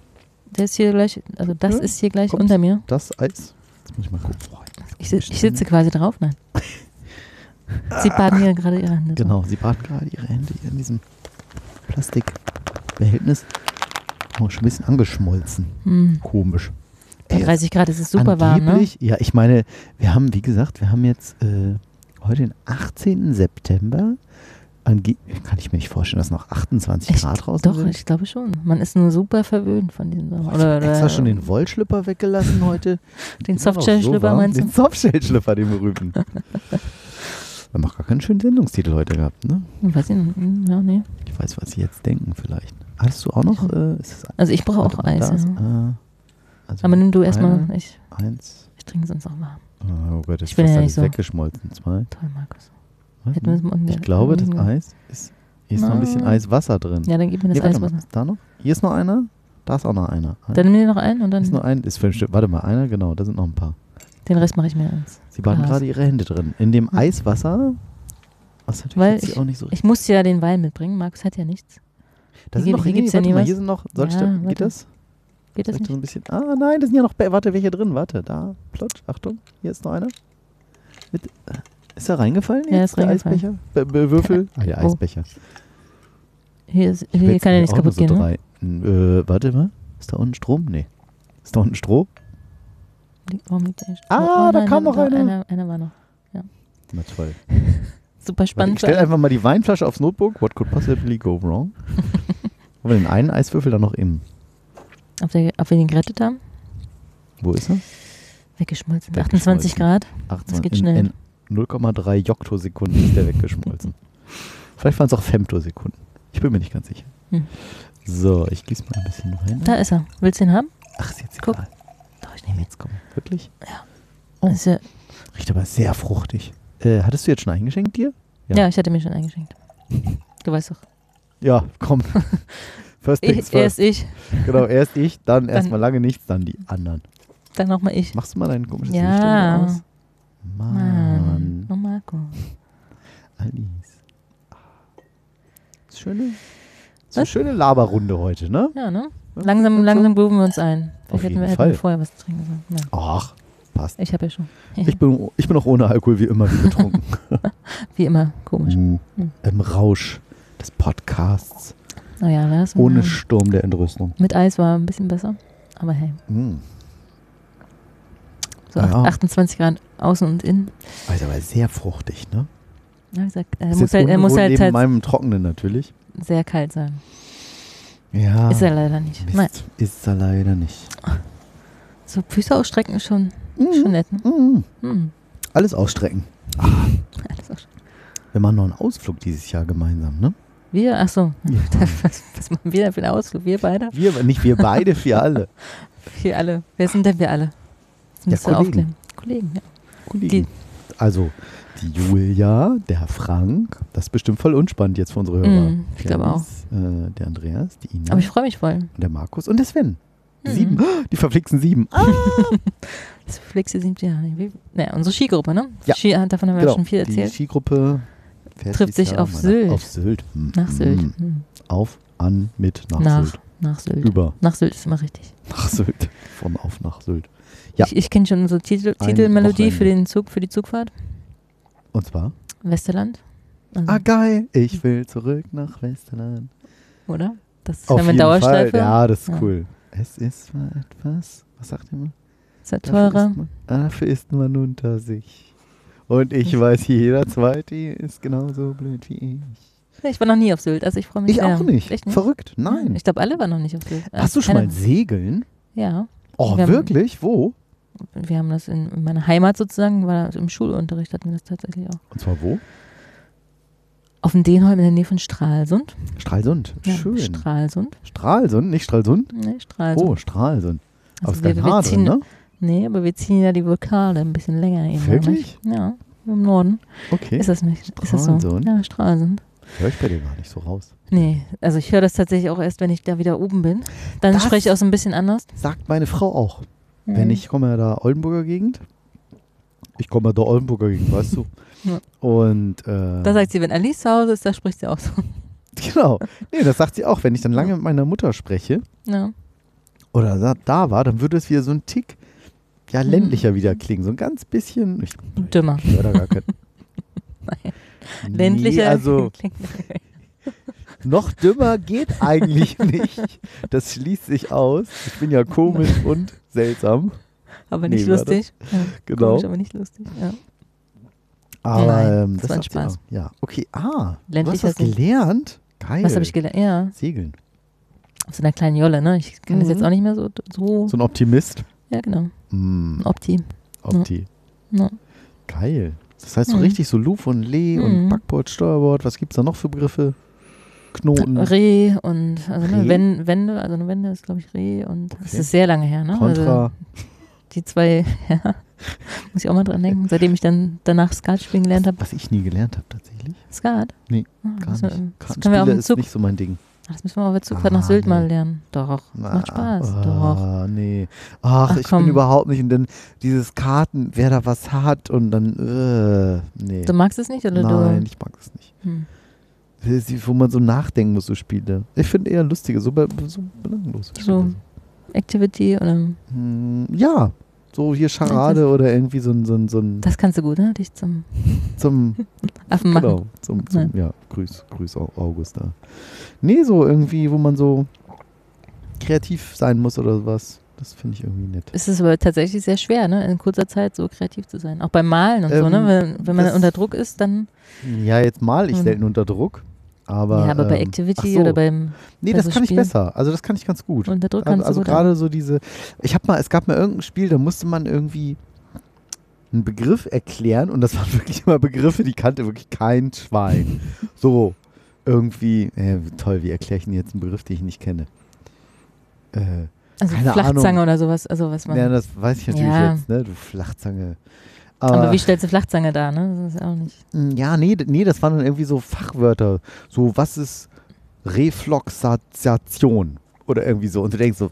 [SPEAKER 3] Der ist hier gleich, also das
[SPEAKER 2] Ja,
[SPEAKER 3] ist hier gleich
[SPEAKER 2] kommt.
[SPEAKER 3] unter mir.
[SPEAKER 2] Das Eis. Jetzt muss ich mal gucken. Boah,
[SPEAKER 3] Ich, ich sitze quasi drauf, nein. Sie baden hier gerade ihre Hände. so.
[SPEAKER 2] Genau, sie baten gerade ihre Hände hier in diesem Plastikbehältnis. Oh, schon ein bisschen angeschmolzen.
[SPEAKER 3] Hm.
[SPEAKER 2] Komisch.
[SPEAKER 3] Bei
[SPEAKER 2] Ey,
[SPEAKER 3] 30 Grad ist es super warm, ne?
[SPEAKER 2] angeblich, Ja, ich meine, wir haben, wie gesagt, wir haben jetzt äh, heute den 18. September. Ange kann ich mir nicht vorstellen, dass noch 28
[SPEAKER 3] Ich-
[SPEAKER 2] Grad draußen
[SPEAKER 3] Doch,
[SPEAKER 2] sind.
[SPEAKER 3] ich glaube schon. Man ist nur super verwöhnt von diesem Sommer.
[SPEAKER 2] Boah, ich hab extra schon den Wollschlipper weggelassen heute. [LAUGHS]
[SPEAKER 3] den
[SPEAKER 2] so
[SPEAKER 3] Softshell-Schlüpper
[SPEAKER 2] warm.
[SPEAKER 3] meinst du?
[SPEAKER 2] Den Softshell-Schlüpper, den berühmten. Wir haben auch gar keinen schönen Sendungstitel heute gehabt, ne?
[SPEAKER 3] Weiß ich nicht. Hm, Ja, nee.
[SPEAKER 2] Ich weiß, was Sie jetzt denken vielleicht. Hast du auch noch? Äh,
[SPEAKER 3] Also ich brauche auch Eis. Ja.
[SPEAKER 2] äh, also
[SPEAKER 3] Aber nimm du erstmal. Ich,
[SPEAKER 2] Eins.
[SPEAKER 3] ich trinke sonst auch warm.
[SPEAKER 2] Oh Gott, das
[SPEAKER 3] Ich bin
[SPEAKER 2] ist
[SPEAKER 3] ja nicht so.
[SPEAKER 2] weggeschmolzen. Zwei.
[SPEAKER 3] Toll, Markus.
[SPEAKER 2] Ich glaube, das Eis ist. Hier ist noch ein bisschen. Eiswasser drin.
[SPEAKER 3] Ja, dann gib mir das
[SPEAKER 2] Nee, warte
[SPEAKER 3] Eis.
[SPEAKER 2] mal,
[SPEAKER 3] was-
[SPEAKER 2] ist da noch? Hier ist noch einer. Da ist auch noch einer. Ein-
[SPEAKER 3] Dann nimm dir noch einen und dann
[SPEAKER 2] ist nur ein, ist fünf Stück. Warte mal, einer, genau, da sind noch ein paar.
[SPEAKER 3] den Rest mache ich mir ins.
[SPEAKER 2] Sie baden gerade ihre Hände drin. In dem
[SPEAKER 3] Hm.
[SPEAKER 2] Eiswasser, was natürlich
[SPEAKER 3] Weil ich-
[SPEAKER 2] auch nicht so
[SPEAKER 3] Ich musste ja den Wein mitbringen. Markus hat ja nichts.
[SPEAKER 2] Da
[SPEAKER 3] hier
[SPEAKER 2] sind noch,
[SPEAKER 3] hier
[SPEAKER 2] nee,
[SPEAKER 3] gibt's ja nie
[SPEAKER 2] mal, hier sind noch, soll ich
[SPEAKER 3] Ja, warte.
[SPEAKER 2] geht das?
[SPEAKER 3] Geht das
[SPEAKER 2] Vielleicht so
[SPEAKER 3] nicht?
[SPEAKER 2] ein bisschen, ah nein, da sind ja noch, Be- warte, welche drin? Warte, da, plotsch, Achtung, hier ist noch einer. Mit, äh, ist er reingefallen
[SPEAKER 3] Ja, ist
[SPEAKER 2] der
[SPEAKER 3] reingefallen.
[SPEAKER 2] Eisbecher? Be Be Würfel? Ah, der
[SPEAKER 3] Oh.
[SPEAKER 2] Eisbecher.
[SPEAKER 3] Hier, ist, hier kann ja nichts kaputt
[SPEAKER 2] so
[SPEAKER 3] gehen, ne?
[SPEAKER 2] Äh, warte mal, ist da unten Strom? Nee. Ist da unten Stroh?
[SPEAKER 3] Warum liegt der nicht?
[SPEAKER 2] Ah, da kam noch
[SPEAKER 3] da-
[SPEAKER 2] einer.
[SPEAKER 3] einer. Einer war noch.
[SPEAKER 2] Na toll. [LAUGHS]
[SPEAKER 3] Super
[SPEAKER 2] Warte,
[SPEAKER 3] spannend.
[SPEAKER 2] ich stell einfach mal die Weinflasche aufs Notebook. What could possibly go wrong? [LAUGHS] Haben wir den einen Eiswürfel dann noch im.
[SPEAKER 3] Ob wir, ob wir den gerettet haben?
[SPEAKER 2] Wo ist er?
[SPEAKER 3] Weggeschmolzen.
[SPEAKER 2] Weggeschmolzen.
[SPEAKER 3] 28 Grad.
[SPEAKER 2] 18,
[SPEAKER 3] geht
[SPEAKER 2] in-
[SPEAKER 3] schnell.
[SPEAKER 2] In 0,3 Joktosekunden ist der weggeschmolzen. [LAUGHS] Vielleicht waren es auch Femtosekunden. Ich bin mir nicht ganz sicher.
[SPEAKER 3] Hm.
[SPEAKER 2] So, ich gieße mal ein bisschen Wein.
[SPEAKER 3] Da ist er. Willst du ihn haben?
[SPEAKER 2] Ach, ist jetzt
[SPEAKER 3] Guck.
[SPEAKER 2] egal.
[SPEAKER 3] Doch, ich nehme
[SPEAKER 2] Jetzt komm. Wirklich?
[SPEAKER 3] Oh.
[SPEAKER 2] Oh.
[SPEAKER 3] Ja,
[SPEAKER 2] Riecht aber sehr fruchtig. Äh, hattest du jetzt schon eingeschenkt dir? Ja.
[SPEAKER 3] ja. ich hatte mir schon eingeschenkt. Du weißt doch.
[SPEAKER 2] Ja, komm. [LAUGHS] First things
[SPEAKER 3] Ich, erst
[SPEAKER 2] first.
[SPEAKER 3] ich,
[SPEAKER 2] Genau, erst ich, dann
[SPEAKER 3] Dann-
[SPEAKER 2] erstmal lange nichts, dann die anderen.
[SPEAKER 3] dann nochmal ich.
[SPEAKER 2] Machst du mal dein komisches
[SPEAKER 3] Ja.
[SPEAKER 2] Licht aus?
[SPEAKER 3] Mann.
[SPEAKER 2] Mann.
[SPEAKER 3] Oh, Marco.
[SPEAKER 2] Alice. Schöne, so eine schöne Laberrunde heute, ne?
[SPEAKER 3] Ja, ne?
[SPEAKER 2] Ja,
[SPEAKER 3] Langsam, langsam grooven wir uns ein.
[SPEAKER 2] Auf
[SPEAKER 3] Vielleicht hätten
[SPEAKER 2] jeden
[SPEAKER 3] wir, hätten wir vorher was trinken sollen. Nein,
[SPEAKER 2] Ach, passt.
[SPEAKER 3] ich habe ja schon.
[SPEAKER 2] Ich bin, ich bin auch ohne Alkohol wie immer wie betrunken. [LAUGHS]
[SPEAKER 3] Wie immer, komisch.
[SPEAKER 2] Mhm.
[SPEAKER 3] Hm.
[SPEAKER 2] Im Rausch des Podcasts.
[SPEAKER 3] Naja, das
[SPEAKER 2] Ohne
[SPEAKER 3] mm,
[SPEAKER 2] Sturm der Entrüstung.
[SPEAKER 3] Mit Eis war ein bisschen besser. Aber hey,
[SPEAKER 2] Mhm.
[SPEAKER 3] so
[SPEAKER 2] Ja,
[SPEAKER 3] acht-
[SPEAKER 2] ja.
[SPEAKER 3] 28 Grad außen und innen.
[SPEAKER 2] Also aber sehr fruchtig, ne?
[SPEAKER 3] Ja, wie gesagt, er
[SPEAKER 2] Ist
[SPEAKER 3] muss
[SPEAKER 2] jetzt
[SPEAKER 3] halt, er muss halt,
[SPEAKER 2] neben
[SPEAKER 3] halt
[SPEAKER 2] meinem Trockenen natürlich.
[SPEAKER 3] sehr kalt sein.
[SPEAKER 2] Ja.
[SPEAKER 3] Ist er leider nicht.
[SPEAKER 2] Mist,
[SPEAKER 3] Nein.
[SPEAKER 2] Ist er leider nicht.
[SPEAKER 3] So Füße ausstrecken ist schon,
[SPEAKER 2] Mhm.
[SPEAKER 3] schon nett. Ne?
[SPEAKER 2] Mhm.
[SPEAKER 3] Hm.
[SPEAKER 2] Alles ausstrecken. [LAUGHS]
[SPEAKER 3] Alles schon.
[SPEAKER 2] Wir machen noch einen Ausflug dieses Jahr gemeinsam, ne?
[SPEAKER 3] Wir, ach so.
[SPEAKER 2] Ja. [LAUGHS]
[SPEAKER 3] Was, was machen wir denn für einen Ausflug? Wir beide?
[SPEAKER 2] Wir, nicht wir beide, wir alle. [LAUGHS]
[SPEAKER 3] Wir alle. Wer sind denn wir alle? Das
[SPEAKER 2] Ja,
[SPEAKER 3] müsst ihr
[SPEAKER 2] Kollegen.
[SPEAKER 3] aufklären. Kollegen, ja.
[SPEAKER 2] Kollegen. Also die Julia, der Frank, das ist bestimmt voll unspannend jetzt für unsere Hörer.
[SPEAKER 3] Mm, ich glaube auch.
[SPEAKER 2] Äh, der Andreas, die Ina,
[SPEAKER 3] Aber ich freue mich voll.
[SPEAKER 2] und der Markus und der Sven.
[SPEAKER 3] Mhm.
[SPEAKER 2] Sieben. [GASPS] Die verflixen sieben. Ah,
[SPEAKER 3] Das Flexe siebte Jahr. Naja, unsere Skigruppe, ne?
[SPEAKER 2] Ja.
[SPEAKER 3] Ski, davon haben wir
[SPEAKER 2] genau.
[SPEAKER 3] schon viel
[SPEAKER 2] Die
[SPEAKER 3] erzählt.
[SPEAKER 2] Skigruppe fährt
[SPEAKER 3] Trifft sich auf
[SPEAKER 2] mal
[SPEAKER 3] Sylt.
[SPEAKER 2] Nach, auf Sylt. Hm,
[SPEAKER 3] Nach Sylt.
[SPEAKER 2] hm.
[SPEAKER 3] Hm.
[SPEAKER 2] Auf, an, mit, nach,
[SPEAKER 3] Nach,
[SPEAKER 2] Sylt.
[SPEAKER 3] nach Sylt.
[SPEAKER 2] Über,
[SPEAKER 3] Nach Sylt ist immer richtig.
[SPEAKER 2] nach Sylt. Von auf nach Sylt. Ja.
[SPEAKER 3] Ich, ich kenne schon unsere Titel, Titelmelodie für den Zug, für die Zugfahrt.
[SPEAKER 2] Und zwar?
[SPEAKER 3] Westerland. Also,
[SPEAKER 2] Ah, geil. Ich will zurück nach Westerland.
[SPEAKER 3] oder? Das ist
[SPEAKER 2] Auf jeden Fall.
[SPEAKER 3] Dauerschleife.
[SPEAKER 2] Ja, das ist
[SPEAKER 3] Ja.
[SPEAKER 2] cool. Es ist zwar etwas, was sagt ihr mal?
[SPEAKER 3] Ist ja teurer.
[SPEAKER 2] ist, man, dafür ist man unter sich. Und ich weiß, jeder Zweite ist genauso blöd wie ich.
[SPEAKER 3] Ich war noch nie auf Sylt, also ich freue mich
[SPEAKER 2] Ich
[SPEAKER 3] sehr.
[SPEAKER 2] auch nicht.
[SPEAKER 3] Nicht?
[SPEAKER 2] Verrückt. Nein.
[SPEAKER 3] Ich glaube, alle waren noch nicht auf Sylt.
[SPEAKER 2] Hast du
[SPEAKER 3] Also
[SPEAKER 2] schon mal segeln?
[SPEAKER 3] Ja.
[SPEAKER 2] Oh,
[SPEAKER 3] Wir haben-
[SPEAKER 2] wirklich? Wo?
[SPEAKER 3] Wir haben das in, in meiner Heimat sozusagen, war im Schulunterricht hatten wir das tatsächlich auch.
[SPEAKER 2] Und zwar wo?
[SPEAKER 3] Auf dem Denholm in der Nähe von Stralsund.
[SPEAKER 2] Stralsund.
[SPEAKER 3] Ja,
[SPEAKER 2] Schön.
[SPEAKER 3] Stralsund.
[SPEAKER 2] Stralsund, nicht Stralsund?
[SPEAKER 3] Nee, Stralsund.
[SPEAKER 2] Oh, Stralsund.
[SPEAKER 3] Also
[SPEAKER 2] Aus
[SPEAKER 3] wir,
[SPEAKER 2] deinem
[SPEAKER 3] wir ziehen,
[SPEAKER 2] ne?
[SPEAKER 3] Nee, aber wir ziehen ja die Vokale ein bisschen länger eben.
[SPEAKER 2] Wirklich?
[SPEAKER 3] Nicht? Ja, im Norden.
[SPEAKER 2] Okay.
[SPEAKER 3] Ist das nicht? Ist das so? Ja, Stralsund.
[SPEAKER 2] Hör ich bei dir gar nicht so raus.
[SPEAKER 3] Nee, also ich höre das tatsächlich auch erst, wenn ich da wieder oben bin. Dann
[SPEAKER 2] Das-
[SPEAKER 3] spreche ich auch so ein bisschen anders.
[SPEAKER 2] Sagt meine Frau auch. Wenn
[SPEAKER 3] Mhm.
[SPEAKER 2] ich komme ja da Oldenburger Gegend. Ich komme ja da Oldenburger Gegend, weißt du? [LAUGHS]
[SPEAKER 3] Ja.
[SPEAKER 2] Und äh,
[SPEAKER 3] Da sagt sie, wenn Alice zu Hause ist, da spricht sie auch so. [LAUGHS]
[SPEAKER 2] genau. Nee, das sagt sie auch. Wenn ich dann lange mit meiner Mutter spreche
[SPEAKER 3] Ja.
[SPEAKER 2] oder da, da war, dann würde es wieder so ein Tick ja,
[SPEAKER 3] Mhm.
[SPEAKER 2] ländlicher wieder klingen. So ein ganz bisschen. Ich,
[SPEAKER 3] Dümmer.
[SPEAKER 2] ich da gar kein.
[SPEAKER 3] Nein. [LAUGHS]
[SPEAKER 2] Nee,
[SPEAKER 3] Ländlicher.
[SPEAKER 2] also [LAUGHS]
[SPEAKER 3] klingt-
[SPEAKER 2] noch dümmer geht eigentlich [LAUGHS] nicht. Das schließt sich aus. Ich bin ja komisch und seltsam.
[SPEAKER 3] aber
[SPEAKER 2] Nee,
[SPEAKER 3] nicht
[SPEAKER 2] war
[SPEAKER 3] lustig. Ja,
[SPEAKER 2] Genau.
[SPEAKER 3] Komisch, aber nicht lustig. Ja.
[SPEAKER 2] Aber
[SPEAKER 3] Nein,
[SPEAKER 2] ähm,
[SPEAKER 3] das
[SPEAKER 2] das
[SPEAKER 3] war ein Spaß.
[SPEAKER 2] auch. Ja, okay. Ah, du
[SPEAKER 3] Ländlich
[SPEAKER 2] hast das
[SPEAKER 3] es-
[SPEAKER 2] gelernt? Geil.
[SPEAKER 3] Was habe ich gelernt? Ja,
[SPEAKER 2] Segeln.
[SPEAKER 3] auf so einer kleinen Jolle, ne? Ich kann das
[SPEAKER 2] Mhm.
[SPEAKER 3] jetzt auch nicht mehr so, so.
[SPEAKER 2] So ein Optimist.
[SPEAKER 3] Ja, genau.
[SPEAKER 2] Mm,
[SPEAKER 3] Opti.
[SPEAKER 2] Opti.
[SPEAKER 3] Ja.
[SPEAKER 2] Geil. Das heißt so
[SPEAKER 3] Mhm.
[SPEAKER 2] richtig so Luft und Lee und
[SPEAKER 3] Mhm.
[SPEAKER 2] Backboard, Steuerbord. Was gibt es da noch für Begriffe? Knoten.
[SPEAKER 3] Reh und also
[SPEAKER 2] Reh?
[SPEAKER 3] ne, Wen- Wende, also eine Wende ist glaube ich Reh und es
[SPEAKER 2] Okay.
[SPEAKER 3] ist sehr lange her, ne? Also
[SPEAKER 2] Kontra.
[SPEAKER 3] die zwei, [LAUGHS] ja, muss ich auch mal dran denken, seitdem ich dann danach Skat spielen gelernt habe.
[SPEAKER 2] Was ich nie gelernt habe tatsächlich.
[SPEAKER 3] Skat?
[SPEAKER 2] Nee,
[SPEAKER 3] Ah,
[SPEAKER 2] Gar
[SPEAKER 3] das,
[SPEAKER 2] nicht.
[SPEAKER 3] das
[SPEAKER 2] Kartenspiele ist nicht so mein Ding.
[SPEAKER 3] Das müssen wir auf der Zugfahrt nach
[SPEAKER 2] Ah,
[SPEAKER 3] Sylt mal
[SPEAKER 2] nee.
[SPEAKER 3] lernen. Doch, macht Spaß.
[SPEAKER 2] Ah,
[SPEAKER 3] Doch.
[SPEAKER 2] nee. Ach,
[SPEAKER 3] Ach,
[SPEAKER 2] ich
[SPEAKER 3] komm.
[SPEAKER 2] bin überhaupt nicht. Und dann dieses Karten, wer da was hat und dann, äh, nee.
[SPEAKER 3] Du magst es nicht oder
[SPEAKER 2] Nein,
[SPEAKER 3] du?
[SPEAKER 2] ich mag das nicht.
[SPEAKER 3] Hm.
[SPEAKER 2] Wo man so nachdenken muss, so Spiele. Ich finde eher lustige, so, so belanglose
[SPEAKER 3] So. Activity oder
[SPEAKER 2] Hm, ja, so hier Charade oder irgendwie so ein, so ein, so ein
[SPEAKER 3] das kannst du gut, ne? Dich zum
[SPEAKER 2] zum, [LAUGHS]
[SPEAKER 3] Affen machen.
[SPEAKER 2] genau, zum, zum ja, grüß, grüß Au- August da. Nee, so irgendwie, wo man so kreativ sein muss oder sowas. Das finde ich irgendwie nett.
[SPEAKER 3] Es ist aber tatsächlich sehr schwer, ne? In kurzer Zeit so kreativ zu sein. Auch beim Malen und so,
[SPEAKER 2] Ähm,
[SPEAKER 3] ne? Wenn, wenn man unter Druck ist, dann.
[SPEAKER 2] Ja, jetzt mal ich
[SPEAKER 3] Mhm.
[SPEAKER 2] selten unter Druck. Aber,
[SPEAKER 3] ja, aber bei
[SPEAKER 2] ähm,
[SPEAKER 3] Activity
[SPEAKER 2] so.
[SPEAKER 3] oder beim
[SPEAKER 2] Nee,
[SPEAKER 3] bei
[SPEAKER 2] das
[SPEAKER 3] so
[SPEAKER 2] kann ich
[SPEAKER 3] Spielen.
[SPEAKER 2] besser. Also das kann ich ganz gut.
[SPEAKER 3] unter Druck
[SPEAKER 2] Also,
[SPEAKER 3] kannst
[SPEAKER 2] also gerade so diese, ich habe mal, es gab mal irgendein Spiel, da musste man irgendwie einen Begriff erklären und das [LAUGHS] waren wirklich immer Begriffe, die kannte wirklich kein Schwein. so irgendwie, äh, toll, wie erkläre ich denn jetzt einen Begriff, den ich nicht kenne? Äh,
[SPEAKER 3] Also Flachzange
[SPEAKER 2] Ahnung.
[SPEAKER 3] oder sowas, also was man.
[SPEAKER 2] ja, das weiß ich natürlich
[SPEAKER 3] Ja.
[SPEAKER 2] jetzt, ne, du Flachzange.
[SPEAKER 3] aber wie stellst du Flachzange da, ne? Das ist auch nicht.
[SPEAKER 2] Mm, Ja, nee, nee, das waren dann irgendwie so Fachwörter. So, was ist Refloxation? Oder irgendwie so. Und du denkst so,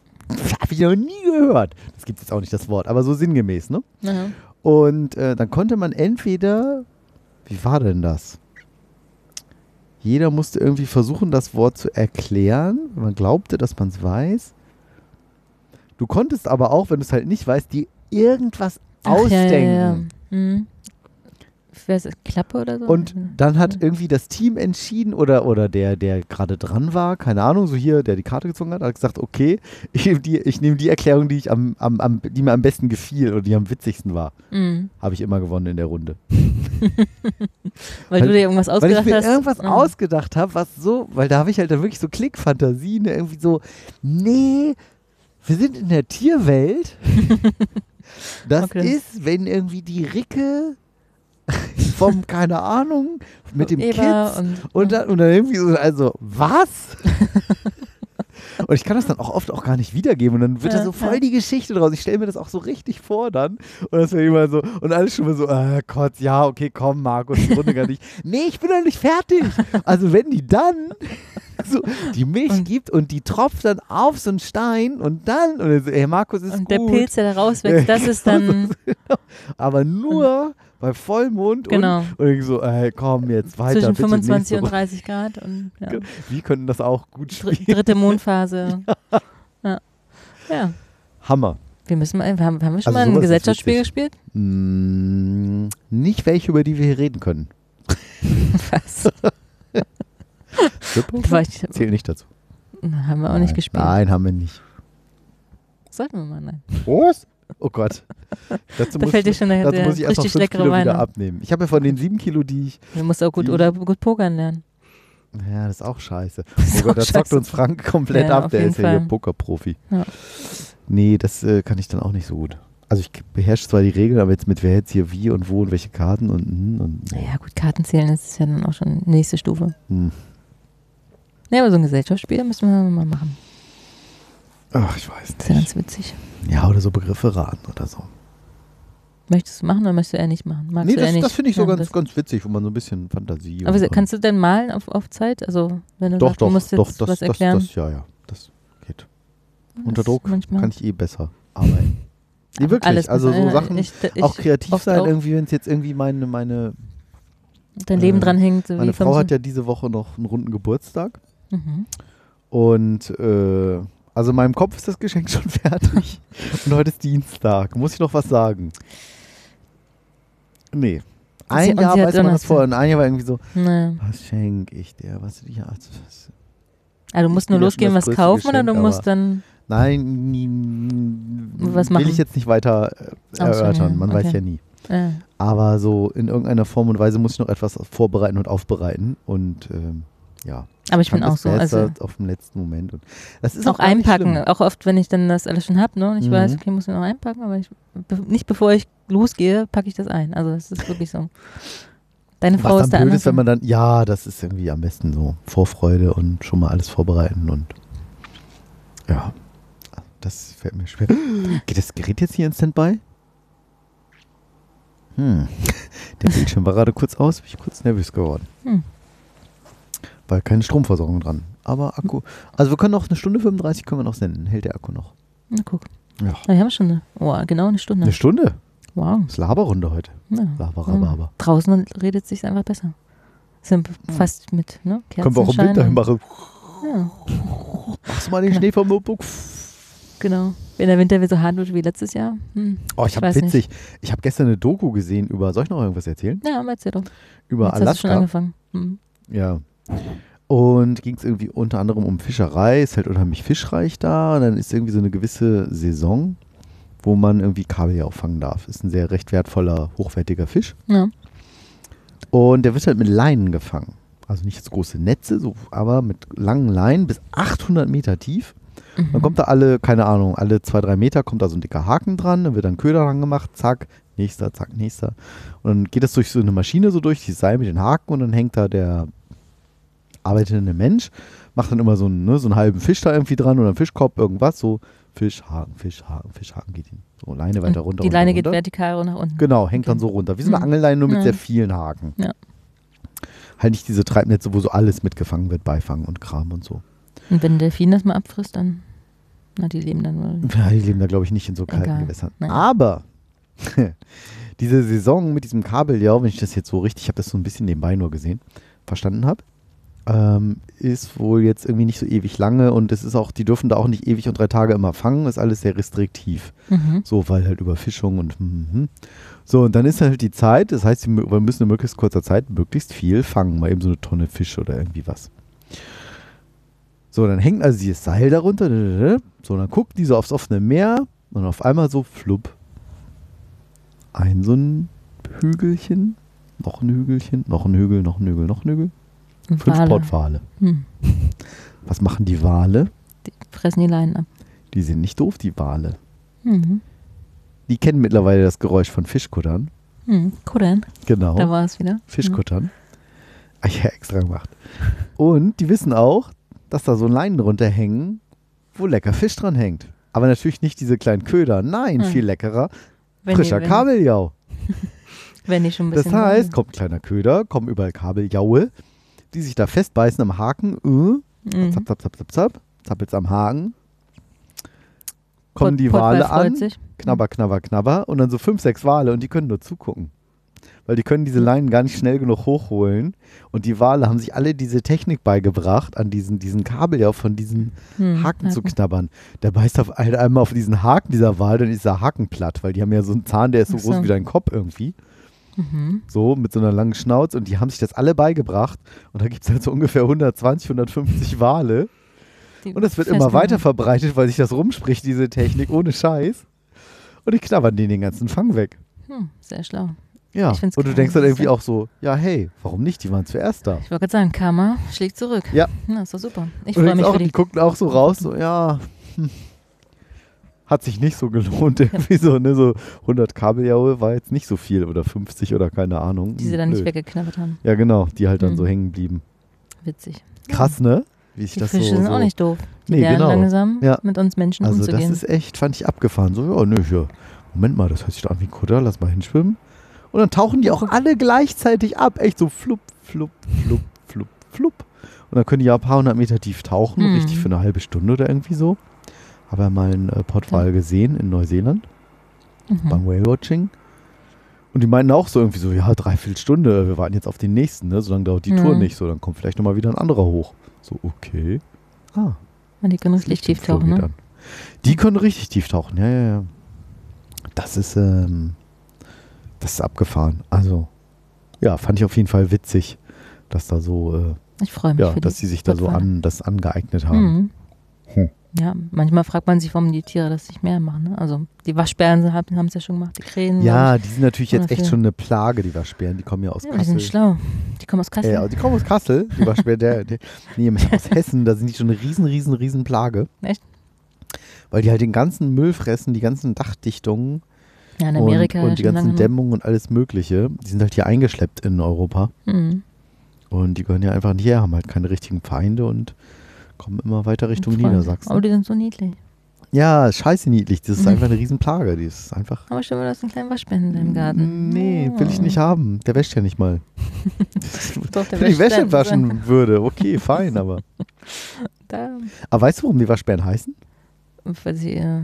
[SPEAKER 2] hab ich noch nie gehört. Das gibt jetzt auch nicht das Wort, aber so sinngemäß, ne?
[SPEAKER 3] Ja.
[SPEAKER 2] Und äh, dann konnte man entweder, wie war denn das? Jeder musste irgendwie versuchen, das Wort zu erklären, man glaubte, dass man es weiß. Du konntest aber auch, wenn du es halt nicht weißt, dir irgendwas
[SPEAKER 3] Ach,
[SPEAKER 2] ausdenken.
[SPEAKER 3] Ja, ja, ja. Mhm. Wer ist das? Klappe oder so?
[SPEAKER 2] Und dann hat irgendwie das Team entschieden oder, oder der, der gerade dran war, keine Ahnung, so hier, der die Karte gezogen hat, hat gesagt, okay, [LAUGHS] ich nehme die, ich nehm die Erklärung, die, ich am, am, am, die mir am besten gefiel oder die am witzigsten war.
[SPEAKER 3] Mhm.
[SPEAKER 2] Habe ich immer gewonnen in der Runde. [LAUGHS] [LAUGHS]
[SPEAKER 3] Weil, du dir irgendwas
[SPEAKER 2] Weil
[SPEAKER 3] ausgedacht
[SPEAKER 2] ich mir
[SPEAKER 3] hast.
[SPEAKER 2] irgendwas
[SPEAKER 3] Mhm.
[SPEAKER 2] ausgedacht habe, was so, weil da habe ich halt da wirklich so Klickfantasie, ne, irgendwie so, nee, wir sind in der Tierwelt. Das
[SPEAKER 3] Okay.
[SPEAKER 2] ist, wenn irgendwie die Ricke [LAUGHS] vom, keine Ahnung, mit dem
[SPEAKER 3] Eber
[SPEAKER 2] Kids
[SPEAKER 3] und,
[SPEAKER 2] und dann, und dann irgendwie so, also, was? [LAUGHS] und ich kann das dann auch oft auch gar nicht wiedergeben. Und dann wird da
[SPEAKER 3] Ja,
[SPEAKER 2] so voll die Geschichte draus. Ich stelle mir das auch so richtig vor dann. Und das wäre immer so, und alles schon mal so, äh, Gott, ja, okay, komm, Markus, die Runde gar nicht. [LAUGHS] Nee, ich bin noch nicht fertig. Also, wenn die dann so die Milch
[SPEAKER 3] Und-
[SPEAKER 2] gibt und die tropft dann auf so einen Stein und dann, und so, ey, Markus ist
[SPEAKER 3] und der
[SPEAKER 2] gut.
[SPEAKER 3] Pilz, der da rauswächst, das ist dann.
[SPEAKER 2] aber nur bei Vollmond
[SPEAKER 3] Genau.
[SPEAKER 2] und, und so, ey, komm jetzt weiter.
[SPEAKER 3] zwischen
[SPEAKER 2] bitte
[SPEAKER 3] 25
[SPEAKER 2] nächste
[SPEAKER 3] und
[SPEAKER 2] Runde.
[SPEAKER 3] 30 Grad. Und, [LAUGHS] ja.
[SPEAKER 2] Wir könnten das auch gut
[SPEAKER 3] Dr
[SPEAKER 2] spielen.
[SPEAKER 3] dritte Mondphase. [LAUGHS] Ja. ja.
[SPEAKER 2] Hammer.
[SPEAKER 3] Wir müssen mal, haben, haben wir schon
[SPEAKER 2] Also
[SPEAKER 3] mal ein Gesellschaftsspiel gespielt?
[SPEAKER 2] Mm, nicht welche, über die wir hier reden können. [LAUGHS]
[SPEAKER 3] Was? Ich,
[SPEAKER 2] Zählt nicht dazu.
[SPEAKER 3] haben wir auch nicht
[SPEAKER 2] Nein.
[SPEAKER 3] gespielt.
[SPEAKER 2] Nein, haben wir nicht.
[SPEAKER 3] Sollten wir mal, nein.
[SPEAKER 2] Was? Oh Gott. Dazu,
[SPEAKER 3] Da
[SPEAKER 2] muss,
[SPEAKER 3] fällt dir
[SPEAKER 2] ich,
[SPEAKER 3] schon der,
[SPEAKER 2] dazu muss ich erst noch
[SPEAKER 3] richtig
[SPEAKER 2] 5
[SPEAKER 3] leckere
[SPEAKER 2] Kilo
[SPEAKER 3] Wein.
[SPEAKER 2] wieder
[SPEAKER 3] ab.
[SPEAKER 2] abnehmen. Ich habe ja von den 7 Kilo, die ich.
[SPEAKER 3] Du musst auch gut oder gut pokern lernen.
[SPEAKER 2] Ja, das ist auch scheiße. Oh Gott, da zockt uns Frank komplett
[SPEAKER 3] Ja,
[SPEAKER 2] ab. Der ist ja hier
[SPEAKER 3] Fall.
[SPEAKER 2] Pokerprofi.
[SPEAKER 3] Ja.
[SPEAKER 2] Nee, das äh, kann ich dann auch nicht so gut. Also ich beherrsche zwar die Regeln, aber jetzt mit wer jetzt hier wie und wo und welche Karten und, hm, und
[SPEAKER 3] Naja, gut, Karten zählen ist ja dann auch schon nächste Stufe.
[SPEAKER 2] hm.
[SPEAKER 3] Ja, aber so ein Gesellschaftsspiel müssen wir mal machen.
[SPEAKER 2] Ach, ich weiß
[SPEAKER 3] Das ist ja
[SPEAKER 2] nicht.
[SPEAKER 3] ganz witzig.
[SPEAKER 2] Ja, oder so Begriffe raten oder so.
[SPEAKER 3] Möchtest du machen oder möchtest du eher nicht machen? Magst
[SPEAKER 2] nee, das,
[SPEAKER 3] nicht?
[SPEAKER 2] das finde ich so ganz,
[SPEAKER 3] das-
[SPEAKER 2] ganz witzig, wo man so ein bisschen Fantasie
[SPEAKER 3] Aber kannst du denn malen auf, auf Zeit? Also, wenn du
[SPEAKER 2] doch,
[SPEAKER 3] sagst,
[SPEAKER 2] doch,
[SPEAKER 3] du musst jetzt
[SPEAKER 2] doch, das,
[SPEAKER 3] was
[SPEAKER 2] das,
[SPEAKER 3] erklären.
[SPEAKER 2] das, ja, ja, das geht.
[SPEAKER 3] Das
[SPEAKER 2] Unter Druck kann ich eh besser arbeiten. Nee, wirklich,
[SPEAKER 3] alles
[SPEAKER 2] also so Sachen,
[SPEAKER 3] ich, ich,
[SPEAKER 2] auch kreativ sein,
[SPEAKER 3] auch.
[SPEAKER 2] irgendwie, wenn es jetzt irgendwie meine, meine,
[SPEAKER 3] dein Leben
[SPEAKER 2] äh,
[SPEAKER 3] dran hängt. So
[SPEAKER 2] meine Frau hat ja diese Woche noch einen runden Geburtstag
[SPEAKER 3] Mhm.
[SPEAKER 2] und äh, also in meinem Kopf ist das Geschenk schon [LAUGHS] fertig und heute ist Dienstag. Muss ich noch was sagen? Nee. Ein Jahr weiß man das vorher und ein Jahr war irgendwie so,
[SPEAKER 3] Naja.
[SPEAKER 2] was schenke ich dir? Was, ja, was,
[SPEAKER 3] Ah, du musst nur
[SPEAKER 2] ja
[SPEAKER 3] losgehen, was kaufen oder du
[SPEAKER 2] Geschenk,
[SPEAKER 3] musst dann.
[SPEAKER 2] Nein,
[SPEAKER 3] Was
[SPEAKER 2] will
[SPEAKER 3] machen?
[SPEAKER 2] ich jetzt nicht weiter äh, erörtern.
[SPEAKER 3] ja,
[SPEAKER 2] Man
[SPEAKER 3] okay.
[SPEAKER 2] weiß ja nie.
[SPEAKER 3] Äh,
[SPEAKER 2] Aber so in irgendeiner Form und Weise muss ich noch etwas vorbereiten und aufbereiten. Und ähm, ja.
[SPEAKER 3] aber ich bin auch so. Also
[SPEAKER 2] auf dem letzten Moment. Und das ist
[SPEAKER 3] auch
[SPEAKER 2] nicht
[SPEAKER 3] einpacken. Auch oft, wenn ich dann das alles schon habe, ne? und ich
[SPEAKER 2] Mhm.
[SPEAKER 3] weiß, okay, muss ich noch einpacken, aber ich, be nicht bevor ich losgehe, packe ich das ein. Also das ist wirklich so. Deine Frau
[SPEAKER 2] Was
[SPEAKER 3] ist da
[SPEAKER 2] blöd ist, wenn man dann, ja, das ist irgendwie am besten so Vorfreude und schon mal alles vorbereiten und ja, das fällt mir schwer. [GASPS] Geht das Gerät jetzt hier in Standby? Hm, [LAUGHS] der Bildschirm war gerade kurz aus, bin ich kurz nervös geworden.
[SPEAKER 3] Hm.
[SPEAKER 2] Weil keine Stromversorgung dran. Aber Akku, also wir können noch eine Stunde 35 können wir noch senden, hält der Akku noch.
[SPEAKER 3] Na, guck.
[SPEAKER 2] Ja.
[SPEAKER 3] Na, wir haben schon eine, oh, genau eine Stunde.
[SPEAKER 2] Eine Stunde?
[SPEAKER 3] Wow.
[SPEAKER 2] Das ist Laberrunde heute.
[SPEAKER 3] Ja.
[SPEAKER 2] Laberababa.
[SPEAKER 3] Draußen redet sich einfach besser. Sind fast mit, ne?
[SPEAKER 2] Können wir auch im Winter hinmachen.
[SPEAKER 3] Ja,
[SPEAKER 2] Machst du mal den Schnee vom Notebook.
[SPEAKER 3] genau. Wenn der Winter wieder so hart wird wie letztes Jahr. Hm.
[SPEAKER 2] Oh, ich habe
[SPEAKER 3] weiß nicht.
[SPEAKER 2] witzig. Ich habe gestern eine Doku gesehen über. Soll ich noch irgendwas erzählen?
[SPEAKER 3] Ja, erzähl doch.
[SPEAKER 2] Über
[SPEAKER 3] Jetzt hast du schon
[SPEAKER 2] Alaska.
[SPEAKER 3] angefangen. Hm.
[SPEAKER 2] Ja. Und ging es irgendwie unter anderem um Fischerei. Ist halt unheimlich fischreich da. Und dann ist irgendwie so eine gewisse Saison, wo man irgendwie Kabeljau fangen darf. Ist ein sehr recht wertvoller, hochwertiger Fisch.
[SPEAKER 3] Ja.
[SPEAKER 2] Und der wird halt mit Leinen gefangen. Also nicht jetzt große Netze, so, aber mit langen Leinen bis 800 Meter tief.
[SPEAKER 3] Mhm.
[SPEAKER 2] Dann kommt da alle, keine Ahnung, alle zwei, drei Meter kommt da so ein dicker Haken dran, dann wird dann Köder dran gemacht, zack, nächster, zack, nächster. Und dann geht das durch so eine Maschine so durch, die Seil mit den Haken und dann hängt da der arbeitende Mensch, macht dann immer so einen, ne, so einen halben Fisch da irgendwie dran oder einen Fischkopf, irgendwas, so Fisch, Haken, Fisch, Haken, Fisch, Haken geht ihn. So Leine weiter runter.
[SPEAKER 3] die
[SPEAKER 2] runter,
[SPEAKER 3] Leine geht
[SPEAKER 2] runter.
[SPEAKER 3] vertikal nach unten.
[SPEAKER 2] Genau, hängt
[SPEAKER 3] Okay.
[SPEAKER 2] dann so runter. Wie so eine
[SPEAKER 3] Mhm.
[SPEAKER 2] Angelleine, nur mit
[SPEAKER 3] Ja.
[SPEAKER 2] sehr vielen Haken.
[SPEAKER 3] Ja.
[SPEAKER 2] Halt nicht diese Treibnetze, wo so alles mitgefangen wird, Beifang und Kram und so.
[SPEAKER 3] Und wenn ein Delfin das mal abfrisst, dann. Na, die leben dann wohl. [LAUGHS]
[SPEAKER 2] Ja, die leben da, glaube ich, nicht in so kalten
[SPEAKER 3] Egal.
[SPEAKER 2] Gewässern.
[SPEAKER 3] Nein.
[SPEAKER 2] Aber [LAUGHS] diese Saison mit diesem Kabeljau, wenn ich das jetzt so richtig, ich habe das so ein bisschen nebenbei nur gesehen, verstanden habe, ähm, ist wohl jetzt irgendwie nicht so ewig lange und es ist auch, die dürfen da auch nicht ewig und drei Tage immer fangen, ist alles sehr restriktiv.
[SPEAKER 3] Mhm.
[SPEAKER 2] So, weil halt Überfischung und mhm. so, und dann ist halt die Zeit, das heißt, wir müssen in möglichst kurzer Zeit möglichst viel fangen, mal eben so eine Tonne Fisch oder irgendwie was. So, dann hängt also dieses Seil darunter, so, dann guckt die so aufs offene Meer und auf einmal so flupp. Ein so ein Hügelchen, noch ein Hügelchen, noch ein Hügel, noch ein Hügel, noch ein Hügel. Fünf
[SPEAKER 3] Wale.
[SPEAKER 2] Pottwale.
[SPEAKER 3] Hm. [LAUGHS]
[SPEAKER 2] Was machen die Wale?
[SPEAKER 3] Die fressen die Leinen ab.
[SPEAKER 2] Die sind nicht doof, die Wale.
[SPEAKER 3] Mhm.
[SPEAKER 2] Die kennen mittlerweile das Geräusch von Fischkuttern.
[SPEAKER 3] Mhm. Cool, dann.
[SPEAKER 2] Genau.
[SPEAKER 3] Da war es wieder.
[SPEAKER 2] Fischkuttern. Ah, ja, extra gemacht. Und die wissen auch, dass da so Leinen runterhängen, wo lecker Fisch dran hängt. Aber natürlich nicht diese kleinen Köder. Nein,
[SPEAKER 3] Hm.
[SPEAKER 2] viel leckerer.
[SPEAKER 3] Wenn
[SPEAKER 2] frischer
[SPEAKER 3] die, wenn,
[SPEAKER 2] Kabeljau. [LAUGHS]
[SPEAKER 3] Wenn die schon ein
[SPEAKER 2] Das
[SPEAKER 3] bisschen.
[SPEAKER 2] heißt, kommt ein kleiner Köder, kommen überall Kabeljaue, die sich da festbeißen am Haken. Äh,
[SPEAKER 3] Mhm.
[SPEAKER 2] zap, zap, zap, zap, zap. Zappelt's am Haken. Kommen
[SPEAKER 3] Pott-
[SPEAKER 2] die Wale
[SPEAKER 3] freut
[SPEAKER 2] an.
[SPEAKER 3] Sich.
[SPEAKER 2] Knabber, knabber, knabber. Und dann so fünf, sechs Wale und die können nur zugucken. Weil die können diese Leinen gar nicht schnell genug hochholen. Und die Wale haben sich alle diese Technik beigebracht, an diesen, diesen Kabeljau von diesen
[SPEAKER 3] Hm,
[SPEAKER 2] Haken zu knabbern. Der beißt auf, einmal auf diesen Haken dieser Wal, dann ist der Haken platt, weil die haben ja so einen Zahn, der ist so
[SPEAKER 3] so.
[SPEAKER 2] groß wie dein Kopf irgendwie.
[SPEAKER 3] Mhm.
[SPEAKER 2] So, mit so einer langen Schnauze. Und die haben sich das alle beigebracht. Und da gibt es halt so ungefähr 120, 150 Wale.
[SPEAKER 3] Die
[SPEAKER 2] Und das wird immer weiter verbreitet, weil sich das rumspricht, diese Technik, ohne Scheiß. Und die knabbern denen den ganzen Fang weg.
[SPEAKER 3] Hm, sehr schlau.
[SPEAKER 2] Ja, und du denkst dann irgendwie auch so, ja, hey, warum nicht? Die waren zuerst da.
[SPEAKER 3] Ich wollte gerade sagen, Karma schlägt zurück.
[SPEAKER 2] Ja.
[SPEAKER 3] Na, ist doch super. Ich
[SPEAKER 2] Und
[SPEAKER 3] freue mich
[SPEAKER 2] auch,
[SPEAKER 3] für
[SPEAKER 2] die
[SPEAKER 3] die.
[SPEAKER 2] gucken auch so raus, so, ja, hm, hat sich nicht so gelohnt. [LAUGHS] Irgendwie so, ne, so 100 Kabeljaue war jetzt nicht so viel oder 50 oder keine Ahnung.
[SPEAKER 3] Die sie dann nicht
[SPEAKER 2] Blöd.
[SPEAKER 3] weggeknabbert haben.
[SPEAKER 2] Ja, genau, die halt dann
[SPEAKER 3] Mhm.
[SPEAKER 2] so hängen blieben.
[SPEAKER 3] Witzig.
[SPEAKER 2] Krass, ne? Wie ich
[SPEAKER 3] Die
[SPEAKER 2] das
[SPEAKER 3] Fische
[SPEAKER 2] so,
[SPEAKER 3] sind
[SPEAKER 2] so
[SPEAKER 3] auch nicht doof. Die
[SPEAKER 2] Nee,
[SPEAKER 3] lernen
[SPEAKER 2] genau.
[SPEAKER 3] langsam,
[SPEAKER 2] Ja.
[SPEAKER 3] mit uns Menschen
[SPEAKER 2] Also das
[SPEAKER 3] umzugehen.
[SPEAKER 2] ist echt, fand ich abgefahren. So, ja, nö, hier. Moment mal, das hört sich doch an wie ein Kutter, lass mal hinschwimmen. Und dann tauchen die auch alle gleichzeitig ab. Echt so flupp, flupp, flupp, flupp, flupp. Und dann können die ja ein paar hundert Meter tief tauchen,
[SPEAKER 3] Hm.
[SPEAKER 2] richtig für eine halbe Stunde oder irgendwie so. Habe ja mal einen äh, Pottwal gesehen in Neuseeland
[SPEAKER 3] mhm.
[SPEAKER 2] beim Whale-Watching. Und die meinten auch so irgendwie so, ja, dreiviertel Stunde, wir warten jetzt auf den nächsten, ne? So lange dauert die
[SPEAKER 3] Ja.
[SPEAKER 2] Tour nicht, so dann kommt vielleicht nochmal wieder ein anderer hoch. So, okay. Ah,
[SPEAKER 3] Und die können richtig tief tauchen, ne?
[SPEAKER 2] an. Die können richtig tief tauchen, ja, ja, ja. Das ist, ähm, das ist abgefahren. Also, ja, fand ich auf jeden Fall witzig, dass da so,
[SPEAKER 3] Ich freue
[SPEAKER 2] äh,
[SPEAKER 3] mich
[SPEAKER 2] ja, dass
[SPEAKER 3] die
[SPEAKER 2] sie sich da so an, das angeeignet haben.
[SPEAKER 3] Mhm. Ja, manchmal fragt man sich, warum die Tiere das nicht mehr machen. Ne? Also die Waschbären haben es ja schon gemacht, die Krähen.
[SPEAKER 2] Ja, die sind natürlich jetzt echt schon eine Plage, die Waschbären. Die kommen ja aus
[SPEAKER 3] ja, die sind
[SPEAKER 2] Kassel.
[SPEAKER 3] schlau. Die kommen aus Kassel.
[SPEAKER 2] Äh, die kommen aus Kassel, die Waschbären. Der, der, nee, [LAUGHS] aus Hessen, da sind die schon eine riesen, riesen, riesen Plage.
[SPEAKER 3] Echt?
[SPEAKER 2] Weil die halt den ganzen Müll fressen, die ganzen Dachdichtungen
[SPEAKER 3] ja, in Amerika
[SPEAKER 2] und, und die
[SPEAKER 3] schon
[SPEAKER 2] ganzen
[SPEAKER 3] lange.
[SPEAKER 2] Dämmungen und alles Mögliche. Die sind halt hier eingeschleppt in Europa.
[SPEAKER 3] Mhm.
[SPEAKER 2] Und die gehören ja einfach nicht her, haben halt keine richtigen Feinde und kommen immer weiter Richtung. Niedersachsen.
[SPEAKER 3] Aber die sind so niedlich.
[SPEAKER 2] Ja, scheiße niedlich. Das ist [LAUGHS] einfach eine Riesenplage. Die ist einfach.
[SPEAKER 3] Aber stell mal, du hast einen kleinen Waschbären in deinem Garten.
[SPEAKER 2] Nee, will ich nicht haben. Der wäscht ja nicht mal. [LAUGHS]
[SPEAKER 3] Doch, der
[SPEAKER 2] Wenn ich Wäsche waschen würde, okay, [LAUGHS] fein, aber.
[SPEAKER 3] Da,
[SPEAKER 2] Aber weißt du, warum die Waschbären heißen?
[SPEAKER 3] weil sie äh,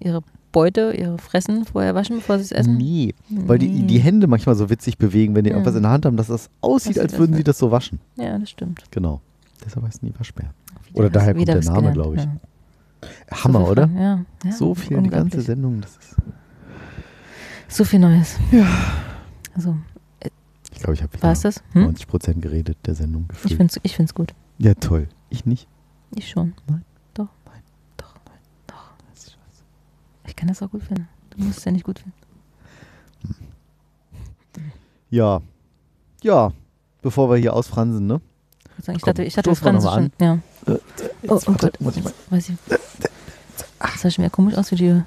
[SPEAKER 3] ihre Beute, ihre Fressen vorher waschen, bevor sie es essen.
[SPEAKER 2] Nee, weil die,
[SPEAKER 3] Nee.
[SPEAKER 2] die Hände manchmal so witzig bewegen, wenn die
[SPEAKER 3] Ja.
[SPEAKER 2] irgendwas in der Hand haben, dass das aussieht,
[SPEAKER 3] Das
[SPEAKER 2] als würden sie das so waschen.
[SPEAKER 3] Ja, das stimmt.
[SPEAKER 2] Genau. Deshalb heißen die Waschbären. Oder daher kommt der Name, glaube ich.
[SPEAKER 3] Ja.
[SPEAKER 2] Hammer,
[SPEAKER 3] so
[SPEAKER 2] oder?
[SPEAKER 3] Ja, ja.
[SPEAKER 2] so viel, die ganze. Sendung. Das ist,
[SPEAKER 3] So viel Neues.
[SPEAKER 2] Ja.
[SPEAKER 3] Also,
[SPEAKER 2] ich glaube, ich habe
[SPEAKER 3] das? Hm?
[SPEAKER 2] 90 Prozent geredet der Sendung
[SPEAKER 3] Ich
[SPEAKER 2] gefühlt.
[SPEAKER 3] finde es ich find's gut.
[SPEAKER 2] Ja, toll. Ich nicht.
[SPEAKER 3] Ich schon.
[SPEAKER 2] Nein.
[SPEAKER 3] Doch.
[SPEAKER 2] Nein.
[SPEAKER 3] Doch. Doch. Ich kann das auch gut finden. Du musst es ja nicht gut finden.
[SPEAKER 2] Ja. Ja. Bevor wir hier ausfransen, ne?
[SPEAKER 3] Ich,
[SPEAKER 2] Komm,
[SPEAKER 3] dachte, ich
[SPEAKER 2] noch
[SPEAKER 3] schon.
[SPEAKER 2] mal
[SPEAKER 3] Ja.
[SPEAKER 2] Äh,
[SPEAKER 3] Oh,
[SPEAKER 2] jetzt,
[SPEAKER 3] oh
[SPEAKER 2] warte,
[SPEAKER 3] Gott.
[SPEAKER 2] Muss ich mal.
[SPEAKER 3] Weiß ich. Das sah schon wieder komisch aus wie die.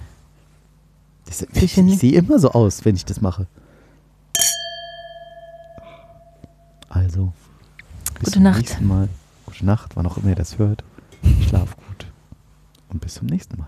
[SPEAKER 2] Das, ich ich sehe immer so aus, wenn ich das mache. Also. Bis
[SPEAKER 3] Gute
[SPEAKER 2] zum
[SPEAKER 3] Nacht.
[SPEAKER 2] nächsten Mal. Gute Nacht, wann auch immer ihr das hört. Schlaf gut. Und bis zum nächsten Mal.